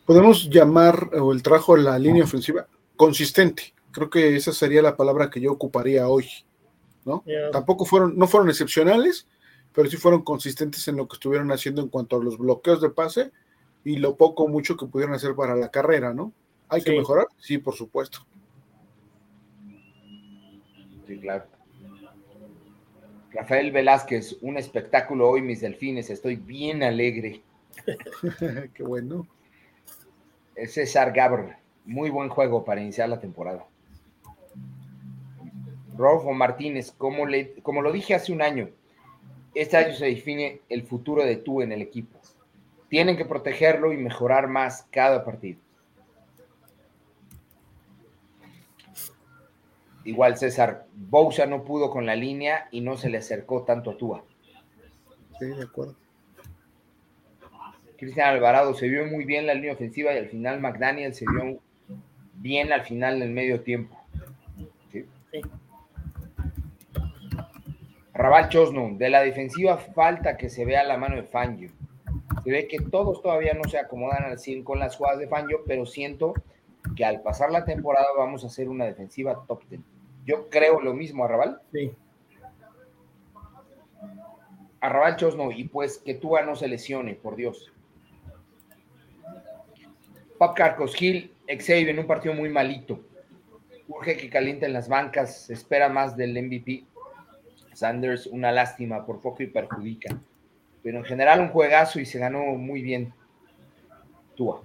podemos llamar o el trajo la línea ofensiva consistente. Creo que esa sería la palabra que yo ocuparía hoy. ¿no? Tampoco fueron, no fueron excepcionales, pero sí fueron consistentes en lo que estuvieron haciendo en cuanto a los bloqueos de pase y lo poco o mucho que pudieron hacer para la carrera, ¿no? ¿Hay que mejorar? Sí, por supuesto. Sí, claro. Rafael Velázquez, un espectáculo hoy, mis delfines, estoy bien alegre. [laughs] Qué bueno. César Gabr, muy buen juego para iniciar la temporada. Rolfo Martínez, como, le, como lo dije hace un año, este año se define el futuro de tú en el equipo. Tienen que protegerlo y mejorar más cada partido. Igual César, Bousa no pudo con la línea y no se le acercó tanto a Tua. Sí, de acuerdo. Cristian Alvarado se vio muy bien la línea ofensiva y al final McDaniel se vio bien al final del medio tiempo. ¿Sí? Raval Chosno, de la defensiva falta que se vea la mano de Fangio. Se ve que todos todavía no se acomodan al 100 con las jugadas de Fangio, pero siento que al pasar la temporada vamos a hacer una defensiva top 10. Yo creo lo mismo, Arrabal. Sí. Arrabal Chosno, y pues que Tua no se lesione, por Dios. Pop Carcos, Gil, en un partido muy malito. Urge que calienten las bancas, se espera más del MVP. Sanders, una lástima, por poco y perjudica. Pero en general un juegazo y se ganó muy bien. Tua.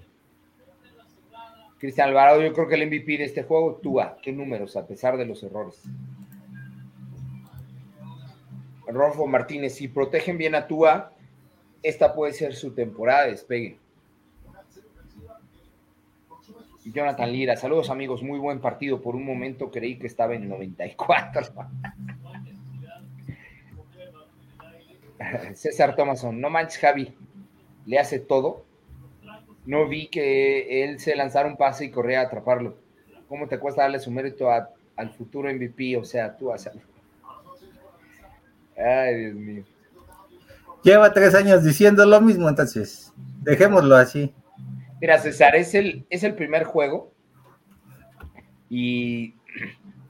Cristian Alvarado, yo creo que el MVP de este juego, Tua. ¿Qué números, a pesar de los errores? Rolfo Martínez, si protegen bien a Tua, esta puede ser su temporada de despegue. Jonathan Lira, saludos amigos, muy buen partido. Por un momento creí que estaba en 94. [laughs] César Thomason, no manches Javi, le hace todo. No vi que él se lanzara un pase y corría a atraparlo. ¿Cómo te cuesta darle su mérito al futuro MVP? O sea, tú haces. Ay, Dios mío. Lleva tres años diciendo lo mismo, entonces dejémoslo así. Mira, César, es el, es el primer juego y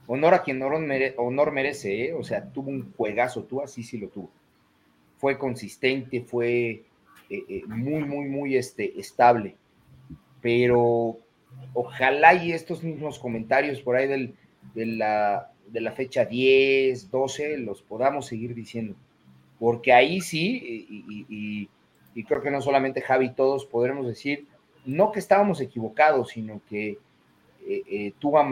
honor a quien honor, merece, ¿eh? o sea, tuvo un juegazo, tú así sí lo tuvo. Fue consistente, fue eh, eh, muy, muy, muy este, estable, pero ojalá y estos mismos comentarios por ahí del, de, la, de la fecha 10, 12, los podamos seguir diciendo, porque ahí sí, y, creo que no solamente Javi, todos podremos decir, no que estábamos equivocados, sino que eh, eh, Tuba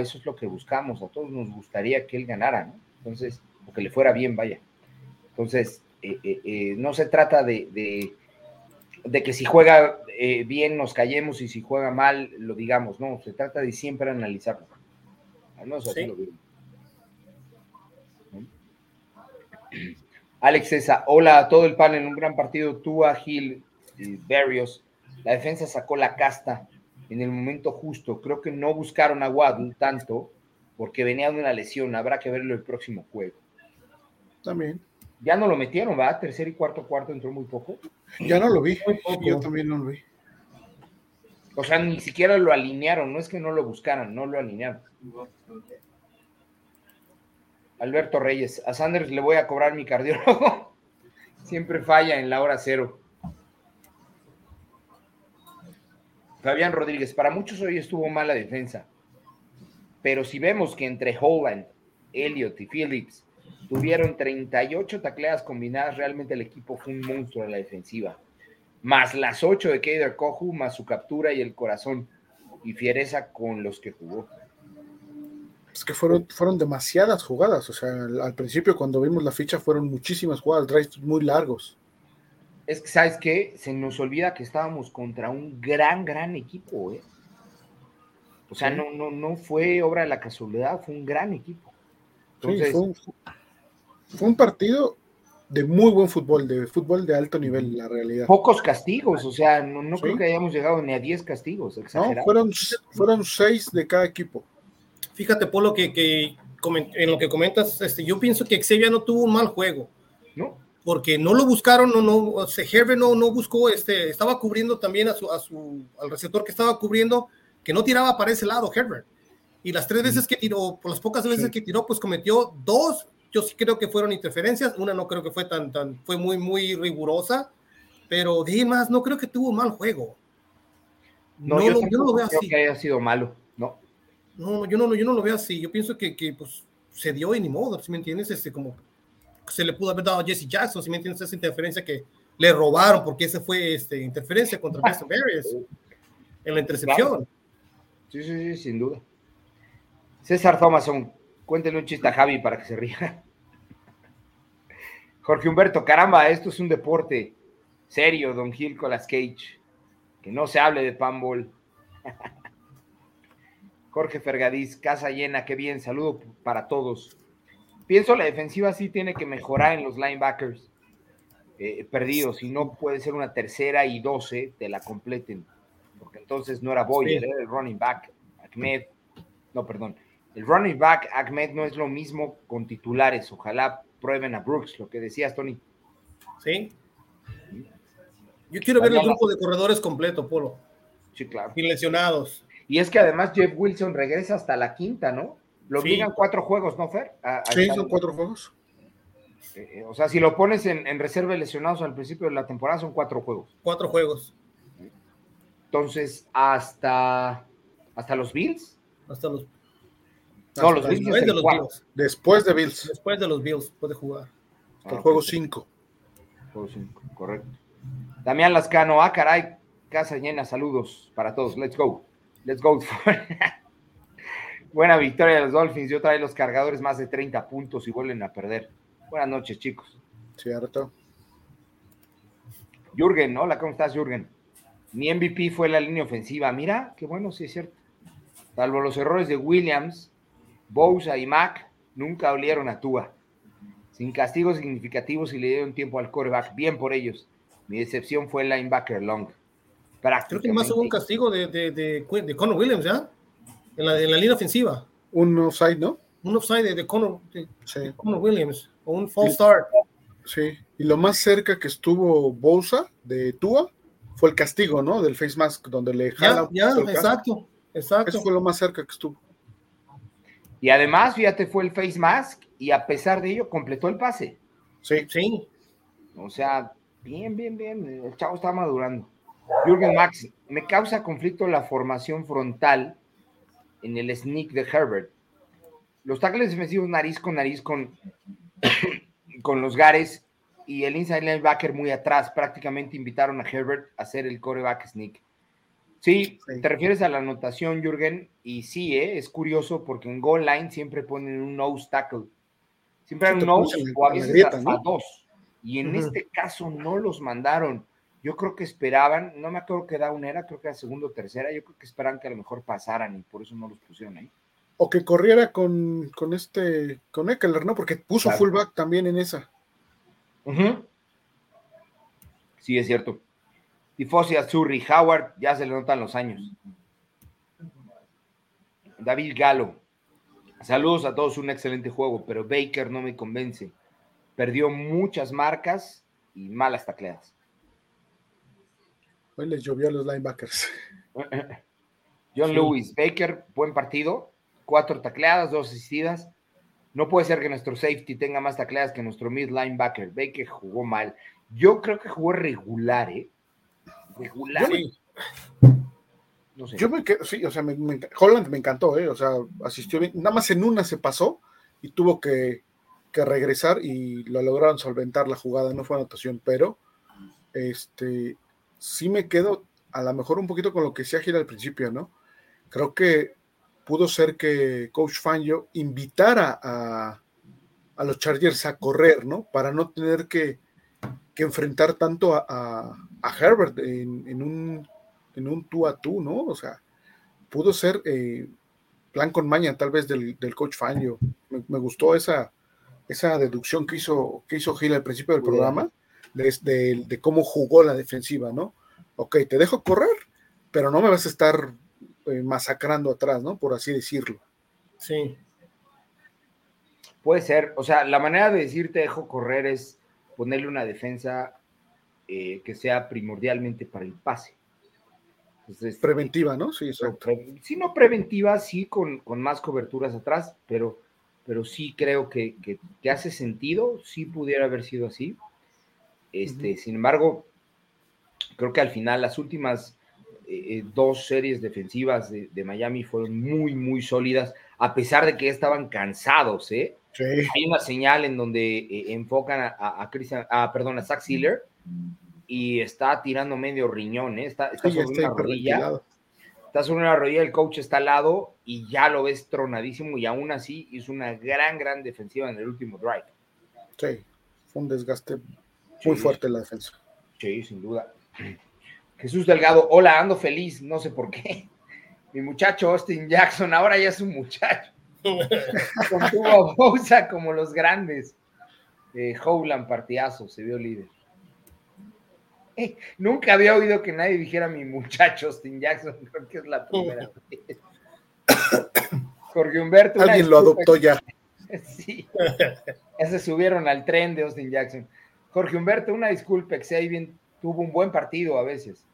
eso es lo que buscamos, a todos nos gustaría que él ganara, ¿no? Entonces, o que le fuera bien, vaya. Entonces, eh, no se trata de, de, que si juega bien nos callemos y si juega mal lo digamos, no, se trata de siempre analizarlo. Al menos así lo Alex César, hola a todo el panel, un gran partido, Tua, Gil, y Barrios. La defensa sacó la casta en el momento justo. Creo que no buscaron a Waddle tanto porque venía de una lesión. Habrá que verlo el próximo juego. También. Ya no lo metieron, ¿va? Tercer y cuarto cuarto entró muy poco. Ya no lo vi. Yo también no lo vi. O sea, ni siquiera lo alinearon. No es que no lo buscaran, no lo alinearon. Alberto Reyes, a Sanders le voy a cobrar mi cardiólogo. [laughs] Siempre falla en la hora cero. Fabián Rodríguez, para muchos hoy estuvo mala defensa, pero si vemos que entre Holland, Elliott y Phillips tuvieron 38 tacleadas combinadas, realmente el equipo fue un monstruo en la defensiva. Más las 8 de Kader Kohu, más su captura y el corazón y fiereza con los que jugó. Es que fueron, fueron demasiadas jugadas. O sea, al, principio cuando vimos la ficha fueron muchísimas jugadas, drives muy largos es que, ¿sabes qué? Se nos olvida que estábamos contra un gran, gran equipo, ¿eh? O sea, no, no, no fue obra de la casualidad, fue un gran equipo. Sí, fue, un, partido de muy buen fútbol, de fútbol de alto nivel, la realidad. Pocos castigos, o sea, no, creo que hayamos llegado ni a 10 castigos. No, fueron, fueron seis de cada equipo. Fíjate, Polo, que, que en lo que comentas, este, yo pienso que Xavier no tuvo un mal juego. ¿No? porque no lo buscaron, no, no, o Herbert no, no buscó, este, estaba cubriendo también a su, a su, al receptor que estaba cubriendo, que no tiraba para ese lado, Herbert. Y las tres veces que tiró, por las pocas veces que tiró, pues cometió dos, yo sí creo que fueron interferencias, una no creo que fue tan, tan, fue muy, muy rigurosa, pero de más, no creo que tuvo mal juego. No, yo, no lo veo así. que haya sido malo, no. No, yo no, yo no lo veo así, yo pienso que, que pues, se dio y ni modo, si me entiendes, este, como se le pudo haber dado a Jesse Jackson, si me entiendes, esa interferencia que le robaron, porque esa fue este, interferencia contra [laughs] Preston Barrios en la intercepción. Sí, sí, sí, sin duda. César Thomason, cuéntele un chiste a Javi para que se ría. Jorge Humberto, caramba, esto es un deporte serio, Don Gil Colas Cage. Que no se hable de panball. [laughs] Jorge Fergadís, casa llena, qué bien, saludo para todos. Pienso la defensiva sí tiene que mejorar en los linebackers eh, perdidos, si no puede ser una tercera y doce, te la completen, porque entonces no era Boyer, era el running back, Ahmed, no, perdón, el running back Ahmed no es lo mismo con titulares, ojalá prueben a Brooks, lo que decías, Tony. Sí. Yo quiero ver el grupo de corredores completo, Polo. Sí, claro. Y lesionados. Y es que además Jeff Wilson regresa hasta la quinta, ¿no? Lo obligan cuatro juegos, ¿no, Fer? sí, son cuatro juegos. Eh, eh, o sea, si lo pones en, reserva de lesionados al principio de la temporada, son cuatro juegos. Cuatro juegos. Entonces, hasta, hasta los Bills. Hasta los. No, los Bills. Después de los Bills. Después de Bills. Después de los Bills puede jugar. Hasta el ah, juego 5. Juego 5, correcto. Damián Lascano, ah, caray, casa llena, saludos para todos. Let's go. Let's go. [laughs] Buena victoria de los Dolphins. Yo trae los cargadores más de 30 puntos y vuelven a perder. Buenas noches, chicos. Cierto. Jürgen, hola, ¿cómo estás, Jürgen? Mi MVP fue la línea ofensiva. Mira, qué bueno, sí es cierto. Salvo los errores de Williams, Bousa y Mac, nunca olieron a Tua. Sin castigos significativos y le dieron tiempo al coreback. Bien por ellos. Mi decepción fue el linebacker Long. Creo que más hubo un castigo de, de, de Conor Williams, ¿ya? en la, en la línea ofensiva. Un offside, ¿no? Un offside de, Conor, Williams, o un false start. Sí, y lo más cerca que estuvo Bosa de Tua fue el castigo, ¿no? Del face mask, donde le jala. Ya, ya exacto, exacto. Eso fue lo más cerca que estuvo. Y además, fíjate, fue el face mask y a pesar de ello completó el pase. Sí. Sí. O sea, bien, bien, bien. El chavo está madurando. Jürgen Max, me causa conflicto la formación frontal en el sneak de Herbert. Los tackles defensivos nariz con nariz con, [coughs] con los Gares y el inside linebacker muy atrás. Prácticamente invitaron a Herbert a hacer el coreback sneak. Sí, Sí. te refieres a la anotación, Jürgen, y sí, ¿eh? es curioso porque en goal line siempre ponen un nose tackle. Siempre hay un nose o a veces grieta, a, ¿no? a dos. Y en este caso no los mandaron. Yo creo que esperaban, no me acuerdo qué down era, creo que era segundo o tercera, yo creo que esperaban que a lo mejor pasaran y por eso no los pusieron ahí. O que corriera con, con este, con Eckler, ¿no? Porque puso Claro. fullback también en esa. Sí, es cierto. Tifosi Azurri, Howard, ya se le notan los años. David Galo, saludos a todos, un excelente juego, pero Baker no me convence. Perdió muchas marcas y malas tacleadas. Hoy les llovió a los linebackers. [laughs] John Lewis, Baker, buen partido, cuatro tacleadas, dos asistidas. No puede ser que nuestro safety tenga más tacleadas que nuestro mid linebacker. Baker jugó mal. Yo creo que jugó regular, ¿eh? Regular. Yo No sé. Yo me quedo, sí, o sea, me, me- Holland me encantó, ¿eh? O sea, asistió bien. Nada más en una se pasó y tuvo que, que regresar y lo lograron solventar la jugada, no fue anotación, pero este sí me quedo a lo mejor un poquito con lo que decía Gil al principio, ¿no? Creo que pudo ser que Coach Fangio invitara a, a los Chargers a correr, ¿no? Para no tener que, que enfrentar tanto a, a- a Herbert en, en un en un tú a tú, ¿no? O sea, pudo ser eh, plan con maña tal vez del, del coach Fangio. Me, me gustó esa, esa deducción que hizo, que hizo Gil al principio del programa, de, de- de cómo jugó la defensiva, ¿no? Ok, te dejo correr, pero no me vas a estar eh, masacrando atrás, ¿no? Por así decirlo. Sí. Puede ser, o sea, la manera de decir te dejo correr es ponerle una defensa eh, que sea primordialmente para el pase. Entonces, Preventiva, ¿no? Sí, exacto. sí, no preventiva, sí con, con más coberturas atrás, pero, pero sí creo que, que, que hace sentido, sí pudiera haber sido así. Este, Sin embargo, creo que al final las últimas eh, eh, dos series defensivas de, de Miami fueron muy, muy sólidas, a pesar de que estaban cansados, ¿eh? Sí, hay una señal en donde eh, enfocan a, a, a Christian, a, perdón, a Zach Sealer y está tirando medio riñón, ¿eh? está, está sí, sobre una rodilla, está sobre una rodilla, el coach está al lado y ya lo ves tronadísimo y aún así hizo una gran, gran defensiva en el último drive. Sí, fue un desgaste muy Sí. fuerte la defensa. Sí, sin duda. Jesús Delgado, hola, ando feliz, no sé por qué. Mi muchacho Austin Jackson, ahora ya es un muchacho. Contuvo a Bosa como los grandes. Eh, Howland partidazo, se vio líder. Eh, nunca había oído que nadie dijera mi muchacho Austin Jackson, creo que es la primera [laughs] vez. Jorge Humberto. Alguien lo adoptó ya. [laughs] Sí. Ya se subieron al tren de Austin Jackson. Jorge Humberto, una disculpa, Xavier tuvo un buen partido a veces.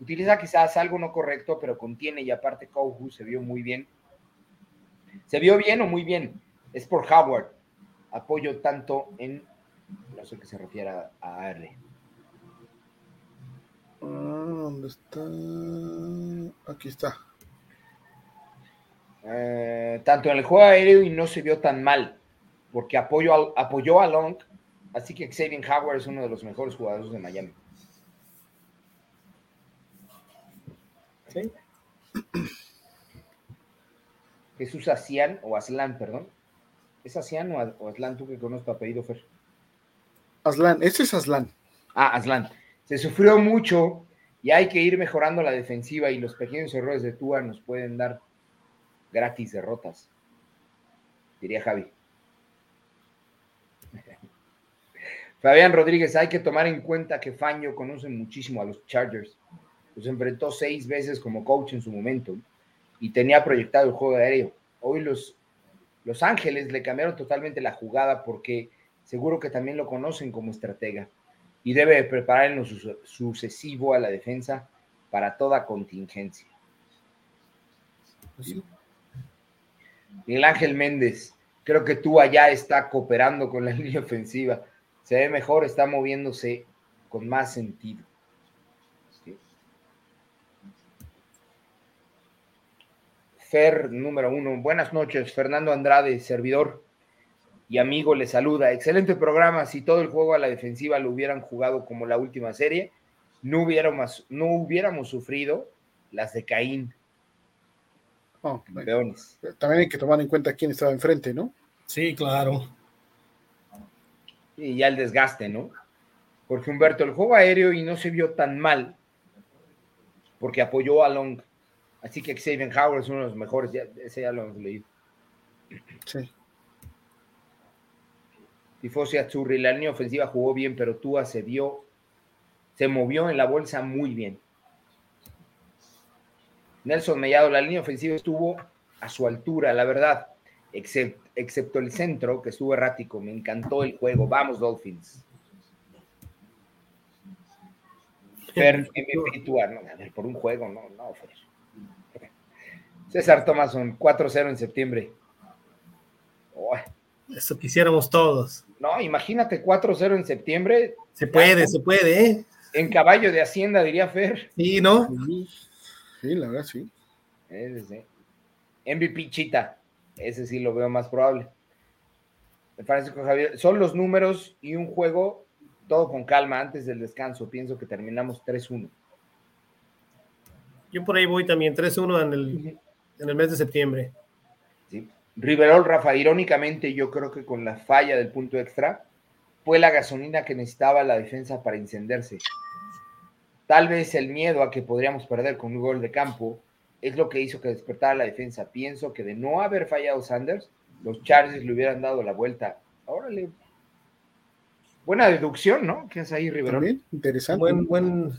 Utiliza quizás algo no correcto, pero contiene y aparte Kouhu se vio muy bien. ¿Se vio bien o muy bien? Es por Howard. Apoyo tanto en, no sé qué se refiere a, a R. Ah, ¿Dónde está? Aquí está. Eh, tanto en el juego aéreo y no se vio tan mal, porque apoyó, al- apoyó a Long, así que Xavier Howard es uno de los mejores jugadores de Miami. Sí. Jesús Asian, o Aslan, perdón. ¿Es Asian o, Aslan tú que conoces tu apellido, Fer? Aslan, ese es Aslan. Ah, Aslan. Se sufrió mucho y hay que ir mejorando la defensiva y los pequeños errores de Tua nos pueden dar gratis derrotas, diría Javi. [laughs] Fabián Rodríguez, hay que tomar en cuenta que Faño conoce muchísimo a los Chargers. Los enfrentó seis veces como coach en su momento y tenía proyectado el juego aéreo. Hoy los, los Ángeles le cambiaron totalmente la jugada porque seguro que también lo conocen como estratega y debe preparar en lo sucesivo a la defensa para toda contingencia. Miguel Ángel Méndez, creo que tú allá está cooperando con la [laughs] línea ofensiva. Se ve mejor, está moviéndose con más sentido. Fer número uno. Buenas noches, Fernando Andrade, servidor y amigo, le saluda. Excelente programa. Si todo el juego a la defensiva lo hubieran jugado como la última serie, no hubiéramos, no hubiéramos sufrido las de Caín. También hay que tomar en cuenta quién estaba enfrente, ¿no? Sí, claro. Y ya el desgaste, ¿no? Porque Humberto, el juego aéreo y no se vio tan mal porque apoyó a Long. Así que Xavier Howard es uno de los mejores, ya, ese ya lo hemos leído. Sí. Tifosi Azzurri, la línea ofensiva jugó bien, pero Tua se vio, se movió en la bolsa muy bien. Nelson Mellado, la línea ofensiva estuvo a su altura, la verdad, excepto el centro, que estuvo errático. Me encantó el juego. Vamos, Dolphins. Fer, MVP Tua, no, a ver, por un juego, no, no, Fer. César Thomason, 4-0 en septiembre. Eso quisiéramos todos. No, imagínate 4-0 en septiembre. Se puede, se puede, ¿eh? En caballo de Hacienda, diría Fer. Sí, ¿no? Sí, la verdad, sí. Ese MVP Chita, ese sí lo veo más probable. Francisco Javier, son los números y un juego, todo con calma antes del descanso. Pienso que terminamos 3-1. Yo por ahí voy también, 3-1 en el, en el mes de septiembre. Sí. Riverol, Rafa, irónicamente, yo creo que con la falla del punto extra, fue la gasolina que necesitaba la defensa para encenderse. Tal vez el miedo a que podríamos perder con un gol de campo es lo que hizo que despertara la defensa. Pienso que de no haber fallado Sanders, los Chargers le hubieran dado la vuelta. Órale. Buena deducción, ¿no? ¿Qué es ahí, Riverol? interesante. Buen, buen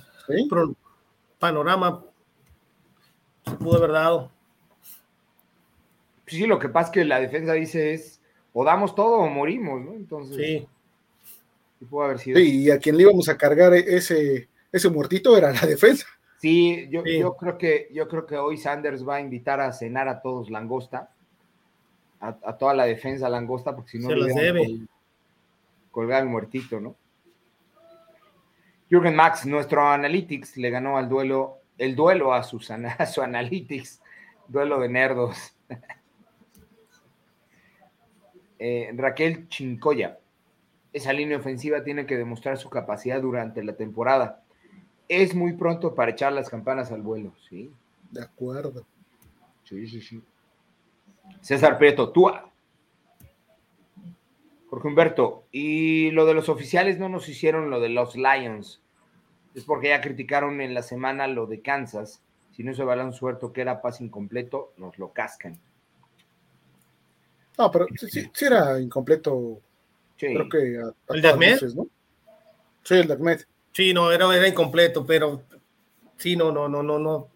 panorama. Se pudo haber dado. Sí, lo que pasa es que la defensa dice es o damos todo o morimos, ¿no? Entonces. Sí. Pudo haber sido. Sí, y a quien le íbamos a cargar ese, ese muertito era la defensa. Sí, yo, yo creo que yo creo que hoy Sanders va a invitar a cenar a todos langosta, a, toda la defensa langosta, porque si no se los debe colgar el muertito, ¿no? Jürgen Max, nuestro analytics le ganó al duelo, el duelo a, sus, [laughs] a su analytics, duelo de nerdos. Eh, Raquel Chincoya. Esa línea ofensiva tiene que demostrar su capacidad durante la temporada. Es muy pronto para echar las campanas al vuelo, ¿sí? De acuerdo. Sí, sí, sí. César Prieto, tú. Jorge Humberto, y lo de los oficiales no nos hicieron lo de los Lions. Es porque ya criticaron en la semana lo de Kansas. Si no se balón suelto que era pase incompleto, nos lo cascan. No, pero sí, sí era incompleto. Creo que ¿El de Ahmed? ¿no? Sí, el de Ahmed. Sí, no, era, era incompleto, pero sí, no, no, no, no, no.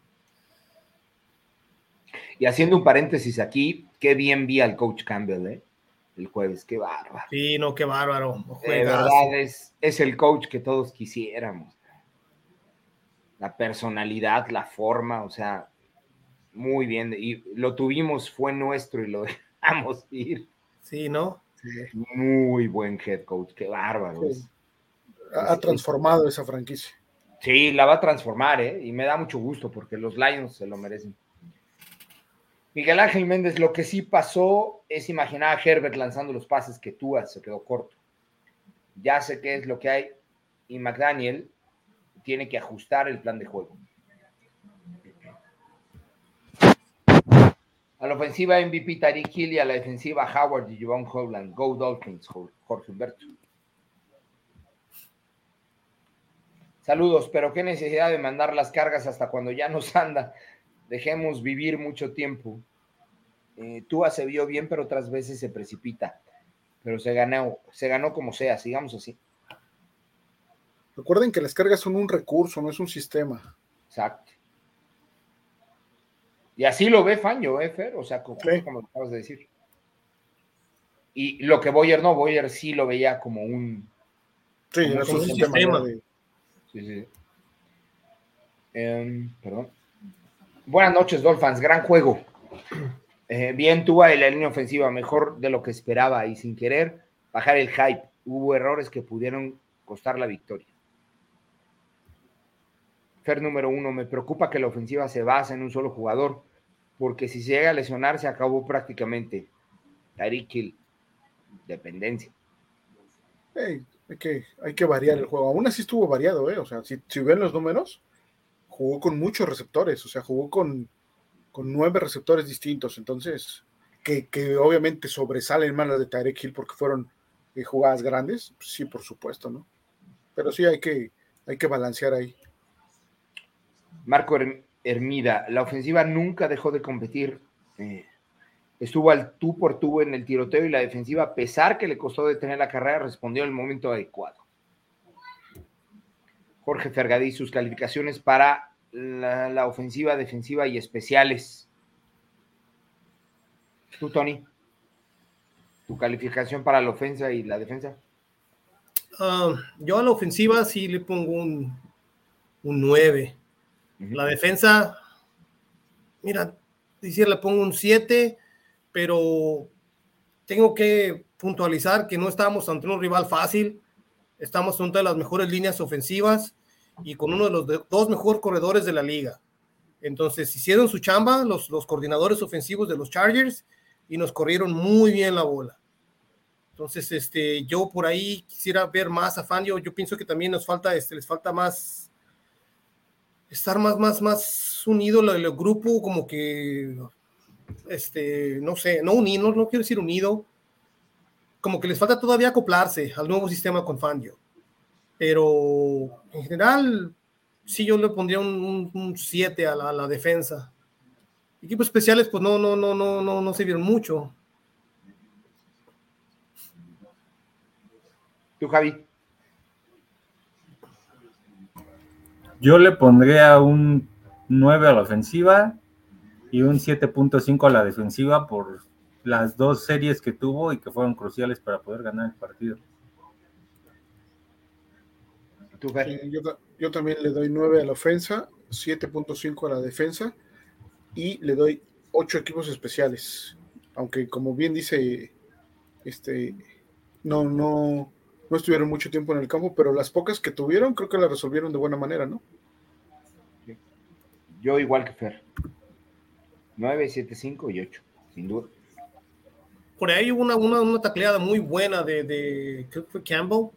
Y haciendo un paréntesis aquí, qué bien vi al coach Campbell, ¿eh? El jueves, qué bárbaro. Sí, no, qué bárbaro. De verdad, es, es el coach que todos quisiéramos. La personalidad, la forma, o sea, muy bien. Y lo tuvimos, fue nuestro y lo dejamos ir. Sí, ¿no? Muy buen head coach, qué bárbaro. Ha transformado esa franquicia. Sí, la va a transformar, ¿eh? Y me da mucho gusto porque los Lions se lo merecen. Miguel Ángel Méndez, lo que sí pasó es imaginar a Herbert lanzando los pases que tú se quedó corto. Ya sé qué es lo que hay y McDaniel tiene que ajustar el plan de juego. A la ofensiva MVP Tariq Hill y a la defensiva Howard y Javon Holland. Go Dolphins, Jorge Humberto. Saludos, pero qué necesidad de mandar las cargas hasta cuando ya nos anda. Dejemos vivir mucho tiempo. Eh, Tua se vio bien, pero otras veces se precipita. Pero se ganó, se ganó como sea, sigamos así. Recuerden que las cargas son un recurso, no es un sistema. Exacto. Y así lo ve Faño, ¿eh, Fer? O sea, como, lo acabas de decir. Y lo que Boyer no, Boyer sí lo veía como un. Sí, Como un sistema sistema. de- Sí, sí. Em, perdón. Buenas noches, Dolphins. Gran juego. [clears throat] Eh, bien, Tua y la línea ofensiva, mejor de lo que esperaba y sin querer bajar el hype. Hubo errores que pudieron costar la victoria. Fer número uno, me preocupa que la ofensiva se basa en un solo jugador, porque si se llega a lesionar se acabó prácticamente. Tyreek Hill, dependencia. Hay, que, hay que variar el juego. Aún así estuvo variado, ¿eh? O sea, si, si ven los números, jugó con muchos receptores, o sea, jugó con, con nueve receptores distintos. Entonces, que, que obviamente sobresalen más las de Tarek Hill porque fueron eh, jugadas grandes, sí, por supuesto, ¿no? Pero sí hay que, hay que balancear ahí. Marco Hermida, la ofensiva nunca dejó de competir. eh, estuvo al tú por tú en el tiroteo y la defensiva, a pesar que le costó detener la carrera, respondió en el momento adecuado. Jorge Fergadí, sus calificaciones para la, ofensiva, defensiva y especiales. Tú, Tony. Tu calificación para la ofensa y la defensa. Ah, yo a la ofensiva sí le pongo un, un 9. La defensa, mira, decir le pongo un 7, pero tengo que puntualizar que no estamos ante un rival fácil. Estamos ante las mejores líneas ofensivas y con uno de los dos mejores corredores de la liga. Entonces, hicieron su chamba los, los coordinadores ofensivos de los Chargers y nos corrieron muy bien la bola. Entonces, este, yo por ahí quisiera ver más a Fangio. Yo pienso que también nos falta, este, les falta más, estar más, más, más unido el, grupo, como que, este, no sé, no unido, no, quiero decir unido, como que les falta todavía acoplarse al nuevo sistema con Fangio. Pero en general, sí yo le pondría un 7 a a la defensa. Equipos especiales, pues no, no, no, no, no, no se vieron mucho. Tú, Javi. Yo le pondría un 9 a la ofensiva y un 7.5 a la defensiva por las dos series que tuvo y que fueron cruciales para poder ganar el partido. Yo también le doy 9 a la ofensa, 7.5 a la defensa y le doy 8 equipos especiales. Aunque como bien dice, este, no, no, no estuvieron mucho tiempo en el campo, pero las pocas que tuvieron creo que las resolvieron de buena manera, ¿no? Yo igual que Fer. 9, 7, 5 y 8, sin duda. Por ahí hubo una, una, una tacleada muy buena de, de creo que fue Campbell.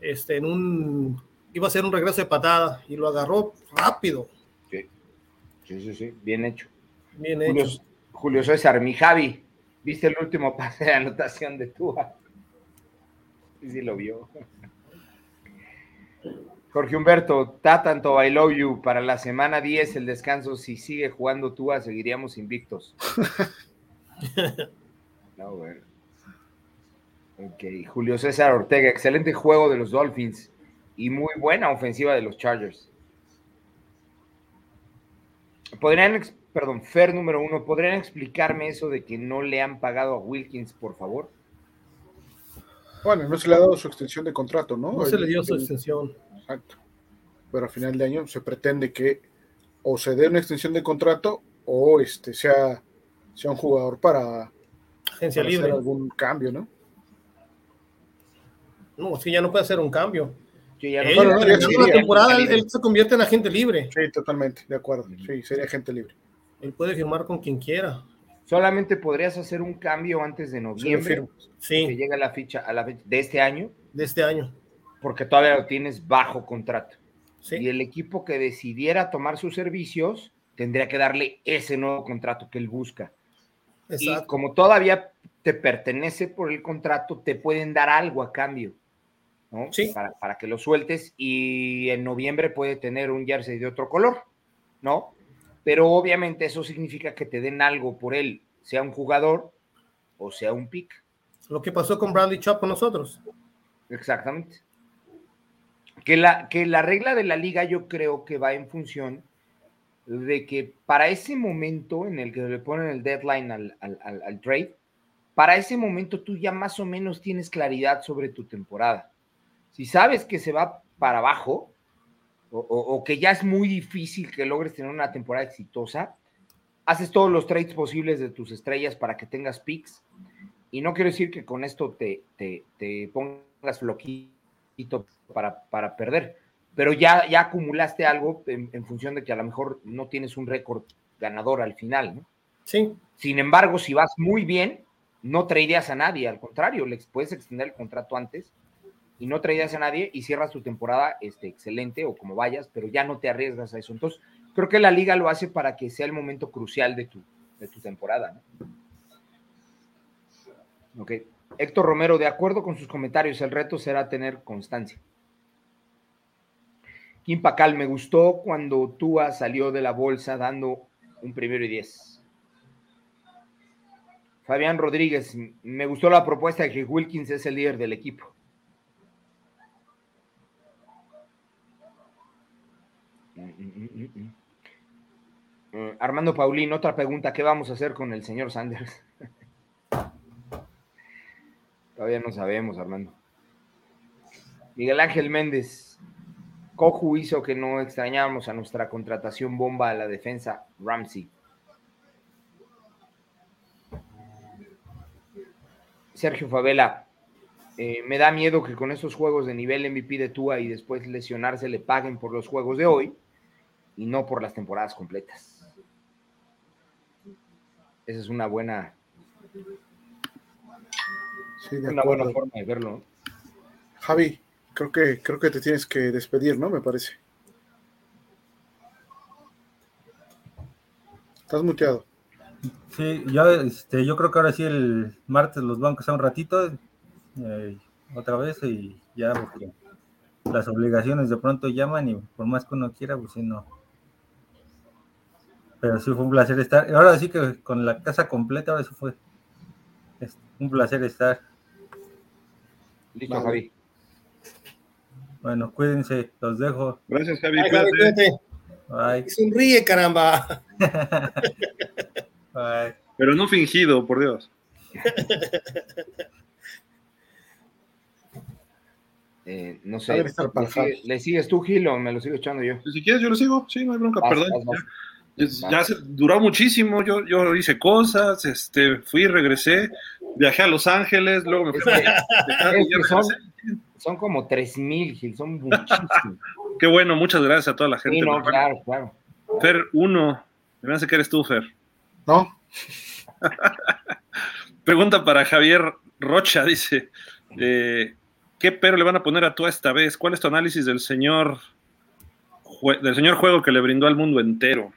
Este, en un, iba a ser un regreso de patada y lo agarró rápido. Sí, sí, sí, sí, bien hecho. Bien Julio, hecho. Julio César, mi Javi, ¿viste el último pase de anotación de Tua? Sí, sí lo vio. Jorge Humberto, Tatanto, I love you. Para la semana 10, el descanso, si sigue jugando Tua, seguiríamos invictos. [laughs] No, bueno. Ok, Julio César Ortega, excelente juego de los Dolphins y muy buena ofensiva de los Chargers. ¿Podrían, perdón, Fer número uno, ¿podrían explicarme eso de que no le han pagado a Wilkins, por favor? Bueno, no se le ha dado su extensión de contrato, ¿no? No se le dio su extensión. Exacto. Pero a final de año se pretende que o se dé una extensión de contrato o este sea, sea un jugador para, Agencia para libre. hacer algún cambio, ¿no? No, que ya no puede hacer un cambio. Yo ya no Él, Bueno, no, ya sí la temporada, él, él se convierte en agente libre. Sí, totalmente, de acuerdo. Sí, sería gente libre. Él puede firmar con quien quiera. Solamente podrías hacer un cambio antes de Sí, noviembre, firmo. que Sí, llega la ficha a la fecha de este año, de este año. porque todavía lo tienes bajo contrato. Y Sí, el equipo que decidiera tomar sus servicios tendría que darle ese nuevo contrato que él busca. Y exacto. como todavía te pertenece por el contrato, te pueden dar algo a cambio, ¿no? Sí. Para, para que lo sueltes y en noviembre puede tener un jersey de otro color, ¿no? Pero obviamente eso significa que te den algo por él, sea un jugador o sea un pick. Lo que pasó con Bradley Chop con nosotros. Exactamente. Que la, que la regla de la liga yo creo que va en función de que para ese momento en el que le ponen el deadline al, al- al- al trade, para ese momento tú ya más o menos tienes claridad sobre tu temporada. Si sabes que se va para abajo o, o que ya es muy difícil que logres tener una temporada exitosa, haces todos los trades posibles de tus estrellas para que tengas picks. Y no quiero decir que con esto te, te, te pongas floquito para, para, perder, pero ya, ya acumulaste algo en, en, función de que a lo mejor no tienes un récord ganador al final, ¿no? Sí. Sin embargo, si vas muy bien, no traerías a nadie, al contrario, le puedes extender el contrato antes y no traerías a nadie y cierras tu temporada este, excelente o como vayas, pero ya no te arriesgas a eso. Entonces, creo que la liga lo hace para que sea el momento crucial de tu, de tu temporada. ¿no? Ok. Héctor Romero, de acuerdo con sus comentarios, el reto será tener constancia. Kim Pacal, me gustó cuando Tua salió de la bolsa dando un primero y diez. Fabián Rodríguez, me gustó la propuesta de que Wilkins es el líder del equipo. Armando Paulín, otra pregunta, ¿qué vamos a hacer con el señor Sanders? [laughs] Todavía no sabemos, Armando. Miguel Ángel Méndez, Coju hizo que no extrañamos a nuestra contratación bomba a la defensa, Ramsey. Sergio Favela, eh, me da miedo que con esos juegos de nivel MVP de Tua y después lesionarse le paguen por los juegos de hoy y no por las temporadas completas. Esa es una buena, Sí, una buena forma de verlo. ¿no? Javi, creo que, creo que te tienes que despedir, ¿no? Me parece. Estás muteado. Sí, yo, este, yo creo que ahora sí el martes los bancos a un ratito, eh, otra vez, y ya porque las obligaciones de pronto llaman y por más que uno quiera, pues sí, no. Pero sí fue un placer estar. Ahora sí que con la casa completa, ahora sí fue es un placer estar. Listo, Vale. Javi. Bueno, cuídense, los dejo. Gracias, Javi. Ay, Javi, cuídate. cuídate. Bye. Sonríe, caramba. [laughs] Bye. Pero no fingido, por Dios. [laughs] Eh, no sé, ¿le, sigues tú, Gil, o me lo sigo echando yo? Si quieres, yo lo sigo. Sí, no hay bronca. Vas, Perdón. vas, vas. Ya, se- duró muchísimo. Yo, yo hice cosas, este, fui, regresé, viajé a Los Ángeles, luego me fui a [laughs] son, son como 3000, Gil, son muchísimos. Qué bueno, muchas gracias a toda la gente. Sí, no, Bueno, claro, claro. Fer 1, me hace que eres tú, Fer. ¿No? [laughs] Pregunta para Javier Rocha, dice, eh, ¿qué pero le van a poner a tú esta vez? ¿Cuál es tu análisis del señor, jue- del señor juego que le brindó al mundo entero?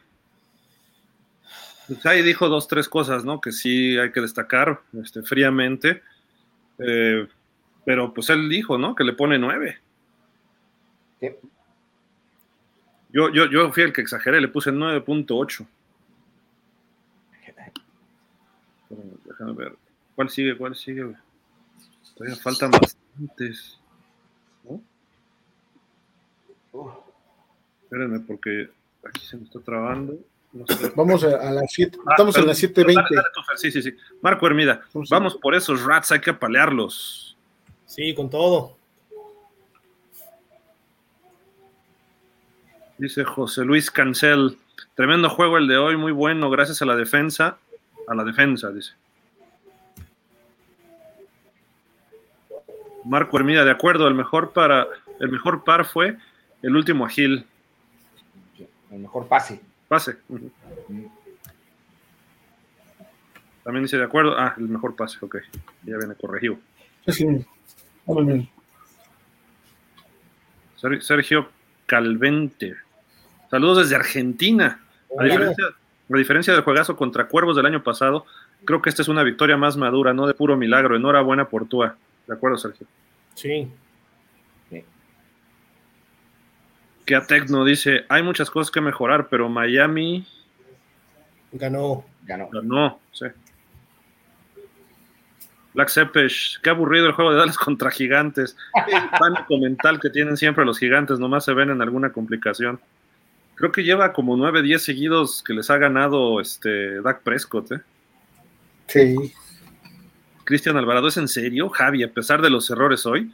Pues ahí dijo dos, tres cosas, ¿no? Que sí hay que destacar este, fríamente. Eh, pero pues él dijo, ¿no? Que le pone nueve. Sí. Yo, yo, yo fui el que exageré, le puse 9.8. Pero Déjame ver. ¿Cuál sigue? ¿Cuál sigue? Todavía faltan bastantes. ¿no? Espérenme, porque aquí se me está trabando. No sé. Vamos a, a las 7. Ah, Estamos en las dale, 7.20. dale tú, Fer. Sí, sí, sí. Marco Hermida, Vamos. vamos por esos rats, hay que apalearlos. Sí, con todo. Dice José Luis Cancel. Tremendo juego el de hoy, muy bueno, gracias a la defensa. A la defensa, dice. Marco Hermida, de acuerdo, el mejor para el mejor par fue el último agil. El mejor pase. Pase. También dice de acuerdo. Ah, el mejor pase, ok. Ya viene corregido. Sí. Ser- Sergio Calvente. Saludos desde Argentina. A diferencia, a diferencia del juegazo contra Cuervos del año pasado, creo que esta es una victoria más madura, no de puro milagro. Enhorabuena por Tua. De acuerdo, Sergio. Sí. Que a Tecno dice, hay muchas cosas que mejorar, pero Miami Ganó. Ganó. no, sí. Black Sepesh, qué aburrido el juego de Dallas [laughs] contra gigantes. El pánico mental que tienen siempre los gigantes, nomás se ven en alguna complicación. Creo que lleva como 9, 10 seguidos que les ha ganado este Dak Prescott, ¿eh? Sí. Cristian Alvarado, ¿es en serio, Javi? A pesar de los errores hoy,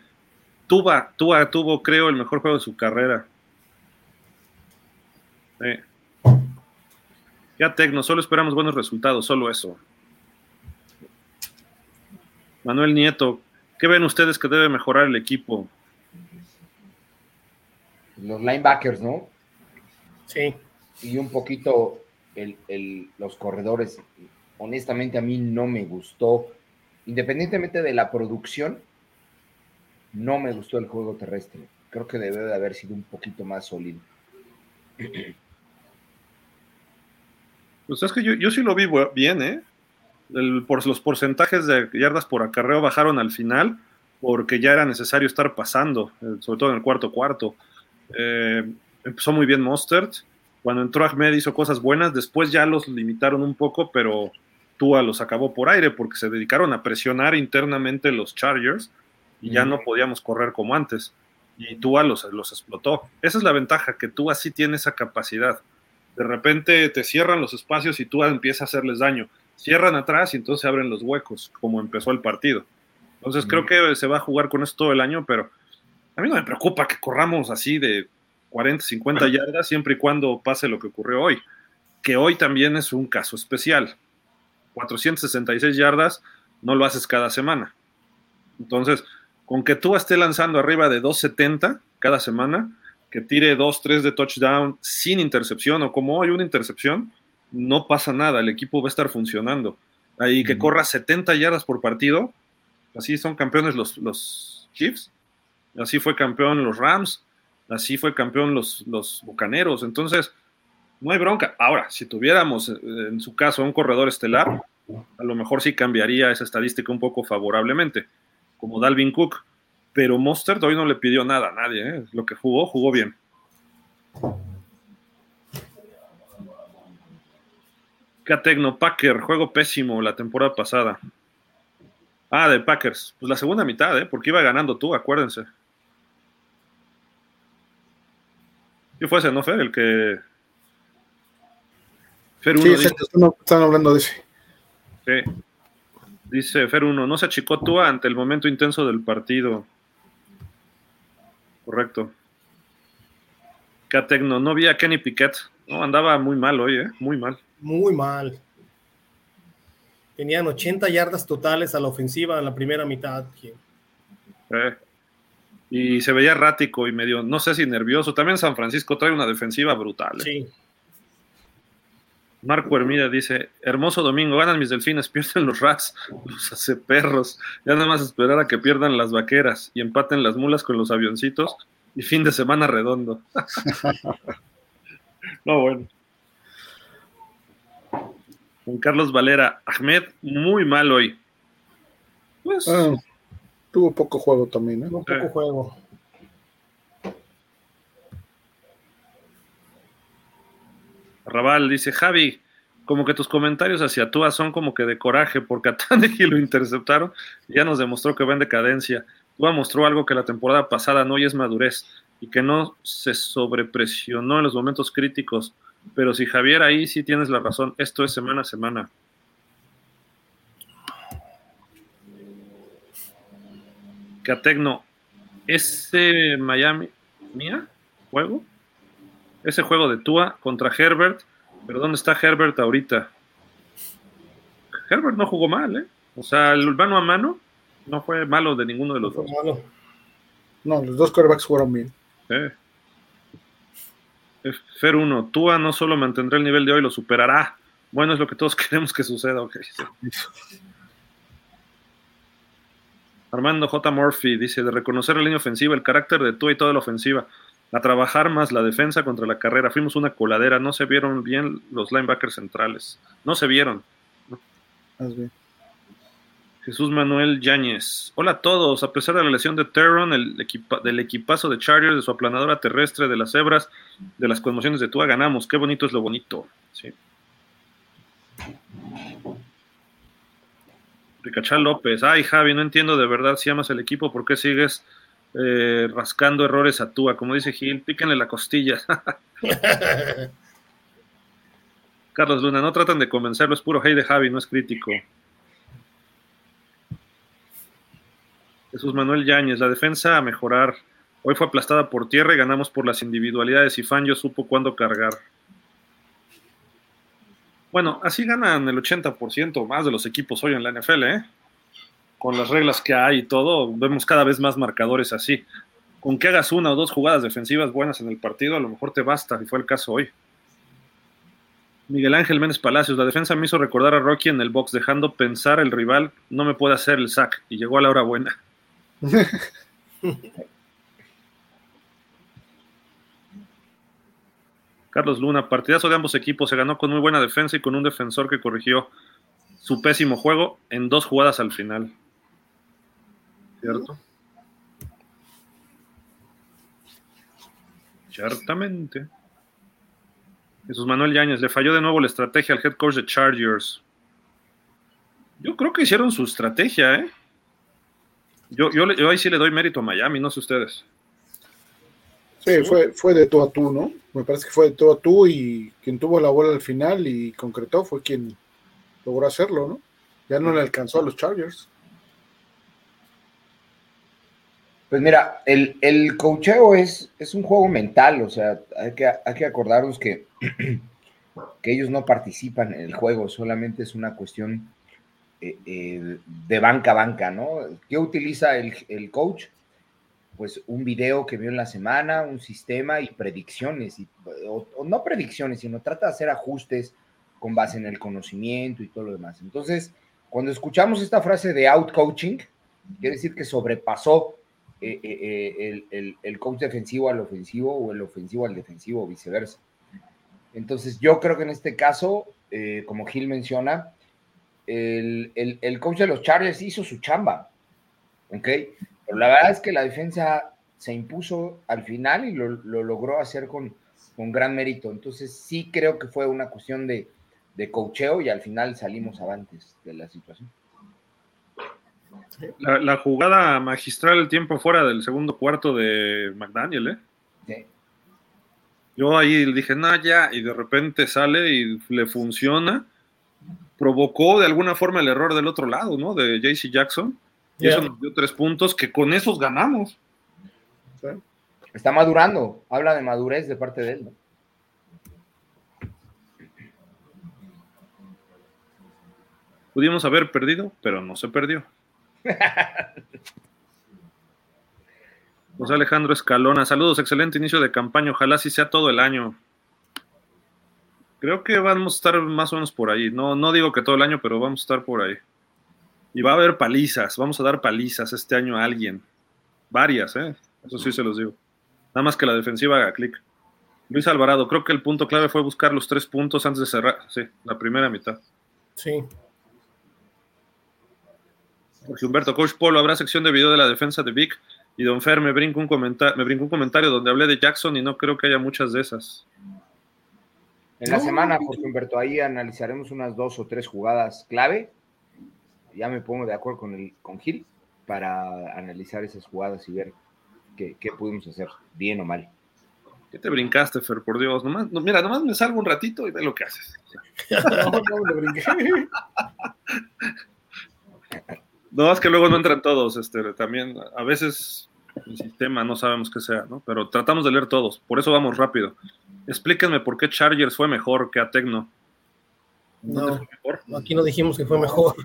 Tuba, Tuba tuvo, creo, el mejor juego de su carrera. Ya Tecno, solo esperamos buenos resultados, solo eso. Manuel Nieto, ¿qué ven ustedes que debe mejorar el equipo? Los linebackers, ¿no? Sí. Y un poquito los corredores. Honestamente, a mí no me gustó. Independientemente de la producción, no me gustó el juego terrestre. Creo que debe de haber sido un poquito más sólido. Pues es que yo, yo sí lo vi bien, ¿eh? por, los porcentajes de yardas por acarreo bajaron al final porque ya era necesario estar pasando, eh, sobre todo en el cuarto cuarto. Eh, empezó muy bien Mostert. Cuando entró Ahmed hizo cosas buenas, después ya los limitaron un poco, pero Tua los acabó por aire porque se dedicaron a presionar internamente los Chargers y ya no podíamos correr como antes. Y Tua los, los explotó. Esa es la ventaja, que Tua sí tiene esa capacidad. De repente te cierran los espacios y Tua empieza a hacerles daño cierran atrás y entonces se abren los huecos, como empezó el partido. Entonces creo que se va a jugar con esto todo el año, pero a mí no me preocupa que corramos así de 40, 50 yardas siempre y cuando pase lo que ocurrió hoy, que hoy también es un caso especial. 466 yardas no lo haces cada semana. Entonces, con que tú estés lanzando arriba de 270 cada semana, que tire 2, 3 de touchdown sin intercepción o como hoy una intercepción, no pasa nada, el equipo va a estar funcionando. Ahí que corra 70 yardas por partido, así son campeones los, los Chiefs, así fue campeón los Rams, así fue campeón los, los Bucaneros, entonces no hay bronca. Ahora, si tuviéramos eh, en su caso un corredor estelar, a lo mejor sí cambiaría esa estadística un poco favorablemente, como Dalvin Cook, pero Mostert hoy no le pidió nada a nadie, ¿eh? lo que jugó, jugó bien. Catecno Packer, juego pésimo la temporada pasada. Ah, de Packers. Pues la segunda mitad, ¿eh? Porque iba ganando tú, acuérdense. ¿Qué fue ese, no, Fer? El que. Fer 1. Sí, están hablando de ese. Sí. Dice Fer 1, no se achicó tú ante el momento intenso del partido. Correcto. Catecno, no vi a Kenny Piquet. No, andaba muy mal hoy, ¿eh? Muy mal muy mal. Tenían 80 yardas totales a la ofensiva en la primera mitad. Eh, y se veía errático y medio, no sé si nervioso. También San Francisco trae una defensiva brutal. ¿eh? Sí. Marco Hermida dice, hermoso domingo, ganan mis delfines, [laughs] pierden los rats, los hace perros. Ya nada más esperar a que pierdan las vaqueras y empaten las mulas con los avioncitos y fin de semana redondo. [laughs] no, bueno. Juan Carlos Valera, Ahmed, muy mal hoy. Pues, ah, tuvo poco juego también, ¿eh? Tuvo poco juego. Raval dice, Javi, como que tus comentarios hacia Tua son como que de coraje, porque a Tannehill lo interceptaron y ya nos demostró que va en decadencia. Tua mostró algo que la temporada pasada no y es madurez, y que no se sobrepresionó en los momentos críticos. Pero si Javier ahí sí tienes la razón, esto es semana a semana. Catecno, ese Miami, mía, juego, ese juego de Tua contra Herbert, pero ¿dónde está Herbert ahorita? Herbert no jugó mal, ¿eh? O sea, el mano a mano no fue malo de ninguno de los dos. No, los dos quarterbacks jugaron bien. Eh. Fer 1, Tua no solo mantendrá el nivel de hoy, lo superará. Bueno, es lo que todos [laughs] queremos que suceda. Armando J. Murphy dice, de reconocer la línea ofensiva, el carácter de Tua y toda la ofensiva, a trabajar más la defensa contra la carrera. Fuimos una coladera, no se vieron bien los linebackers centrales. No se vieron. bien. Jesús Manuel Yáñez. Hola a todos. A pesar de la lesión de Terron, el del equipazo de Chargers, de su aplanadora terrestre, de las cebras, de las conmociones de Tua, ganamos. Qué bonito es lo bonito. Sí. Ricachal López. Ay, Javi, no entiendo de verdad si amas el equipo, ¿por qué sigues eh, rascando errores a Tua? Como dice Gil, píquenle la costilla. [laughs] Carlos Luna, no tratan de convencerlo, es puro hate de Javi, no es crítico. Jesús Manuel Yáñez, la defensa a mejorar. Hoy fue aplastada por tierra y ganamos por las individualidades y Fangio supo cuándo cargar. Bueno, así ganan el 80% más de los equipos hoy en la NFL, ¿eh? Con las reglas que hay y todo, vemos cada vez más marcadores así. Con que hagas una o dos jugadas defensivas buenas en el partido, a lo mejor te basta, y fue el caso hoy. Miguel Ángel Méndez Palacios, la defensa me hizo recordar a Rocky en el box, dejando pensar el rival no me puede hacer el sack, y llegó a la hora buena. [laughs] Carlos Luna, partidazo de ambos equipos, se ganó con muy buena defensa y con un defensor que corrigió su pésimo juego en dos jugadas al final. ¿Cierto? Ciertamente. Jesús Manuel Yáñez, le falló de nuevo la estrategia al head coach de Chargers. Yo creo que hicieron su estrategia, ¿eh? Yo, yo, yo ahí sí le doy mérito a Miami, no sé ustedes. Sí, fue, fue de tú a tú, ¿no? Me parece que fue de tú a tú y quien tuvo la bola al final y concretó fue quien logró hacerlo, ¿no? Ya no le alcanzó a los Chargers. Pues mira, el, el cocheo es, es un juego mental, o sea, hay que, hay que acordarnos que, [clears throat] que ellos no participan en el juego, solamente es una cuestión eh, eh, de banca a banca, ¿no? ¿Qué utiliza el, el coach? pues un video que vio en la semana, un sistema y predicciones, y, o, no predicciones, sino trata de hacer ajustes con base en el conocimiento y todo lo demás. Entonces, cuando escuchamos esta frase de out coaching, quiere decir que sobrepasó eh, eh, eh, el, coach defensivo al ofensivo o el ofensivo al defensivo viceversa. Entonces, yo creo que en este caso, como Gil menciona, el, el, coach de los Chargers hizo su chamba, ¿ok? Pero la verdad es que la defensa se impuso al final y lo, logró hacer con, con, gran mérito. Entonces sí creo que fue una cuestión de, de cocheo y al final salimos avantes de la situación. La, jugada magistral, el tiempo fuera del segundo cuarto de McDaniel, ¿eh? Sí. Yo ahí dije, no, ya, y de repente sale y le funciona. Provocó de alguna forma el error del otro lado, ¿no? De JC Jackson. Y eso nos dio tres puntos que con esos ganamos. Está madurando, habla de madurez de parte de él. Pudimos haber perdido, pero no se perdió. [laughs] José Alejandro Escalona, saludos, excelente inicio de campaña, ojalá sí sea todo el año. Creo que vamos a estar más o menos por ahí. No, no digo que todo el año, pero vamos a estar por ahí. Y va a haber palizas, vamos a dar palizas este año a alguien. Varias, ¿eh? Eso sí se los digo. Nada más que la defensiva haga clic. Luis Alvarado, creo que el punto clave fue buscar los tres puntos antes de cerrar. Sí, la primera mitad. Sí. Jorge Humberto, Coach Polo, habrá sección de video de la defensa de Vic y Don Fer me brinco un, comentario, me brinco un comentario donde hablé de Jackson y no creo que haya muchas de esas. En la semana, Jorge Humberto, ahí analizaremos unas dos o tres jugadas clave ya me pongo de acuerdo con, el, con Gil para analizar esas jugadas y ver qué, qué pudimos hacer, bien o mal. ¿Qué te brincaste, Fer? Por Dios, nomás, no, mira, nomás me salgo un ratito y ve lo que haces. [laughs] [laughs] no, no, brinqué. [laughs] no, es que luego no entran todos, este, también, a veces el sistema no sabemos qué sea, ¿no? Pero tratamos de leer todos, por eso vamos rápido. Explíquenme por qué Chargers fue mejor que a Tecno. ¿No, no aquí no dijimos que fue mejor.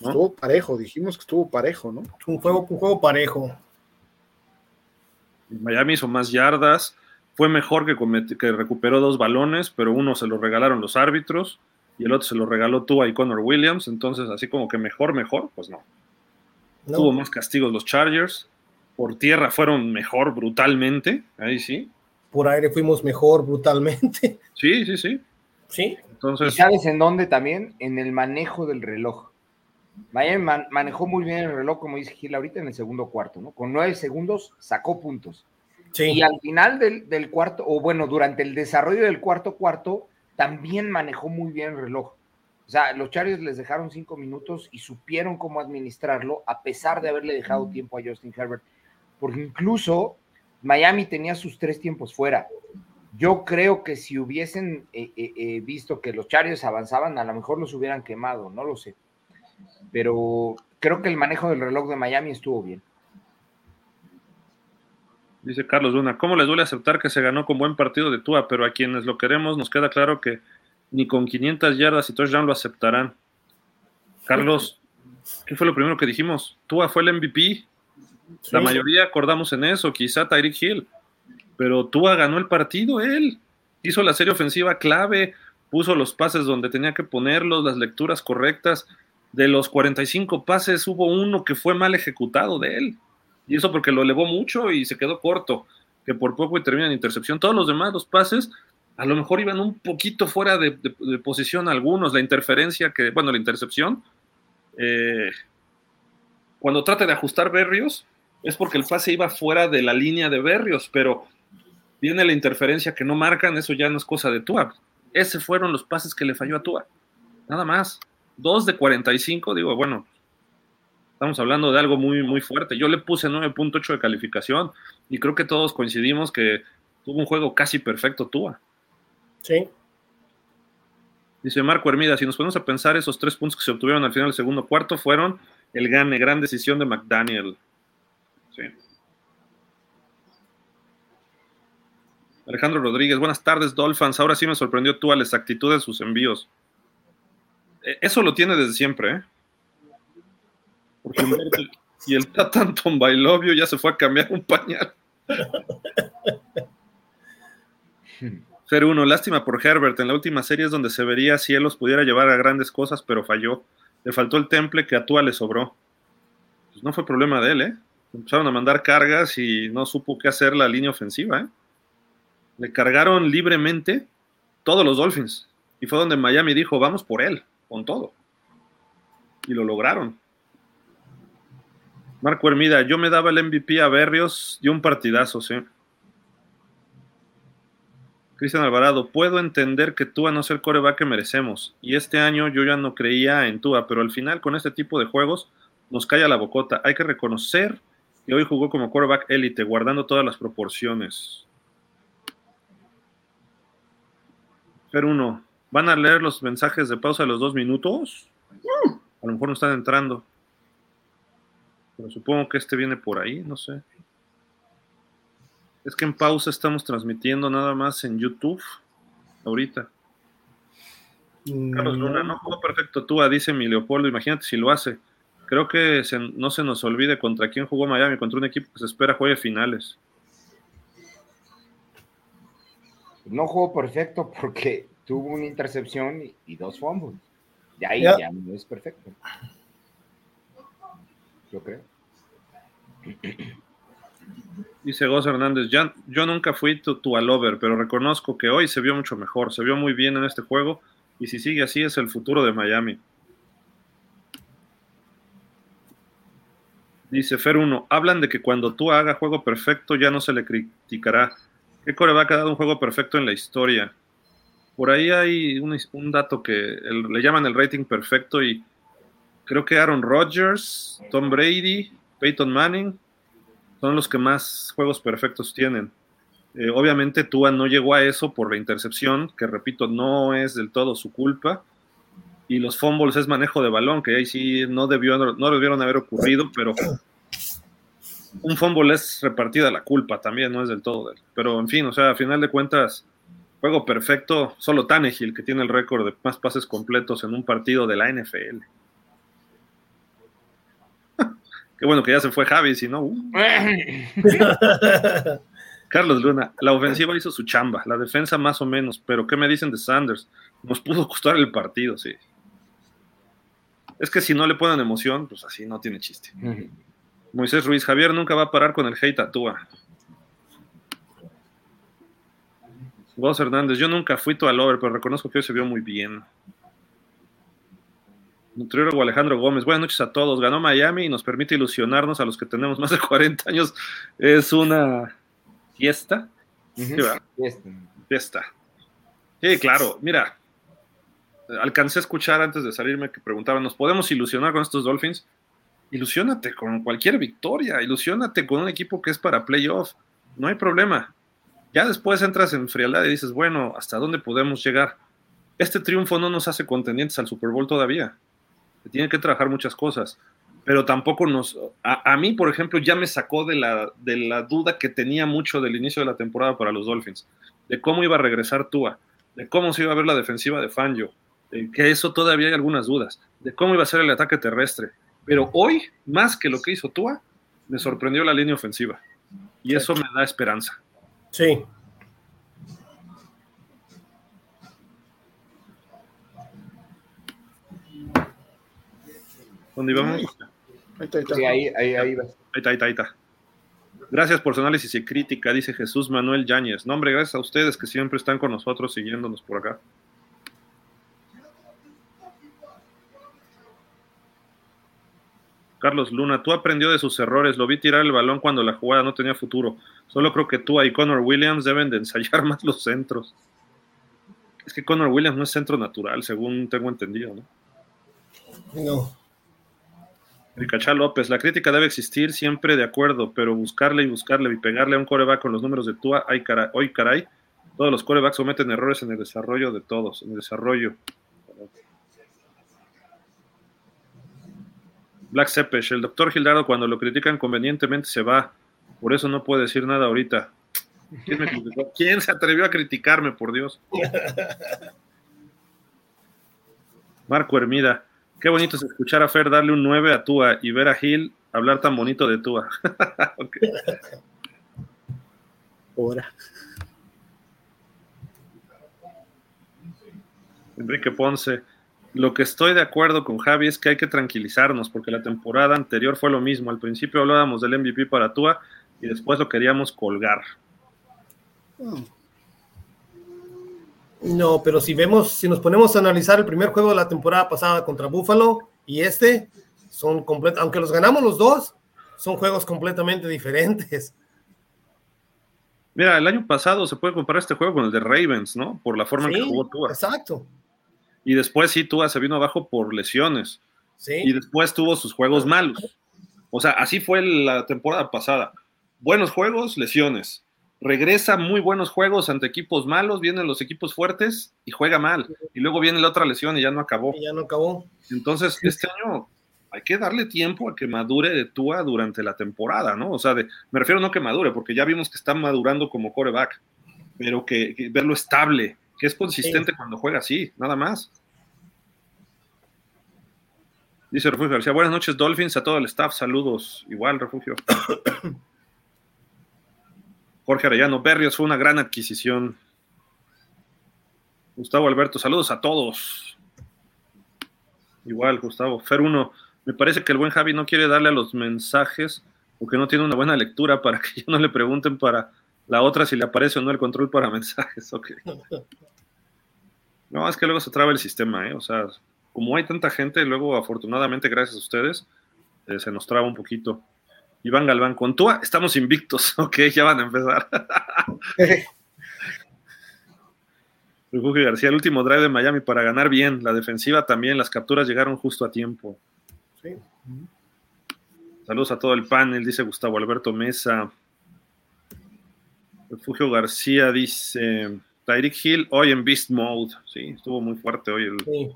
Estuvo parejo, dijimos que estuvo parejo, ¿no? Un juego, un juego parejo. Miami hizo más yardas, fue mejor que, que recuperó dos balones, pero uno se lo regalaron los árbitros y el otro se lo regaló tú a Connor Williams, entonces así como que mejor, mejor, pues no. Tuvo más castigos los Chargers, por tierra fueron mejor brutalmente, ahí sí. Por aire fuimos mejor brutalmente. [laughs] Sí, sí, sí. Sí. Entonces, ¿Y sabes en dónde también? En el manejo del reloj. Miami manejó muy bien el reloj, como dice Gil ahorita, en el segundo cuarto, ¿no? Con nueve segundos sacó puntos. Y al final del, cuarto, o bueno, durante el desarrollo del cuarto cuarto, también manejó muy bien el reloj. O sea, los Chargers les dejaron cinco minutos y supieron cómo administrarlo, a pesar de haberle dejado tiempo a Justin Herbert. Porque incluso Miami tenía sus tres tiempos fuera. Yo creo que si hubiesen eh, eh, eh, visto que los Chargers avanzaban, a lo mejor los hubieran quemado, no lo sé pero creo que el manejo del reloj de Miami estuvo bien. Dice Carlos Luna, ¿cómo les duele aceptar que se ganó con buen partido de Tua? Pero a quienes lo queremos nos queda claro que ni con 500 yardas y touchdown lo aceptarán. Carlos, ¿qué fue lo primero que dijimos? Tua fue el MVP. La mayoría acordamos en eso, quizá Tyreek Hill. Pero Tua ganó el partido, él. Hizo la serie ofensiva clave, puso los pases donde tenía que ponerlos, las lecturas correctas. De los 45 pases hubo uno que fue mal ejecutado de él. Y eso porque lo elevó mucho y se quedó corto, que por poco y termina en intercepción. Todos los demás, los pases, a lo mejor iban un poquito fuera de, posición algunos. La interferencia que, bueno, la intercepción, eh, cuando trata de ajustar Berrios, es porque el pase iba fuera de la línea de Berrios, pero viene la interferencia que no marcan, eso ya no es cosa de Tua. Ese fueron los pases que le falló a Tua. Nada más. Dos de 45, digo, bueno, estamos hablando de algo muy, muy fuerte. Yo le puse 9.8 de calificación y creo que todos coincidimos que tuvo un juego casi perfecto Tua. Sí. Dice Marco Hermida, si nos ponemos a pensar, esos tres puntos que se obtuvieron al final del segundo cuarto fueron el gane, gran decisión de McDaniel. Sí. Alejandro Rodríguez, buenas tardes, Dolphins. Ahora sí me sorprendió tú a la exactitud de sus envíos. E, eso lo tiene desde siempre, ¿eh? Porque y el Tatanton Bailovio ya se fue a cambiar un pañal. Ser uno, lástima por Herbert. En la última serie es donde se vería si él los pudiera llevar a grandes cosas, pero falló. Le faltó el temple que a Tua le sobró. Pues no fue problema de él, ¿eh? Empezaron a mandar cargas y no supo qué hacer la línea ofensiva, ¿eh? le cargaron libremente todos los Dolphins. Y fue donde Miami dijo, vamos por él, con todo. Y lo lograron. Marco Hermida, yo me daba el MVP a Berrios y un partidazo, sí. Cristian Alvarado, puedo entender que Tua no sea el coreback que merecemos. Y este año yo ya no creía en Tua, pero al final con este tipo de juegos nos calla la bocota. Hay que reconocer que hoy jugó como coreback élite, guardando todas las proporciones. Fer uno, ¿van a leer los mensajes de pausa de los dos minutos? A lo mejor no están entrando. Pero supongo que este viene por ahí, no sé. Es que en pausa estamos transmitiendo nada más en YouTube ahorita. Carlos Luna, no jugó perfecto tú, dice mi Leopoldo, imagínate si lo hace. Creo que no se nos olvide contra quién jugó Miami, contra un equipo que se espera juegue finales. no jugó perfecto porque tuvo una intercepción y, dos fumbles. Y ahí ya no es perfecto. Dice Goz Hernández, yo nunca fui tu, tu pero reconozco que hoy se vio mucho mejor, se vio muy bien en este juego y si sigue así es el futuro de Miami. Dice Fer 1, hablan de que cuando tú haga juego perfecto ya no se le criticará. ¿Qué coreback ha dado un juego perfecto en la historia? Por ahí hay un, dato que le llaman el rating perfecto y creo que Aaron Rodgers, Tom Brady, Peyton Manning son los que más juegos perfectos tienen. Eh, obviamente Tua no llegó a eso por la intercepción, que repito, no es del todo su culpa. Y los fumbles es manejo de balón, que ahí sí no, debió, no debieron haber ocurrido, pero un fumble es repartida la culpa también, no es del todo. Pero en fin, o sea, a final de cuentas, juego perfecto, solo Tannehill, que tiene el récord de más pases completos en un partido de la NFL. Qué bueno que ya se fue Javi, si no. Uh. [laughs] Carlos Luna, la ofensiva hizo su chamba, la defensa más o menos, pero ¿qué me dicen de Sanders? Nos pudo costar el partido, sí. Es que si no le ponen emoción, pues así no tiene chiste. Moisés Ruiz, Javier nunca va a parar con el hate a Tua. Vos Hernández, yo nunca fui tu lover, pero reconozco que hoy se vio muy bien. Nutriólogo Alejandro Gómez, buenas noches a todos. Ganó Miami y nos permite ilusionarnos a los que tenemos más de [laughs] 40 años. Es una fiesta. fiesta. Fiesta. Sí, claro. Mira, alcancé a escuchar antes de salirme que preguntaban, ¿nos podemos ilusionar con estos Dolphins? ilusiónate con cualquier victoria, ilusiónate con un equipo que es para playoff, no hay problema. Ya después entras en frialdad y dices, bueno, ¿hasta dónde podemos llegar? Este triunfo no nos hace contendientes al Super Bowl todavía. Se tienen que trabajar muchas cosas. pero tampoco nos... A, mí, por ejemplo, ya me sacó de la, de la duda que tenía mucho del inicio de la temporada para los Dolphins, de cómo iba a regresar Tua, de cómo se iba a ver la defensiva de Fangio, de que eso todavía hay algunas dudas, de cómo iba a ser el ataque terrestre. Pero hoy, más que lo que hizo Tua, me sorprendió la línea ofensiva. Y eso me da esperanza. Sí. ¿Dónde íbamos? Ahí está, ahí está. Sí, ahí, ahí, ahí, va. ahí está, ahí está, ahí está. Gracias por su análisis y crítica, dice Jesús Manuel Yáñez. No, hombre, gracias a ustedes que siempre están con nosotros siguiéndonos por acá. Carlos Luna, tú aprendió de sus errores, lo vi tirar el balón cuando la jugada no tenía futuro. Solo creo que tú y Connor Williams deben de ensayar [laughs] más los centros. Es que Connor Williams no es centro natural, según tengo entendido, ¿no? No. Ricachá López, la crítica debe existir siempre de acuerdo, pero buscarle y buscarle y pegarle a un coreback con los números de Tua, ay, caray, hoy caray, todos los corebacks cometen errores en el desarrollo de todos, en el desarrollo. Black Sepesh, el doctor Gildardo cuando lo critican convenientemente se va, por eso no puede decir nada ahorita. ¿Quién, me ¿Quién se atrevió a criticarme, por Dios? [laughs] Marco Hermida, qué bonito es escuchar a Fer darle un 9 a Tua y ver a Gil hablar tan bonito de Tua. [laughs] okay. Ahora. Enrique Ponce, lo que estoy de acuerdo con Javi es que hay que tranquilizarnos, porque la temporada anterior fue lo mismo. Al principio hablábamos del MVP para Tua y después lo queríamos colgar. No, pero si vemos, si nos ponemos a analizar el primer juego de la temporada pasada contra Buffalo y este, son completos, aunque los ganamos los dos, son juegos completamente diferentes. Mira, el año pasado se puede comparar este juego con el de Ravens, ¿no? Por la forma en que jugó Tua. Exacto. Y después sí, Tua se vino abajo por lesiones. Sí. Y después tuvo sus juegos malos. O sea, así fue la temporada pasada. Buenos juegos, lesiones. Regresa muy buenos juegos ante equipos malos, vienen los equipos fuertes y juega mal. Y luego viene la otra lesión y ya no acabó. Y ya no acabó. Entonces, este año hay que darle tiempo a que madure de Tua durante la temporada, ¿no? O sea, de, me refiero no que madure, porque ya vimos que está madurando como coreback, pero que, que verlo estable, que es consistente sí. cuando juega así, nada más. Dice Refugio García, buenas noches Dolphins, a todo el staff, saludos. Igual, Refugio. [coughs] Jorge Arellano, Berrios fue una gran adquisición. Gustavo Alberto, saludos a todos. Igual, Gustavo. Fer 1, me parece que el buen Javi no quiere darle a los mensajes porque no tiene una buena lectura para que ya no le pregunten para la otra si le aparece o no el control para mensajes. [laughs] No, es que luego se traba el sistema, ¿eh? O sea, como hay tanta gente, luego afortunadamente, gracias a ustedes, eh, se nos traba un poquito. Iván Galván, con Tua estamos invictos. [laughs] Ok, ya van a empezar. [laughs] Refugio García, el último drive de Miami para ganar bien. La defensiva también, las capturas llegaron justo a tiempo. Sí. Saludos a todo el panel, dice Gustavo Alberto Mesa. Refugio García dice Tyreek Hill hoy en Beast Mode. Sí, estuvo muy fuerte hoy el, Sí.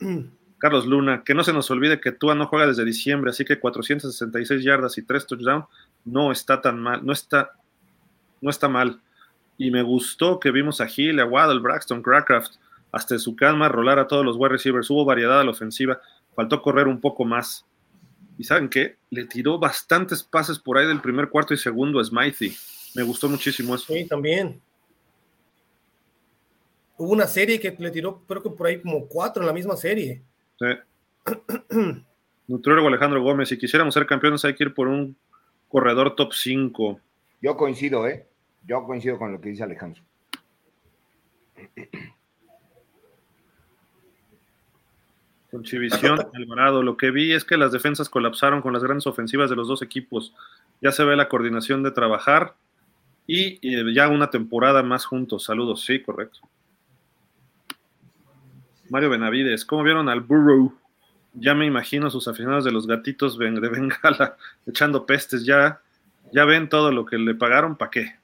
el [clears throat] Carlos Luna, que no se nos olvide que Tua no juega desde diciembre, así que 466 yardas y 3 touchdowns no está tan mal, no está, no está mal. Y me gustó que vimos a Hill, a Waddle, Braxton, Crackraft, hasta su calma rolar a todos los wide receivers. Hubo variedad a la ofensiva, faltó correr un poco más. ¿Y saben qué? Le tiró bastantes pases por ahí del primer cuarto y segundo a Smithy. Me gustó muchísimo eso. Sí, también. Hubo una serie que le tiró, creo que por ahí como cuatro en la misma serie. Sí. [clears throat] Nutriólogo Alejandro Gómez, si quisiéramos ser campeones hay que ir por un corredor top 5. Yo coincido, ¿eh? Yo coincido con lo que dice Alejandro. Con Chivisión, [clears throat] Alvarado, lo que vi es que las defensas colapsaron con las grandes ofensivas de los dos equipos. Ya se ve la coordinación de trabajar y, y ya una temporada más juntos. Saludos, sí, correcto. Mario Benavides, ¿cómo vieron al Burrow? Ya me imagino sus aficionados de los gatitos de Bengala [laughs] echando pestes. Ya, ya ven todo lo que le pagaron, ¿para qué?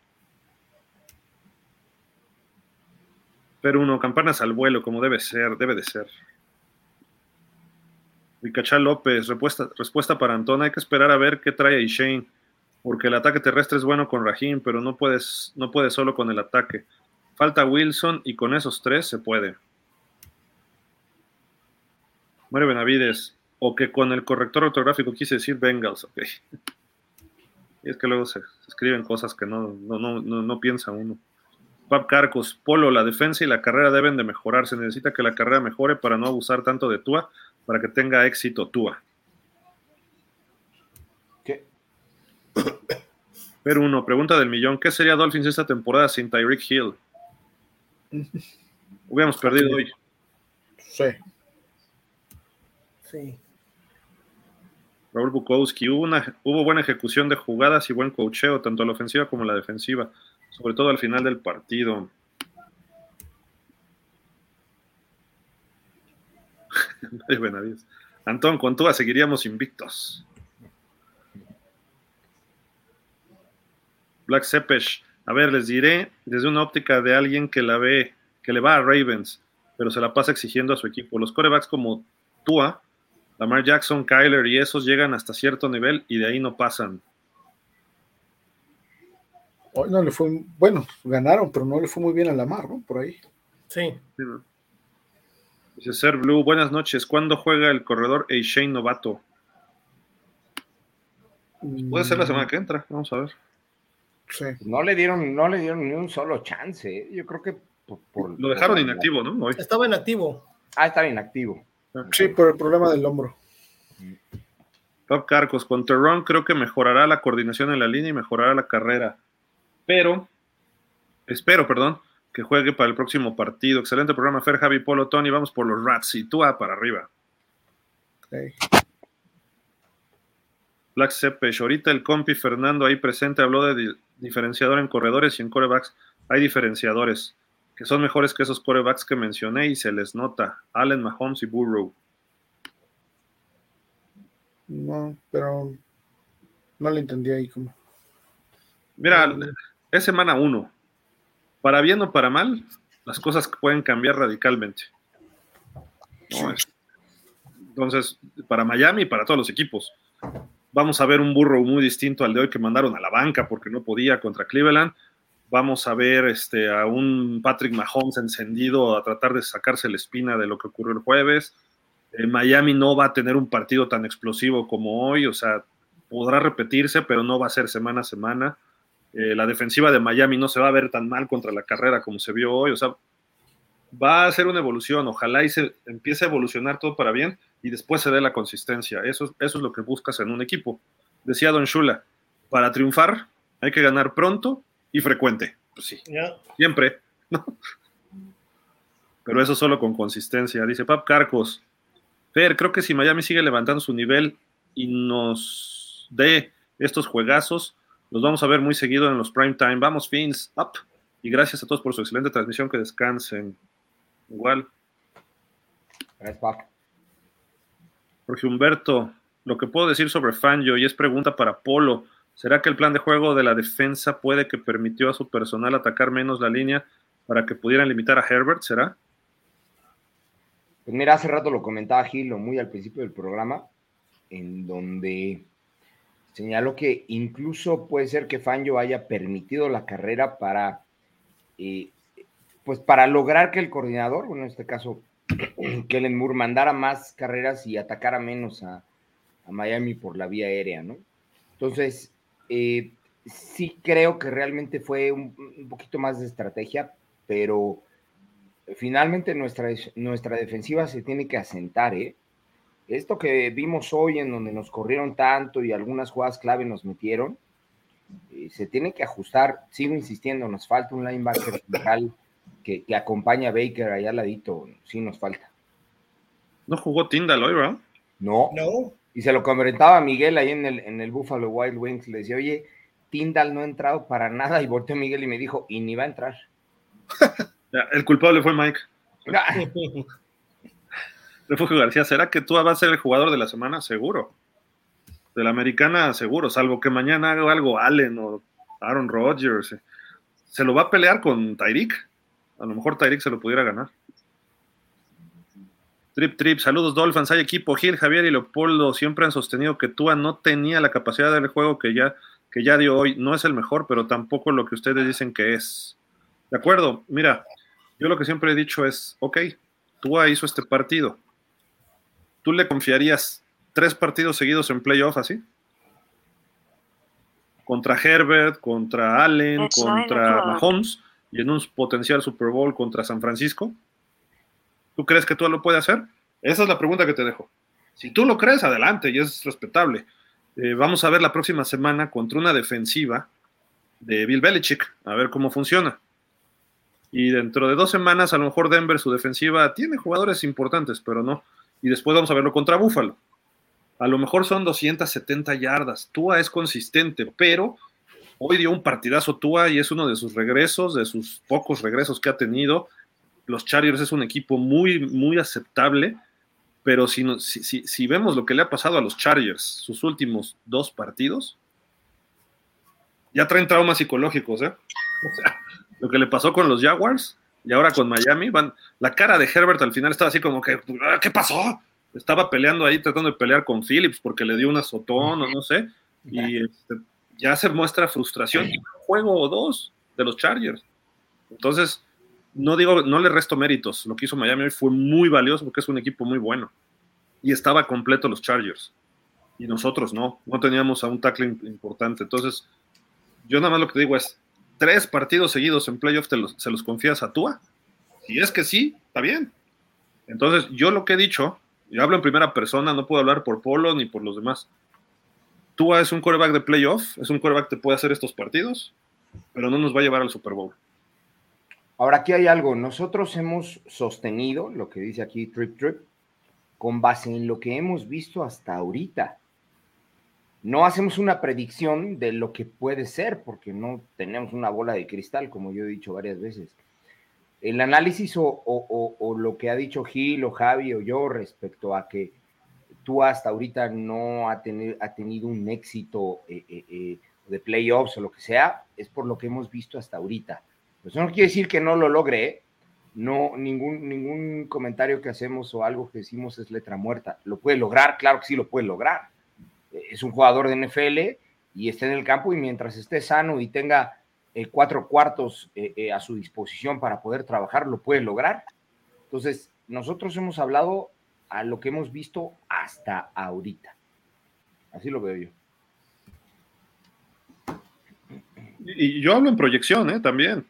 Pero uno, campanas al vuelo, como debe ser, debe de ser. Ricachá López, respuesta, respuesta para Antón. Hay que esperar a ver qué trae Shane, porque el ataque terrestre es bueno con Rahim, pero no puedes, no puedes solo con el ataque. Falta Wilson y con esos tres se puede. Mario Benavides, o que con el corrector ortográfico quise decir Bengals, ok. Y es que luego se, se escriben cosas que no, no, no, no, no piensa uno. Pap Carcos, Polo, la defensa y la carrera deben de mejorar. Se necesita que la carrera mejore para no abusar tanto de Tua, para que tenga éxito Tua. ¿Qué? [coughs] Pero uno, pregunta del millón, ¿qué sería Dolphins esta temporada sin Tyreek Hill? [laughs] Hubiéramos perdido hoy. Sí. Sí. Raúl Bukowski, hubo, una, hubo buena ejecución de jugadas y buen cocheo, tanto a la ofensiva como a la defensiva, sobre todo al final del partido. [laughs] Benavides. Antón, con Tua seguiríamos invictos. Black Sepesh, a ver, les diré desde una óptica de alguien que la ve, que le va a Ravens, pero se la pasa exigiendo a su equipo. Los corebacks como Tua, Lamar Jackson, Kyler y esos llegan hasta cierto nivel y de ahí no pasan. Hoy no le fue, bueno, ganaron, pero no le fue muy bien a Lamar, ¿no? Por ahí. Sí. Sí, ¿no? Dice Ser Blue, buenas noches. ¿Cuándo juega el corredor Shane Novato? Puede ser la semana que entra, vamos a ver. Sí. No le dieron, no le dieron ni un solo chance. ¿eh? Yo creo que por, por- Lo dejaron por- inactivo, ¿no? Hoy. Estaba inactivo. Ah, estaba inactivo. Sí, por el problema del hombro. Pap Carcos, con Terron creo que mejorará la coordinación en la línea y mejorará la carrera. Pero, espero, perdón, que juegue para el próximo partido. Excelente programa, Fer, Javi, Polo, Tony. Vamos por los Rats y Tua para arriba. Sí. Black Sepesh, ahorita el compi Fernando ahí presente habló de di- diferenciador en corredores y en corebacks. Hay diferenciadores que son mejores que esos corebacks que mencioné y se les nota. Allen, Mahomes y Burrow. No, pero no le entendí ahí como. Mira, es semana uno. Para bien o para mal, las cosas pueden cambiar radicalmente. No, es- Entonces, para Miami y para todos los equipos, vamos a ver un burro muy distinto al de hoy que mandaron a la banca porque no podía contra Cleveland. Vamos a ver este, a un Patrick Mahomes encendido a tratar de sacarse la espina de lo que ocurrió el jueves. Eh, Miami no va a tener un partido tan explosivo como hoy, o sea, podrá repetirse, pero no va a ser semana a semana. Eh, la defensiva de Miami no se va a ver tan mal contra la carrera como se vio hoy, o sea, va a ser una evolución, ojalá y se empiece a evolucionar todo para bien y después se dé la consistencia. Eso, eso es lo que buscas en un equipo. Decía Don Shula, para triunfar hay que ganar pronto y frecuente. Pues sí, siempre, ¿no? Pero eso solo con consistencia. Dice Pap Carcos, Fer, creo que si Miami sigue levantando su nivel y nos dé estos juegazos, los vamos a ver muy seguido en los prime time. Vamos, Fins, up. Y gracias a todos por su excelente transmisión. Que descansen. Igual. Gracias, Pac. Jorge Humberto, lo que puedo decir sobre Fangio, y es pregunta para Polo, ¿será que el plan de juego de la defensa puede que permitió a su personal atacar menos la línea para que pudieran limitar a Herbert? ¿Será? Pues mira, hace rato lo comentaba Gilo muy al principio del programa, en donde señaló que incluso puede ser que Fangio haya permitido la carrera para, eh, pues para lograr que el coordinador, bueno, en este caso, [clears throat] Kellen Moore, mandara más carreras y atacara menos a Miami por la vía aérea, ¿no? Entonces, eh, sí creo que realmente fue un, un poquito más de estrategia, pero finalmente nuestra, nuestra defensiva se tiene que asentar, ¿eh? Esto que vimos hoy en donde nos corrieron tanto y algunas jugadas clave nos metieron, eh, se tiene que ajustar. Sigo insistiendo, nos falta un linebacker central que, que acompaña a Baker allá al ladito. Sí, nos falta. No jugó Tyndall hoy, ¿verdad? No. No. Y se lo comentaba a Miguel ahí en el, en el Buffalo Wild Wings. Le decía, oye, Tyndall no ha entrado para nada. Y volteó Miguel y me dijo, y ni va a entrar. [laughs] El culpable fue Mike. [laughs] Refugio García, ¿será que tú vas a ser el jugador de la semana? Seguro. De la americana, seguro, salvo que mañana haga algo Allen o Aaron Rodgers. Se lo va a pelear con Tyreek. A lo mejor Tyreek se lo pudiera ganar. Trip Trip, saludos Dolphins, hay equipo, Gil, Javier y Leopoldo siempre han sostenido que Tua no tenía la capacidad del juego que ya, que ya dio hoy. No es el mejor, pero tampoco lo que ustedes dicen que es. De acuerdo, mira, yo lo que siempre he dicho es, ok, Tua hizo este partido. ¿Tú le confiarías tres partidos seguidos en playoff así? Contra Herbert, contra Allen, contra Mahomes y en un potencial Super Bowl contra San Francisco. ¿Tú crees que tú lo puede hacer? Esa es la pregunta que te dejo. Si tú lo crees, adelante, y es respetable. Eh, vamos a ver la próxima semana contra una defensiva de Bill Belichick, a ver cómo funciona. Y dentro de dos semanas, a lo mejor Denver, su defensiva, tiene jugadores importantes, pero no. Y después vamos a verlo contra Buffalo. A lo mejor son 270 yardas. Tua es consistente, pero hoy dio un partidazo Tua y es uno de sus regresos, de sus pocos regresos que ha tenido los Chargers es un equipo muy, muy aceptable, pero si, si, si, vemos lo que le ha pasado a los Chargers sus últimos dos partidos, ya traen traumas psicológicos, ¿eh? [laughs] O sea, lo que le pasó con los Jaguars y ahora con Miami, van, la cara de Herbert al final estaba así como que, ah, ¿qué pasó? Estaba peleando ahí, tratando de pelear con Phillips porque le dio un azotón o no sé, y este, ya se muestra frustración. Y un juego o dos de los Chargers. Entonces, no digo, no le resto méritos. Lo que hizo Miami hoy fue muy valioso porque es un equipo muy bueno. Y estaba completo los Chargers. Y nosotros no, no teníamos a un tackle importante. Entonces, yo nada más lo que digo es, tres partidos seguidos en playoff se los confías a Tua. Si es que sí, está bien. Entonces, yo lo que he dicho, yo hablo en primera persona, no puedo hablar por Polo ni por los demás. Tua es un quarterback de playoff, es un quarterback que puede hacer estos partidos, pero no nos va a llevar al Super Bowl. Ahora aquí hay algo, nosotros hemos sostenido lo que dice aquí Trip Trip con base en lo que hemos visto hasta ahorita. No hacemos una predicción de lo que puede ser porque no tenemos una bola de cristal, como yo he dicho varias veces. El análisis o, lo que ha dicho Gil o Javi o yo respecto a que tú hasta ahorita no ha, tenido, un éxito eh, eh, eh, de playoffs o lo que sea, es por lo que hemos visto hasta ahorita eso no quiere decir que no lo logre, ¿eh? no, ningún, ningún comentario que hacemos o algo que decimos es letra muerta. ¿Lo puede lograr? Claro que sí lo puede lograr. Eh, es un jugador de NFL y está en el campo y mientras esté sano y tenga eh, cuatro cuartos a su disposición para poder trabajar, lo puede lograr. Entonces, nosotros hemos hablado a lo que hemos visto hasta ahorita. Así lo veo yo. Y yo hablo en proyección, ¿eh? También.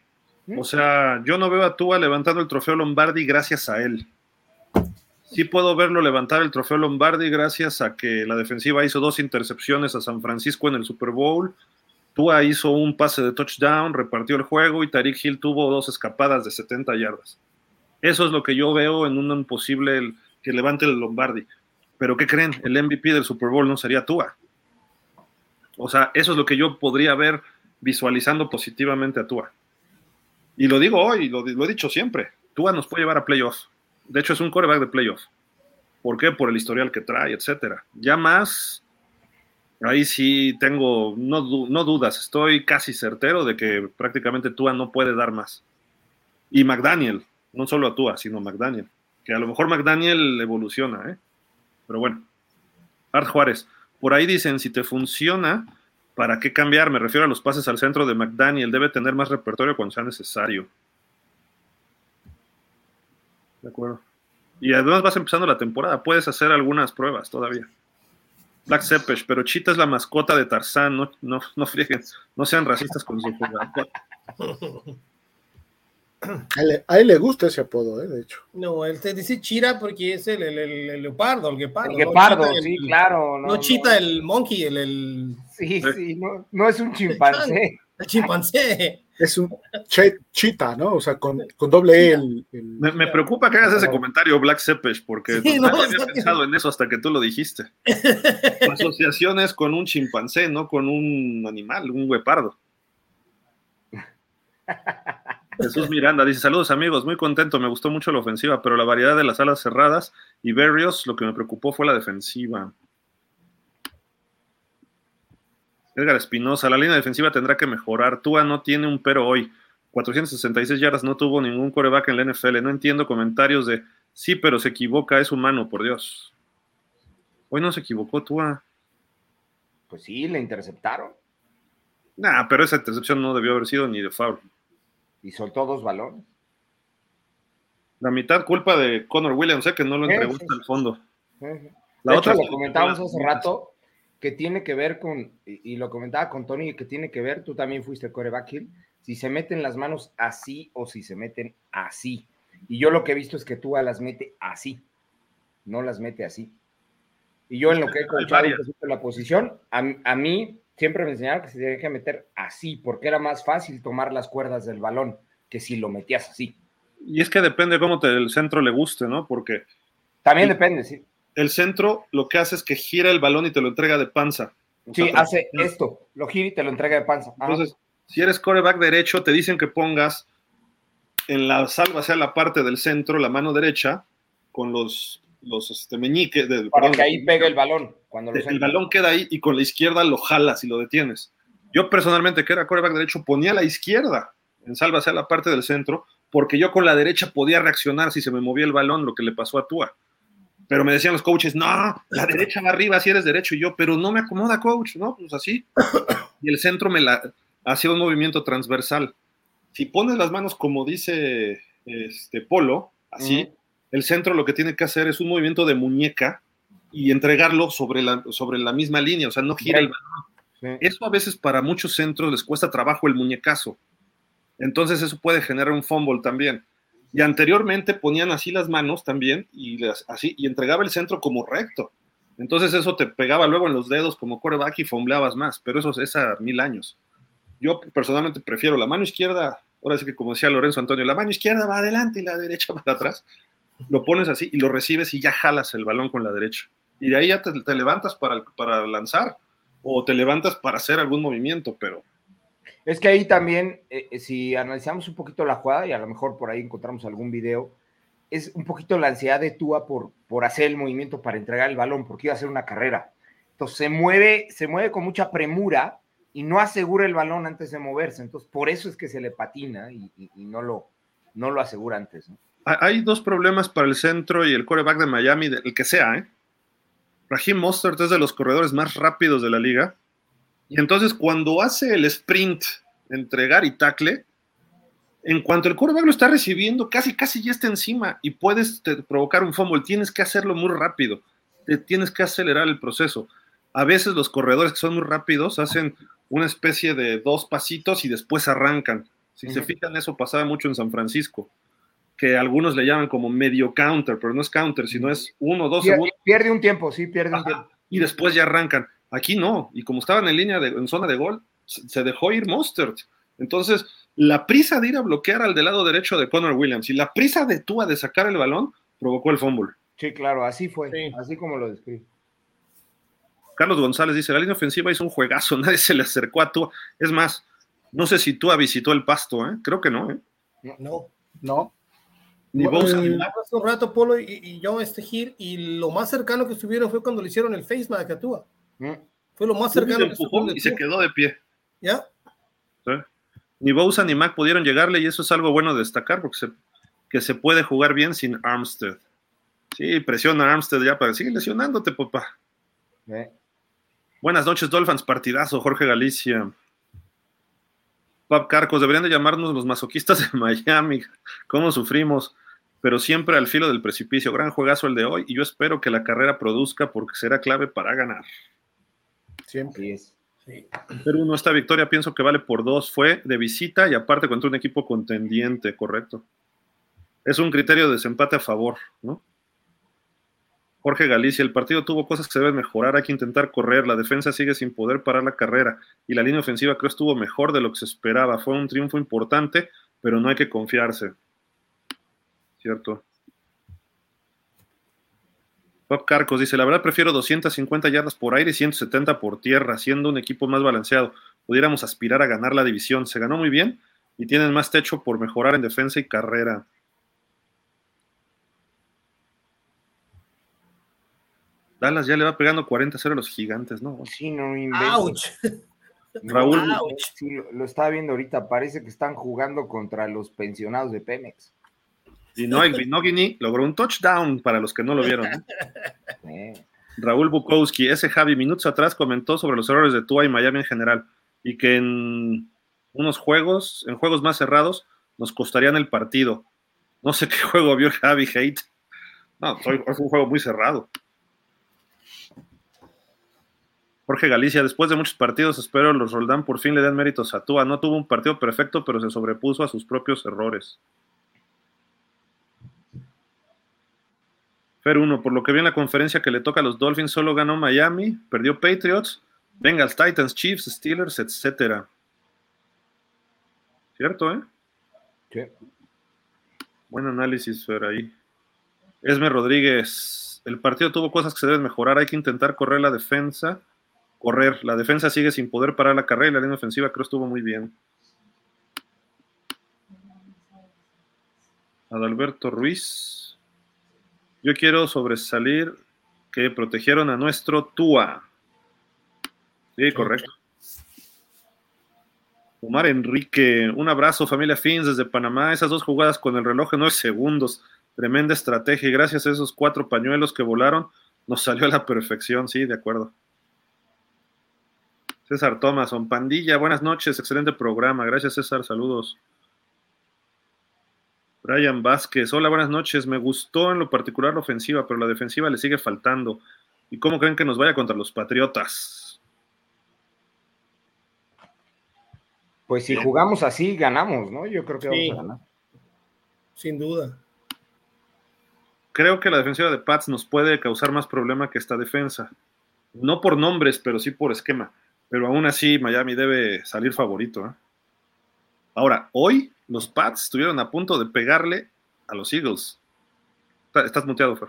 O sea, yo no veo a Tua levantando el trofeo Lombardi gracias a él. Sí puedo verlo levantar el trofeo Lombardi gracias a que la defensiva hizo dos intercepciones a San Francisco en el Super Bowl. Tua hizo un pase de touchdown, repartió el juego y Tariq Hill tuvo dos escapadas de 70 yardas. Eso es lo que yo veo en un posible que levante el Lombardi. Pero ¿qué creen? El MVP del Super Bowl no sería Tua. O sea, eso es lo que yo podría ver visualizando positivamente a Tua. Y lo digo hoy, lo, he dicho siempre, Tua nos puede llevar a playoffs. De hecho, es un coreback de playoffs. ¿Por qué? Por el historial que trae, etcétera. Ya más, ahí sí tengo, no, no dudas, estoy casi certero de que prácticamente Tua no puede dar más. Y McDaniel, no solo a Tua, sino McDaniel. Que a lo mejor McDaniel evoluciona, ¿eh? Pero bueno. Art Juárez, por ahí dicen, si te funciona, ¿Para qué cambiar? Me refiero a los pases al centro de McDaniel. Debe tener más repertorio cuando sea necesario. De acuerdo. Y además vas empezando la temporada. Puedes hacer algunas pruebas todavía. Black Sepesh, pero Chita es la mascota de Tarzán. No, no, no No sean racistas con su jugador. [laughs] A él, le gusta ese apodo, ¿eh? de hecho. No, él se dice Chira porque es el, el, leopardo, el guepardo. El guepardo, sí, claro. No, chita el monkey, el. Sí, sí, no, no, es un chimpancé. El chimpancé. Es un chita, ¿no? O sea, con, con doble E. Me, preocupa que hagas ese comentario, Black Sepesh, porque no, había pensado en eso hasta que tú lo dijiste. [laughs] Asociaciones con un chimpancé, no con un animal, un guepardo. [laughs] Jesús Miranda dice: Saludos amigos, muy contento, me gustó mucho la ofensiva, pero la variedad de las alas cerradas y Berrios, lo que me preocupó fue la defensiva. Edgar Espinosa, la línea defensiva tendrá que mejorar. Tua no tiene un pero hoy. 466 yardas, no tuvo ningún coreback en la NFL. No entiendo comentarios de Sí, pero se equivoca, es humano, por Dios. Hoy no se equivocó Tua. Pues sí, le interceptaron Nah, pero esa intercepción no debió haber sido ni de foul. Y soltó dos balones. La mitad culpa de Connor Williams, ¿eh? que no lo entregó hasta el fondo. De La hecho, otra lo comentábamos hace rato, que tiene que ver con, y, y lo comentaba con Tony, que tiene que ver, tú también fuiste coreback hill, si se meten las manos así o si se meten así. Y yo lo que he visto es que tú las mete así, no las mete así. Y yo en lo que he coachado la posición, a, a mí siempre me enseñaron que se tenía que meter así, porque era más fácil tomar las cuerdas del balón que si lo metías así. Y es que depende cómo te, el centro le guste, ¿no? Porque También depende, sí. el centro lo que hace es que gira el balón y te lo entrega de panza. O Sí, sea, hace esto, lo gira y te lo entrega de panza. Ajá. Entonces, si eres coreback derecho, te dicen que pongas en la salva hacia la parte del centro, la mano derecha, con los, los este, meñiques. de- para perdón, que ahí pegue el balón. Cuando el balón queda ahí y con la izquierda lo jalas y lo detienes. Yo personalmente, que era coreback derecho, ponía la izquierda en salva hacia la parte del centro, porque yo con la derecha podía reaccionar si se me movía el balón, lo que le pasó a Tua. Pero me decían los coaches, no, la derecha va arriba si eres derecho. Y yo, pero no me acomoda, coach, ¿no? Pues así. Y el centro me la hacía un movimiento transversal. Si pones las manos como dice este Polo, así. El centro lo que tiene que hacer es un movimiento de muñeca y entregarlo sobre la, sobre la misma línea, o sea, no gira el Sí. eso a veces para muchos centros les cuesta trabajo el muñecazo. Entonces eso puede generar un fumble también. Y anteriormente ponían así las manos también y las- así y entregaba el centro como recto. Entonces eso te pegaba luego en los dedos como quarterback y fumbleabas más, pero eso es a mil años. Yo personalmente prefiero la mano izquierda, ahora sí que como decía Lorenzo Antonio, la mano izquierda va adelante y la derecha [laughs] va atrás. Lo pones así y lo recibes y ya jalas el balón con la derecha. Y de ahí ya te, levantas para, para lanzar o te levantas para hacer algún movimiento, pero Es que ahí también, eh, eh, si analizamos un poquito la jugada, y a lo mejor por ahí encontramos algún video, es un poquito la ansiedad de Tua por, por hacer el movimiento para entregar el balón, porque iba a hacer una carrera. Entonces se mueve, se mueve con mucha premura y no asegura el balón antes de moverse. Entonces, por eso es que se le patina y no, lo, no lo asegura antes. ¿no? Ha- hay dos problemas para el centro y el quarterback de Miami, el que sea, ¿eh? Raheem Mostert es de los corredores más rápidos de la liga. Y entonces cuando hace el sprint, entregar y tackle, en cuanto el quarterback lo está recibiendo, casi, casi ya está encima y puedes te- provocar un fumble. Tienes que hacerlo muy rápido. Te tienes que acelerar el proceso. A veces los corredores que son muy rápidos hacen una especie de dos pasitos y después arrancan. Si se fijan, eso pasaba mucho en San Francisco, que algunos le llaman como medio counter, pero no es counter, sino es uno o dos segundos Pierde un tiempo, sí, pierde un tiempo. y después ya arrancan. Aquí no, y como estaban en línea de, en zona de gol, se dejó ir Mostert. Entonces, la prisa de ir a bloquear al del lado derecho de Connor Williams y la prisa de Tua de sacar el balón provocó el fumble. Sí, claro, así fue, Sí. así como lo describe. Carlos González dice, la línea ofensiva hizo un juegazo, [laughs] nadie se le acercó a Tua. Es más, no sé si Tua visitó el pasto, ¿eh? creo que no. ¿eh? No. No, Ni Bosa ni eh. Hace un rato Polo y, y yo este Gil y lo más cercano que estuvieron fue cuando le hicieron el face mask a Tua. Mm. Fue lo más cercano se que empujó y se quedó de pie. ¿Ya? ¿sí? Ni Bosa ni Mac pudieron llegarle y eso es algo bueno de destacar porque se, que se puede jugar bien sin Armstead. Sí, presiona a Armstead ya para seguir lesionándote, papá. Eh. Buenas noches, Dolphins. Partidazo, Jorge Galicia. Pap Carcos, deberían de llamarnos los masoquistas de [laughs] Miami. ¿Cómo sufrimos? Pero siempre al filo del precipicio. Gran juegazo el de hoy y yo espero que la carrera produzca porque será clave para ganar. siempre. Es. Pero uno, esta victoria pienso que vale por dos. Fue de visita y aparte contra un equipo contendiente, correcto. Es un criterio de desempate a favor, ¿no? Jorge Galicia, el partido tuvo cosas que se deben mejorar, hay que intentar correr, la defensa sigue sin poder parar la carrera y la línea ofensiva creo estuvo mejor de lo que se esperaba. Fue un triunfo importante, pero no hay que confiarse. ¿Cierto? Bob Carcos dice, la verdad prefiero 250 yardas por aire y 170 por tierra, siendo un equipo más balanceado. Pudiéramos aspirar a ganar la división. Se ganó muy bien y tienen más techo por mejorar en defensa y carrera. Dallas ya le va pegando 40-0 a los gigantes, ¿no? Sí, no. ¡Auch! Raúl. Sí, lo, lo estaba viendo ahorita, parece que están jugando contra los pensionados de Pemex. Y Noel Binogini logró un touchdown para los que no lo vieron. [laughs] Raúl Bukowski, ese Javi, minutos atrás comentó sobre los errores de Tua y Miami en general y que en unos juegos, en juegos más cerrados, nos costarían el partido. No sé qué [laughs] juego vio Javi Hate. No, es un juego muy cerrado. Jorge Galicia, después de muchos partidos, espero los Roldán por fin le den méritos a Tua. No tuvo un partido perfecto, pero se sobrepuso a sus propios errores. Fer 1, por lo que vi en la conferencia que le toca a los Dolphins, solo ganó Miami, perdió Patriots, Bengals, Titans, Chiefs, Steelers, etcétera. ¿Cierto, eh? Sí. Buen análisis, Fer, ahí. Esme Rodríguez, el partido tuvo cosas que se deben mejorar, hay que intentar correr la defensa, correr, la defensa sigue sin poder parar la carrera y la línea ofensiva creo estuvo muy bien. Adalberto Ruiz, yo quiero sobresalir que protegieron a nuestro Tua. Sí, correcto. Omar Enrique, un abrazo, familia Fins desde Panamá. Esas dos jugadas con el reloj en nueve segundos. Tremenda estrategia y gracias a esos cuatro pañuelos que volaron, nos salió a la perfección. Sí, de acuerdo. César Thomason, Pandilla, buenas noches, excelente programa. Gracias, César, saludos. Brian Vázquez, hola, buenas noches. Me gustó en lo particular la ofensiva, pero la defensiva le sigue faltando. ¿Y cómo creen que nos vaya contra los Patriotas? Pues si jugamos así, ganamos, ¿no? Yo creo que vamos a ganar. Sin duda. Creo que la defensiva de Pats nos puede causar más problema que esta defensa. No por nombres, pero sí por esquema. Pero aún así, Miami debe salir favorito. ¿eh? Ahora, hoy los Pats estuvieron a punto de pegarle a los Eagles. Está- Estás muteado, Fer.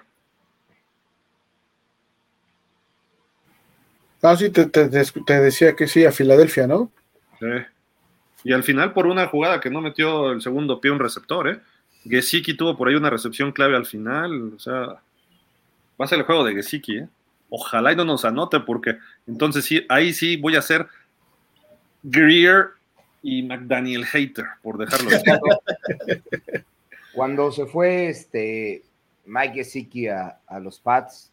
Ah, sí, te, te- te decía que sí, a Filadelfia, ¿no? Sí. Y al final, por una jugada que no metió el segundo pie un receptor, ¿eh? Gesicki tuvo por ahí una recepción clave al final. O sea, va a ser el juego de Gesicki, ¿eh? Ojalá y no nos anote, porque entonces sí, ahí sí voy a ser Greer y McDaniel Hater, por dejarlo así. [laughs] Cuando se fue este Mike Gesicki a, a los Pats,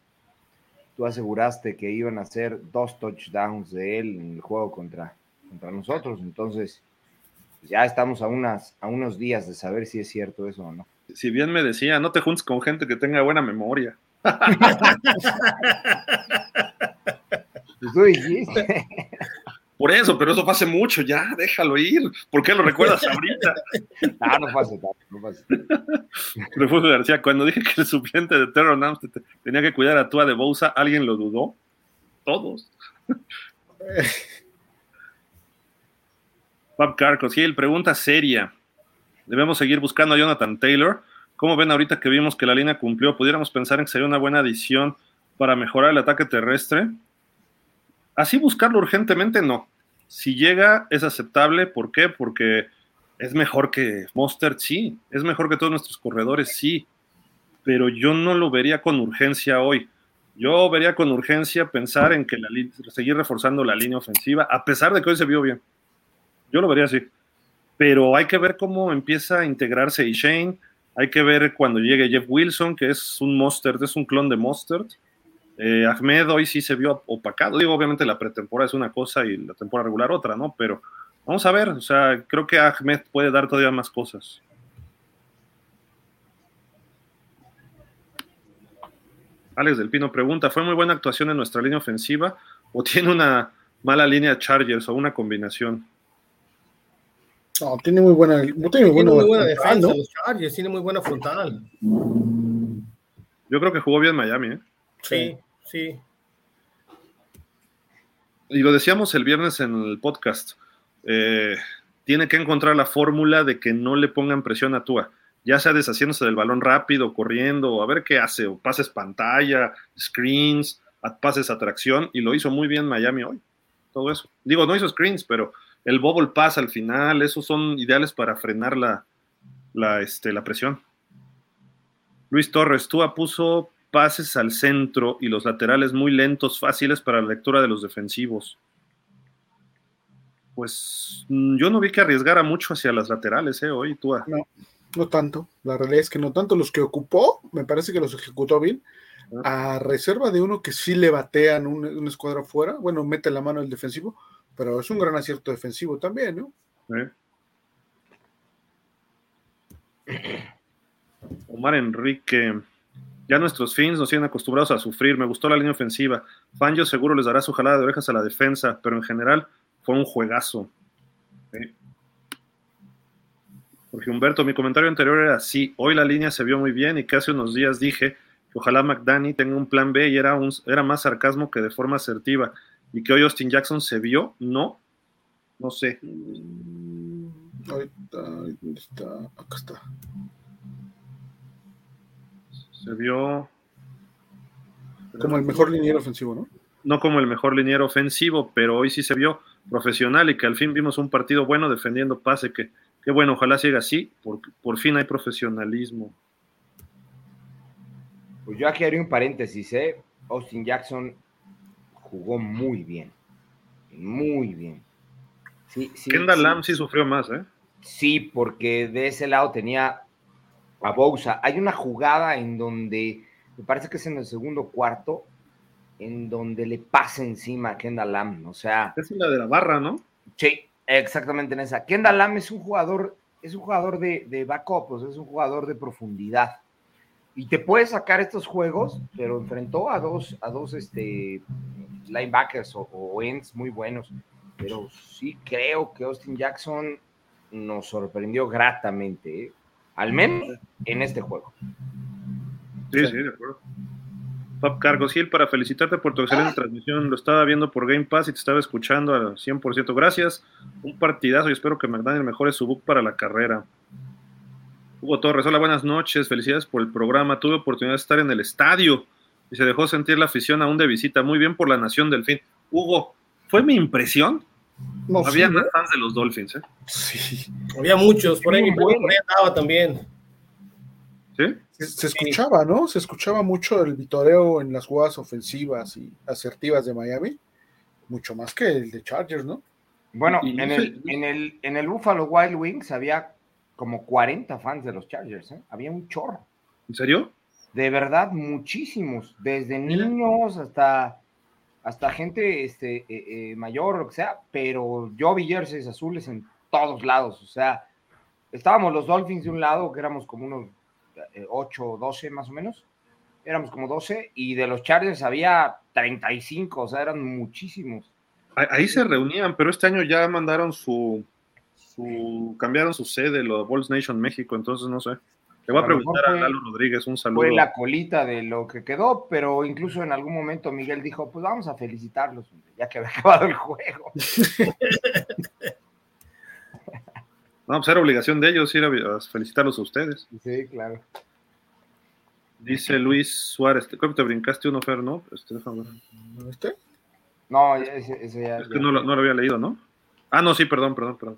tú aseguraste que iban a hacer dos touchdowns de él en el juego contra, contra nosotros. Entonces, ya estamos a, unas, a unos días de saber si es cierto eso o no. Si bien me decía, no te juntes con gente que tenga buena memoria. [laughs] Pues tú dijiste. [laughs] Por eso, pero eso fue hace mucho, ya, déjalo ir. ¿Por qué lo recuerdas ahorita? No, [laughs] no fue hace tanto, no fue hace. Refugio García, cuando dije que el suplente de Terron Armstead tenía que cuidar a Tua de Bousa, ¿alguien lo dudó? Todos. [laughs] Bob Carcos, Gil, pregunta seria. ¿Debemos seguir buscando a Jonathan Taylor? ¿Cómo ven ahorita que vimos que la línea cumplió? ¿Pudiéramos pensar en que sería una buena adición para mejorar el ataque terrestre? Así buscarlo urgentemente, no. Si llega, es aceptable. ¿Por qué? Porque es mejor que Mostert, sí. Es mejor que todos nuestros corredores, sí. Pero yo no lo vería con urgencia hoy. Yo vería con urgencia pensar en que seguir reforzando la línea ofensiva, a pesar de que hoy se vio bien. Yo lo vería así. Pero hay que ver cómo empieza a integrarse Shane. Hay que ver cuando llegue Jeff Wilson, que es un Mostert, es un clon de Mostert. Eh, Ahmed hoy sí se vio opacado. Digo, obviamente la pretemporada es una cosa y la temporada regular otra, ¿no? Pero vamos a ver. O sea, creo que Ahmed puede dar todavía más cosas. Alex del Pino pregunta, ¿fue muy buena actuación en nuestra línea ofensiva o tiene una mala línea Chargers o una combinación? No, tiene muy buena, tiene muy Tiene buena, muy buena frontal, defensa, ¿no? los Chargers, tiene muy buena frontal. Yo creo que jugó bien Miami, ¿eh? Sí, sí. Y lo decíamos el viernes en el podcast. eh, tiene que encontrar la fórmula de que no le pongan presión a Tua. Ya sea deshaciéndose del balón rápido, corriendo, a ver qué hace, o pases pantalla, screens, pases atracción, y lo hizo muy bien Miami hoy. Todo eso. Digo, no hizo screens, pero el bubble pass al final, esos son ideales para frenar la, la, este, la presión. Luis Torres, Tua puso pases al centro y los laterales muy lentos, fáciles para la lectura de los defensivos. Pues mm, yo no vi que arriesgara mucho hacia las laterales, ¿eh? Hoy, Tua. No. No tanto, la realidad es que no tanto. Los que ocupó, me parece que los ejecutó bien, a reserva de uno que sí le batean un, una escuadra fuera, bueno, mete la mano el defensivo, pero es un gran acierto defensivo también, ¿no? Omar Enrique, ya nuestros fins nos tienen acostumbrados a sufrir. Me gustó la línea ofensiva. Fangio seguro les dará su jalada de orejas a la defensa, pero en general fue un juegazo. Porque Humberto, mi comentario anterior era sí, hoy la línea se vio muy bien y que hace unos días dije que ojalá McDanny tenga un plan B y era, un, era más sarcasmo que de forma asertiva. Y que hoy Austin Jackson se vio, no, no sé. Ahorita, ¿dónde está? Acá está. Se vio. Como el mejor liniero ofensivo, ¿no? No como el mejor liniero ofensivo, pero hoy sí se vio profesional y que al fin vimos un partido bueno defendiendo pase, que, que bueno, ojalá siga así, porque por fin hay profesionalismo. Pues yo aquí haría un paréntesis, ¿eh? Austin Jackson jugó muy bien, muy bien. Sí, sí, Kendall sí. Lamb sí sufrió más, ¿eh? Sí, porque de ese lado tenía a Bousa. Hay una jugada en donde, me parece que es en el segundo cuarto, en donde le pasa encima a Kendall Lamb. O sea, Es la de la barra, ¿no? sí, exactamente en esa. Kendall Lamb es un jugador, es un jugador de, de backup, o sea, es un jugador de profundidad. Y te puede sacar estos juegos, pero enfrentó a dos, a dos este, linebackers o, o ends muy buenos. Pero sí creo que Austin Jackson nos sorprendió gratamente, ¿eh? Al menos en este juego. Sí, sí, de acuerdo. Pop Cargos Gil, para felicitarte por tu excelente transmisión. Lo estaba viendo por Game Pass y te estaba escuchando al 100%. Gracias. Un partidazo y espero que McDaniel mejore su book para la carrera. Hugo Torres, hola, buenas noches. Felicidades por el programa. Tuve oportunidad de estar en el estadio y se dejó sentir la afición aún de visita. Muy bien por la nación del fin. Hugo, fue mi impresión. No, Había sí, más fans de los Dolphins, ¿eh? sí. Había muchos, por ahí, por andaba también. ¿Sí? Se, se escuchaba, ¿no? Se escuchaba mucho el vitoreo en las jugadas ofensivas y asertivas de Miami, mucho más que el de Chargers, ¿no? Bueno, Y- en el, en, el, en el Buffalo Wild Wings había como 40 fans de los Chargers, ¿eh? había un chorro. ¿En serio? De verdad, muchísimos, desde niños hasta, hasta gente este, eh, eh, mayor, sea, pero yo vi jerseys azules en todos lados, o sea, estábamos los Dolphins de un lado, que éramos como unos eh, 8 o 12 más o menos, éramos como 12, y de los Chargers había 35, o sea, eran muchísimos. Ahí- Ahí se reunían, pero este año ya mandaron su, su cambiaron su sede, lo de Balls Nation México, entonces no sé. Le voy a preguntar a Lalo Rodríguez, un saludo. fue la colita de lo que quedó, pero incluso en algún momento Miguel dijo, pues vamos a felicitarlos, ya que había [laughs] acabado el juego. [laughs] No, pues era obligación de ellos ir a, felicitarlos a ustedes. Sí, claro. Dice Luis Suárez, creo que te brincaste uno, Fer, ¿no? Este, déjame ver. ¿Este? No, ese, ese ya. Es que no lo, no lo había leído, ¿no? Ah, no, sí, perdón, perdón, perdón.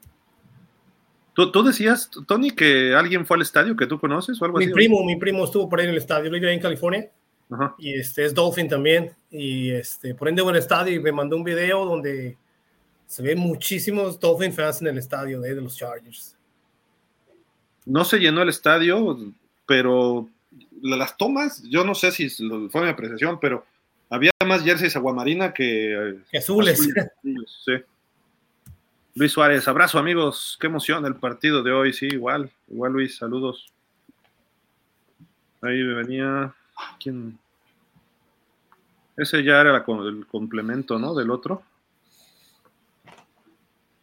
¿Tú, tú decías, Tony, que alguien fue al estadio que tú conoces o algo Mi así? primo, mi primo estuvo por ahí en el estadio, lo vive en California Ajá. y este es Dolphin también y este por ende en el estadio y me mandó un video donde se ven muchísimos Dolphin fans en el estadio de, de los Chargers. No se llenó el estadio, pero la- las tomas, yo no sé si fue mi apreciación, pero había más jerseys aguamarina que eh, Que azules. azules, sí. Luis Suárez, abrazo amigos, qué emoción el partido de hoy, sí, igual, igual Luis, saludos. Ahí venía, ¿quién? Ese ya era la el complemento, ¿no? Del otro.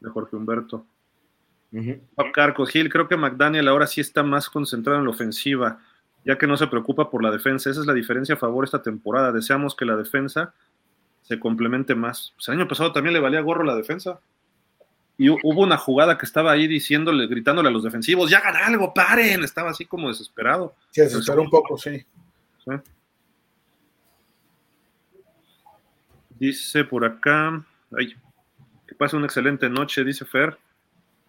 De Jorge Humberto. Pap Carcos Gil, creo que McDaniel ahora sí está más concentrado en la ofensiva, ya que no se preocupa por la defensa. Esa es la diferencia a favor esta temporada. Deseamos que la defensa se complemente más. Pues el año pasado también le valía gorro la defensa. Y hu- hubo una jugada que estaba ahí diciéndole, gritándole a los defensivos, ya hagan algo, paren. Estaba así como desesperado. Se desesperó un poco, sí. ¿sí? Dice por acá, ay, que pase una excelente noche, dice Fer.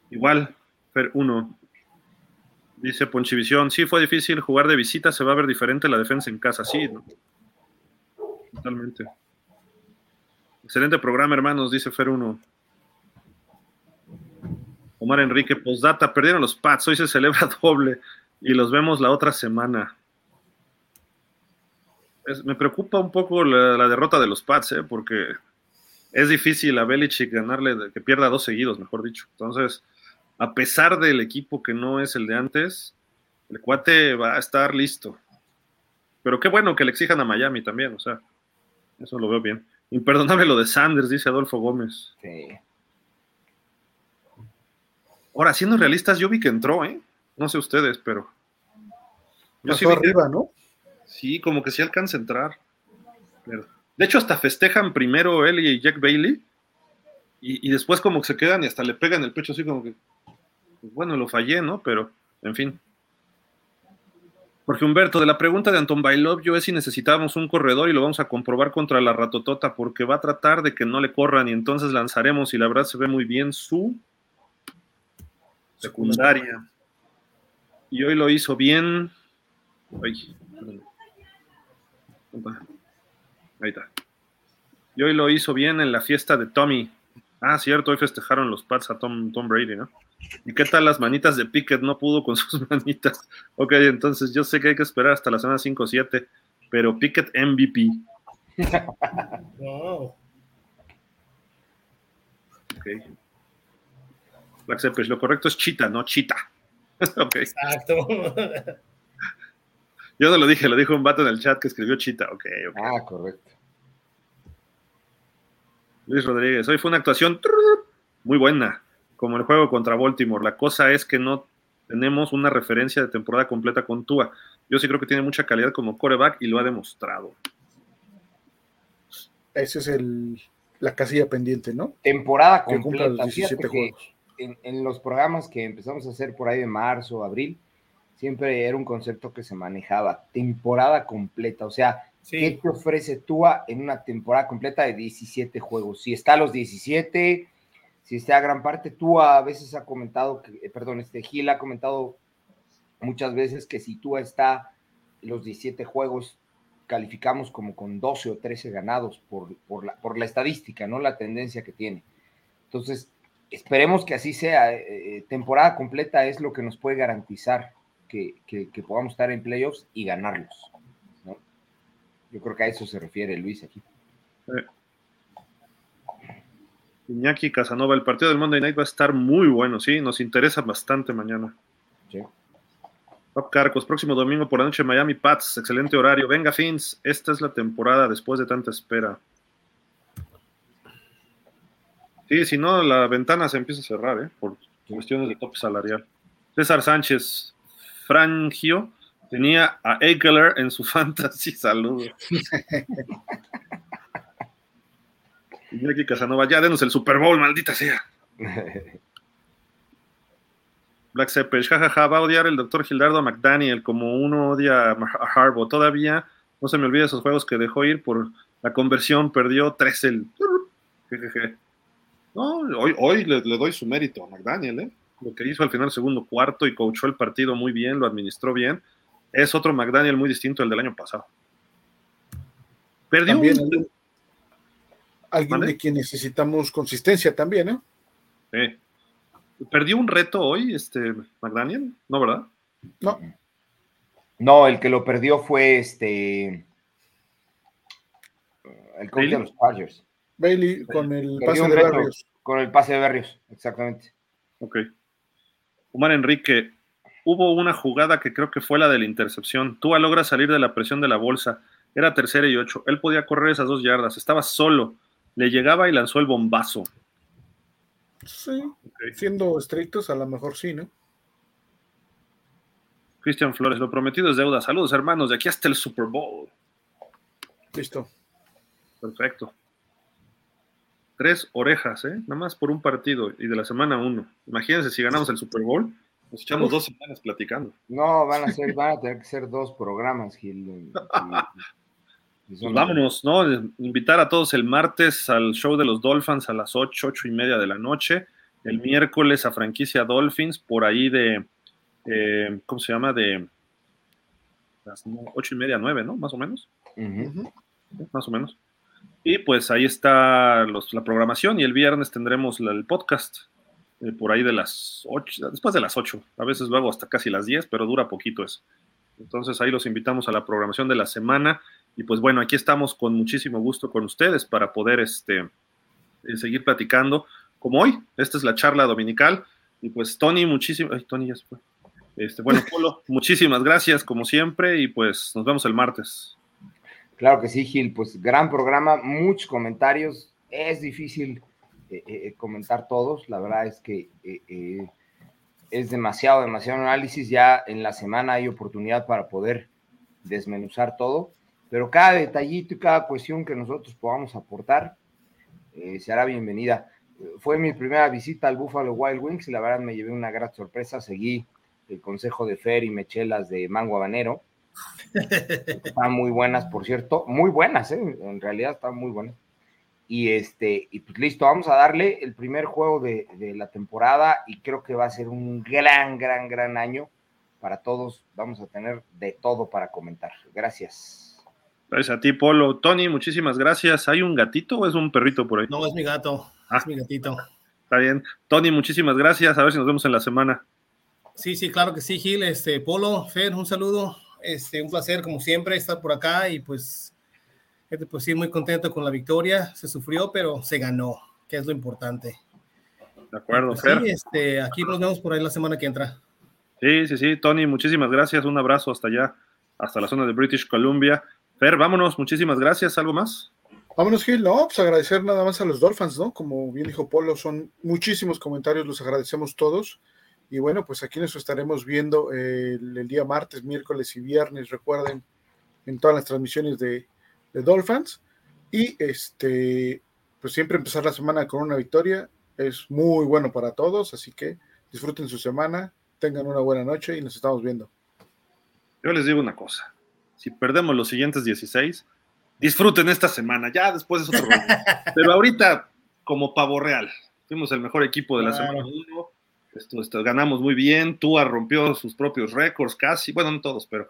Igual, Fer 1. Dice Ponchivisión, sí fue difícil jugar de visita, se va a ver diferente la defensa en casa, sí. ¿no? Totalmente. Excelente programa, hermanos, dice Fer 1. Omar Enrique, postdata, perdieron los Pats, hoy se celebra [laughs] doble y los vemos la otra semana. Me preocupa un poco la, derrota de los Pats, ¿eh? porque es difícil a Belichick ganarle, que pierda dos seguidos, mejor dicho. Entonces, a pesar del equipo que no es el de antes, el cuate va a estar listo. Pero qué bueno que le exijan a Miami también, o sea, eso lo veo bien. Imperdonable lo de Sanders, dice Adolfo Gómez. Sí. Ahora, siendo realistas, yo vi que entró, ¿eh? No sé ustedes, pero. Yo sí Pasó que- arriba, ¿no? Sí, como que sí alcanza a entrar. Pero- de hecho, hasta festejan primero él y Jack Bailey. Y, y después como que se quedan y hasta le pegan el pecho así como que. pues, bueno, lo fallé, ¿no? Pero, en fin. Porque Humberto, de la pregunta de Anton Bailov, yo es si necesitábamos un corredor y lo vamos a comprobar contra la ratotota porque va a tratar de que no le corran y entonces lanzaremos y la verdad se ve muy bien su secundaria. Y hoy lo hizo bien. Ay. Ahí está. Y hoy lo hizo bien en la fiesta de Tommy. Ah, cierto, hoy festejaron los Pats a Tom, Tom Brady, ¿no? ¿Y qué tal las manitas de Pickett? No pudo con [laughs] sus manitas. Ok, entonces yo sé que hay que esperar hasta la semana 5 o 7, pero Pickett MVP. [laughs] Wow. Ok. Black Zeppelin, lo correcto es chita, no chita. [laughs] Exacto. Yo no lo dije, lo dijo un vato en el chat que escribió chita. Ok, ok. Ah, correcto. Luis Rodríguez, hoy fue una actuación muy buena, como el juego contra Baltimore. La cosa es que no tenemos una referencia de temporada completa con Tua. Yo sí creo que tiene mucha calidad como coreback y lo ha demostrado. Esa es el, la casilla pendiente, ¿no? Temporada Que cumpla completa. los 17 Fíjate que juegos. En, en los programas que empezamos a hacer por ahí de marzo, abril, siempre era un concepto que se manejaba. Temporada completa. O sea, ¿Qué te ofrece Tua en una temporada completa de 17 juegos? Si está a los 17, si está a gran parte, Tua a veces ha comentado, que, eh, perdón, este Gil ha comentado muchas veces que si Tua está en los 17 juegos, calificamos como con 12 o 13 ganados por, por, la, por la estadística, ¿no? La tendencia que tiene. Entonces, esperemos que así sea. eh, eh, temporada completa es lo que nos puede garantizar que, que- que podamos estar en playoffs y ganarlos. ¿no? Yo creo que a eso se refiere Luis aquí. Iñaki Casanova, el partido del Monday Night va a estar muy bueno, sí, nos interesa bastante mañana. Sí. Carcos, próximo domingo por la noche Miami Pats, excelente horario. Venga, Fins, esta es la temporada después de tanta espera. Sí, si no, la ventana se empieza a cerrar, ¿eh? Por cuestiones de top salarial. César Sánchez, Frangio, tenía a Eckler en su [laughs] fantasy, saludos. [laughs] Iñaki Casanova, ya denos el Super Bowl, maldita sea. [laughs] Black Zeppelin, jajaja, va a odiar el doctor Gildardo McDaniel como uno odia a Harbaugh. Todavía no se me olvida esos juegos que dejó ir por la conversión, perdió 3 el. Jejeje. No, hoy, hoy le, le doy su mérito a McDaniel, ¿eh? Lo que hizo al final del segundo cuarto y coachó el partido muy bien, lo administró bien. Es otro McDaniel muy distinto al del año pasado. Perdió También un- alguien, de quien necesitamos consistencia también, ¿eh? eh, ¿Perdió un reto hoy, este McDaniel? ¿No, verdad? No, No, el que lo perdió fue este. El coach de los Chargers. Bailey con el pase de reto Barrios. Con el pase de Berrios, exactamente. Ok. Omar Enrique, hubo una jugada que creo que fue la de la intercepción. Tua logra salir de la presión de la bolsa. Era tercera y ocho. Él podía correr esas dos yardas. Estaba solo. Le llegaba y lanzó el bombazo. Sí, siendo estrictos, a lo mejor sí, ¿no? Cristian Flores, lo prometido es deuda. Saludos, hermanos. De aquí hasta el Super Bowl. Listo. Perfecto. Tres orejas, ¿eh? Nada más por un partido y de la semana uno. Imagínense si ganamos el Super Bowl. Nos echamos dos semanas platicando. No, van a ser, van a tener que ser dos programas, Gil. Y- y- Pues vámonos, ¿no? Invitar a todos el martes al show de los Dolphins a las ocho, ocho y media de la noche. El miércoles a franquicia Dolphins, por ahí de, eh, ¿cómo se llama? De las ocho y media, nueve, ¿no? Más o menos. Más o menos. Y pues ahí está los- la programación y el viernes tendremos la- el podcast. eh, por ahí de las 8, después de las 8, a veces luego hasta casi las 10, pero dura poquito eso. Entonces ahí los invitamos a la programación de la semana y pues bueno, aquí estamos con muchísimo gusto con ustedes para poder este, eh, seguir platicando como hoy. Esta es la charla dominical y pues Tony, muchísimo, ay, Tony ya se fue. Este, bueno, [laughs] Polo, muchísimas gracias como siempre y pues nos vemos el martes. Claro que sí, Gil, pues gran programa, muchos comentarios, es difícil eh, eh, comentar todos, la verdad es que eh, es demasiado, demasiado análisis, ya en la semana hay oportunidad para poder desmenuzar todo, pero cada detallito y cada cuestión que nosotros podamos aportar será bienvenida. Fue mi primera visita al Buffalo Wild Wings y la verdad me llevé una gran sorpresa, seguí el consejo de Fer y Mechelas de Mango Habanero. [laughs] Están muy buenas, por cierto, muy buenas, en realidad están muy buenas. Y este, y pues listo, vamos a darle el primer juego de, la temporada y creo que va a ser un gran, gran, gran año para todos. Vamos a tener de todo para comentar. Gracias. Gracias a ti, Polo. Tony, muchísimas gracias. ¿Hay un gatito o es un perrito por ahí? No, es mi gato. Ah. es mi gatito. Está bien. Tony, muchísimas gracias. A ver si nos vemos en la semana. Sí, sí, claro que sí, Gil. Este, Polo, Fer, un saludo. Este, un placer, como siempre, estar por acá y pues pues sí, muy contento con la victoria. Se sufrió, pero se ganó, que es lo importante. De acuerdo, pues Fer. Sí, este, aquí nos vemos por ahí la semana que entra. Sí, sí, sí, Tony, muchísimas gracias. Un abrazo hasta allá, hasta la zona de British Columbia. Fer, vámonos, muchísimas gracias. ¿Algo más? Vámonos, Gil. No, pues agradecer nada más a los Dolphins, ¿no? Como bien dijo Polo, son muchísimos comentarios, los agradecemos todos. Y bueno, pues aquí nos estaremos viendo el, el, día martes, miércoles y viernes, recuerden, en todas las transmisiones de, de Dolphins. Y este, pues siempre empezar la semana con una victoria es muy bueno para todos, así que disfruten su semana, tengan una buena noche y nos estamos viendo. Yo les digo una cosa, si perdemos los siguientes 16, disfruten esta semana, ya después es otro [laughs] Pero ahorita, como pavo real, fuimos el mejor equipo de la semana 1, esto, ganamos muy bien, Tua rompió sus propios récords casi, bueno, no todos, pero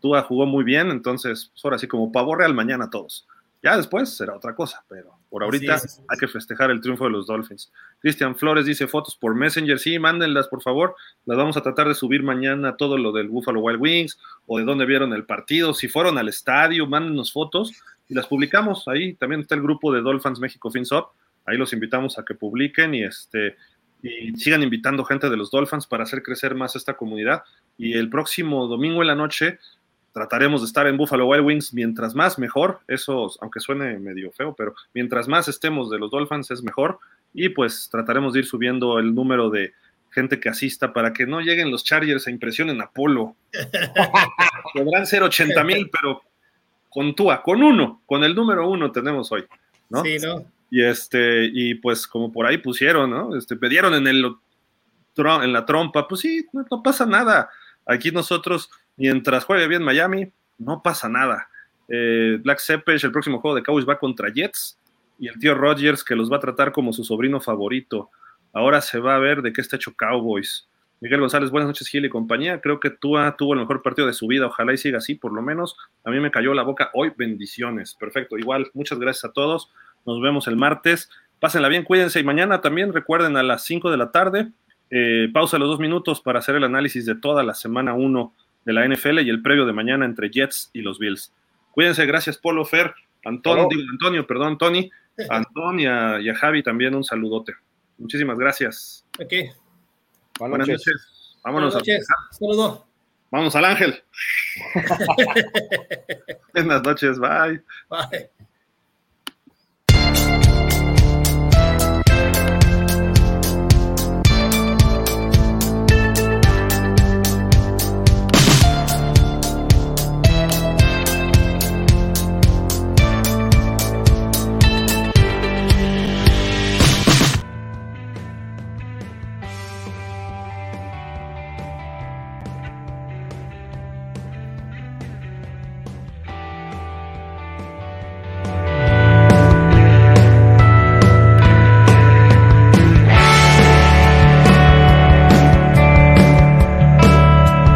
Tua jugó muy bien, entonces pues, ahora sí como pavo real mañana todos. Ya después será otra cosa, pero por ahorita hay que festejar el triunfo de los Dolphins. Cristian Flores dice fotos por Messenger, sí, mándenlas por favor, las vamos a tratar de subir mañana todo lo del Buffalo Wild Wings o de dónde vieron el partido, si fueron al estadio, mándenos fotos y las publicamos. Ahí. También está el grupo de Dolphins México FinSop, ahí los invitamos a que publiquen y este y sigan invitando gente de los Dolphins para hacer crecer más esta comunidad. Y el próximo domingo en la noche trataremos de estar en Buffalo Wild Wings mientras más mejor. Eso, aunque suene medio feo, pero mientras más estemos de los Dolphins es mejor. Y pues trataremos de ir subiendo el número de gente que asista para que no lleguen los Chargers a impresionen a Polo. [laughs] Podrán ser 80 mil, pero con Tua, con uno, con el número uno tenemos hoy. ¿no? Sí, ¿no? Y este, y pues como por ahí pusieron, ¿no? Este, pidieron en el en la trompa, pues sí, no, pasa nada. Aquí nosotros, mientras juegue bien Miami, no pasa nada. Eh, Black Seppech, el próximo juego de Cowboys va contra Jets y el tío Rodgers que los va a tratar como su sobrino favorito. Ahora se va a ver de qué está hecho Cowboys. Miguel González, buenas noches, Gil y compañía. Creo que Tua tuvo el mejor partido de su vida. Ojalá y siga así, por lo menos. A mí me cayó la boca hoy. Bendiciones. Perfecto. Igual, muchas gracias a todos. Nos vemos el martes. Pásenla bien, cuídense. Y mañana también recuerden a las 5 de la tarde. Eh, pausa los dos minutos para hacer el análisis de toda la semana 1 de la NFL y el previo de mañana entre Jets y los Bills. Cuídense, gracias Polo, Fer, Antonio, Antonio, perdón, Tony, Antonio y a Javi también un saludote. Muchísimas gracias. Okay. Buenas, noches. Vámonos Buenas noches. Saludo. Vamos al ángel. [laughs] Buenas noches, bye. Bye.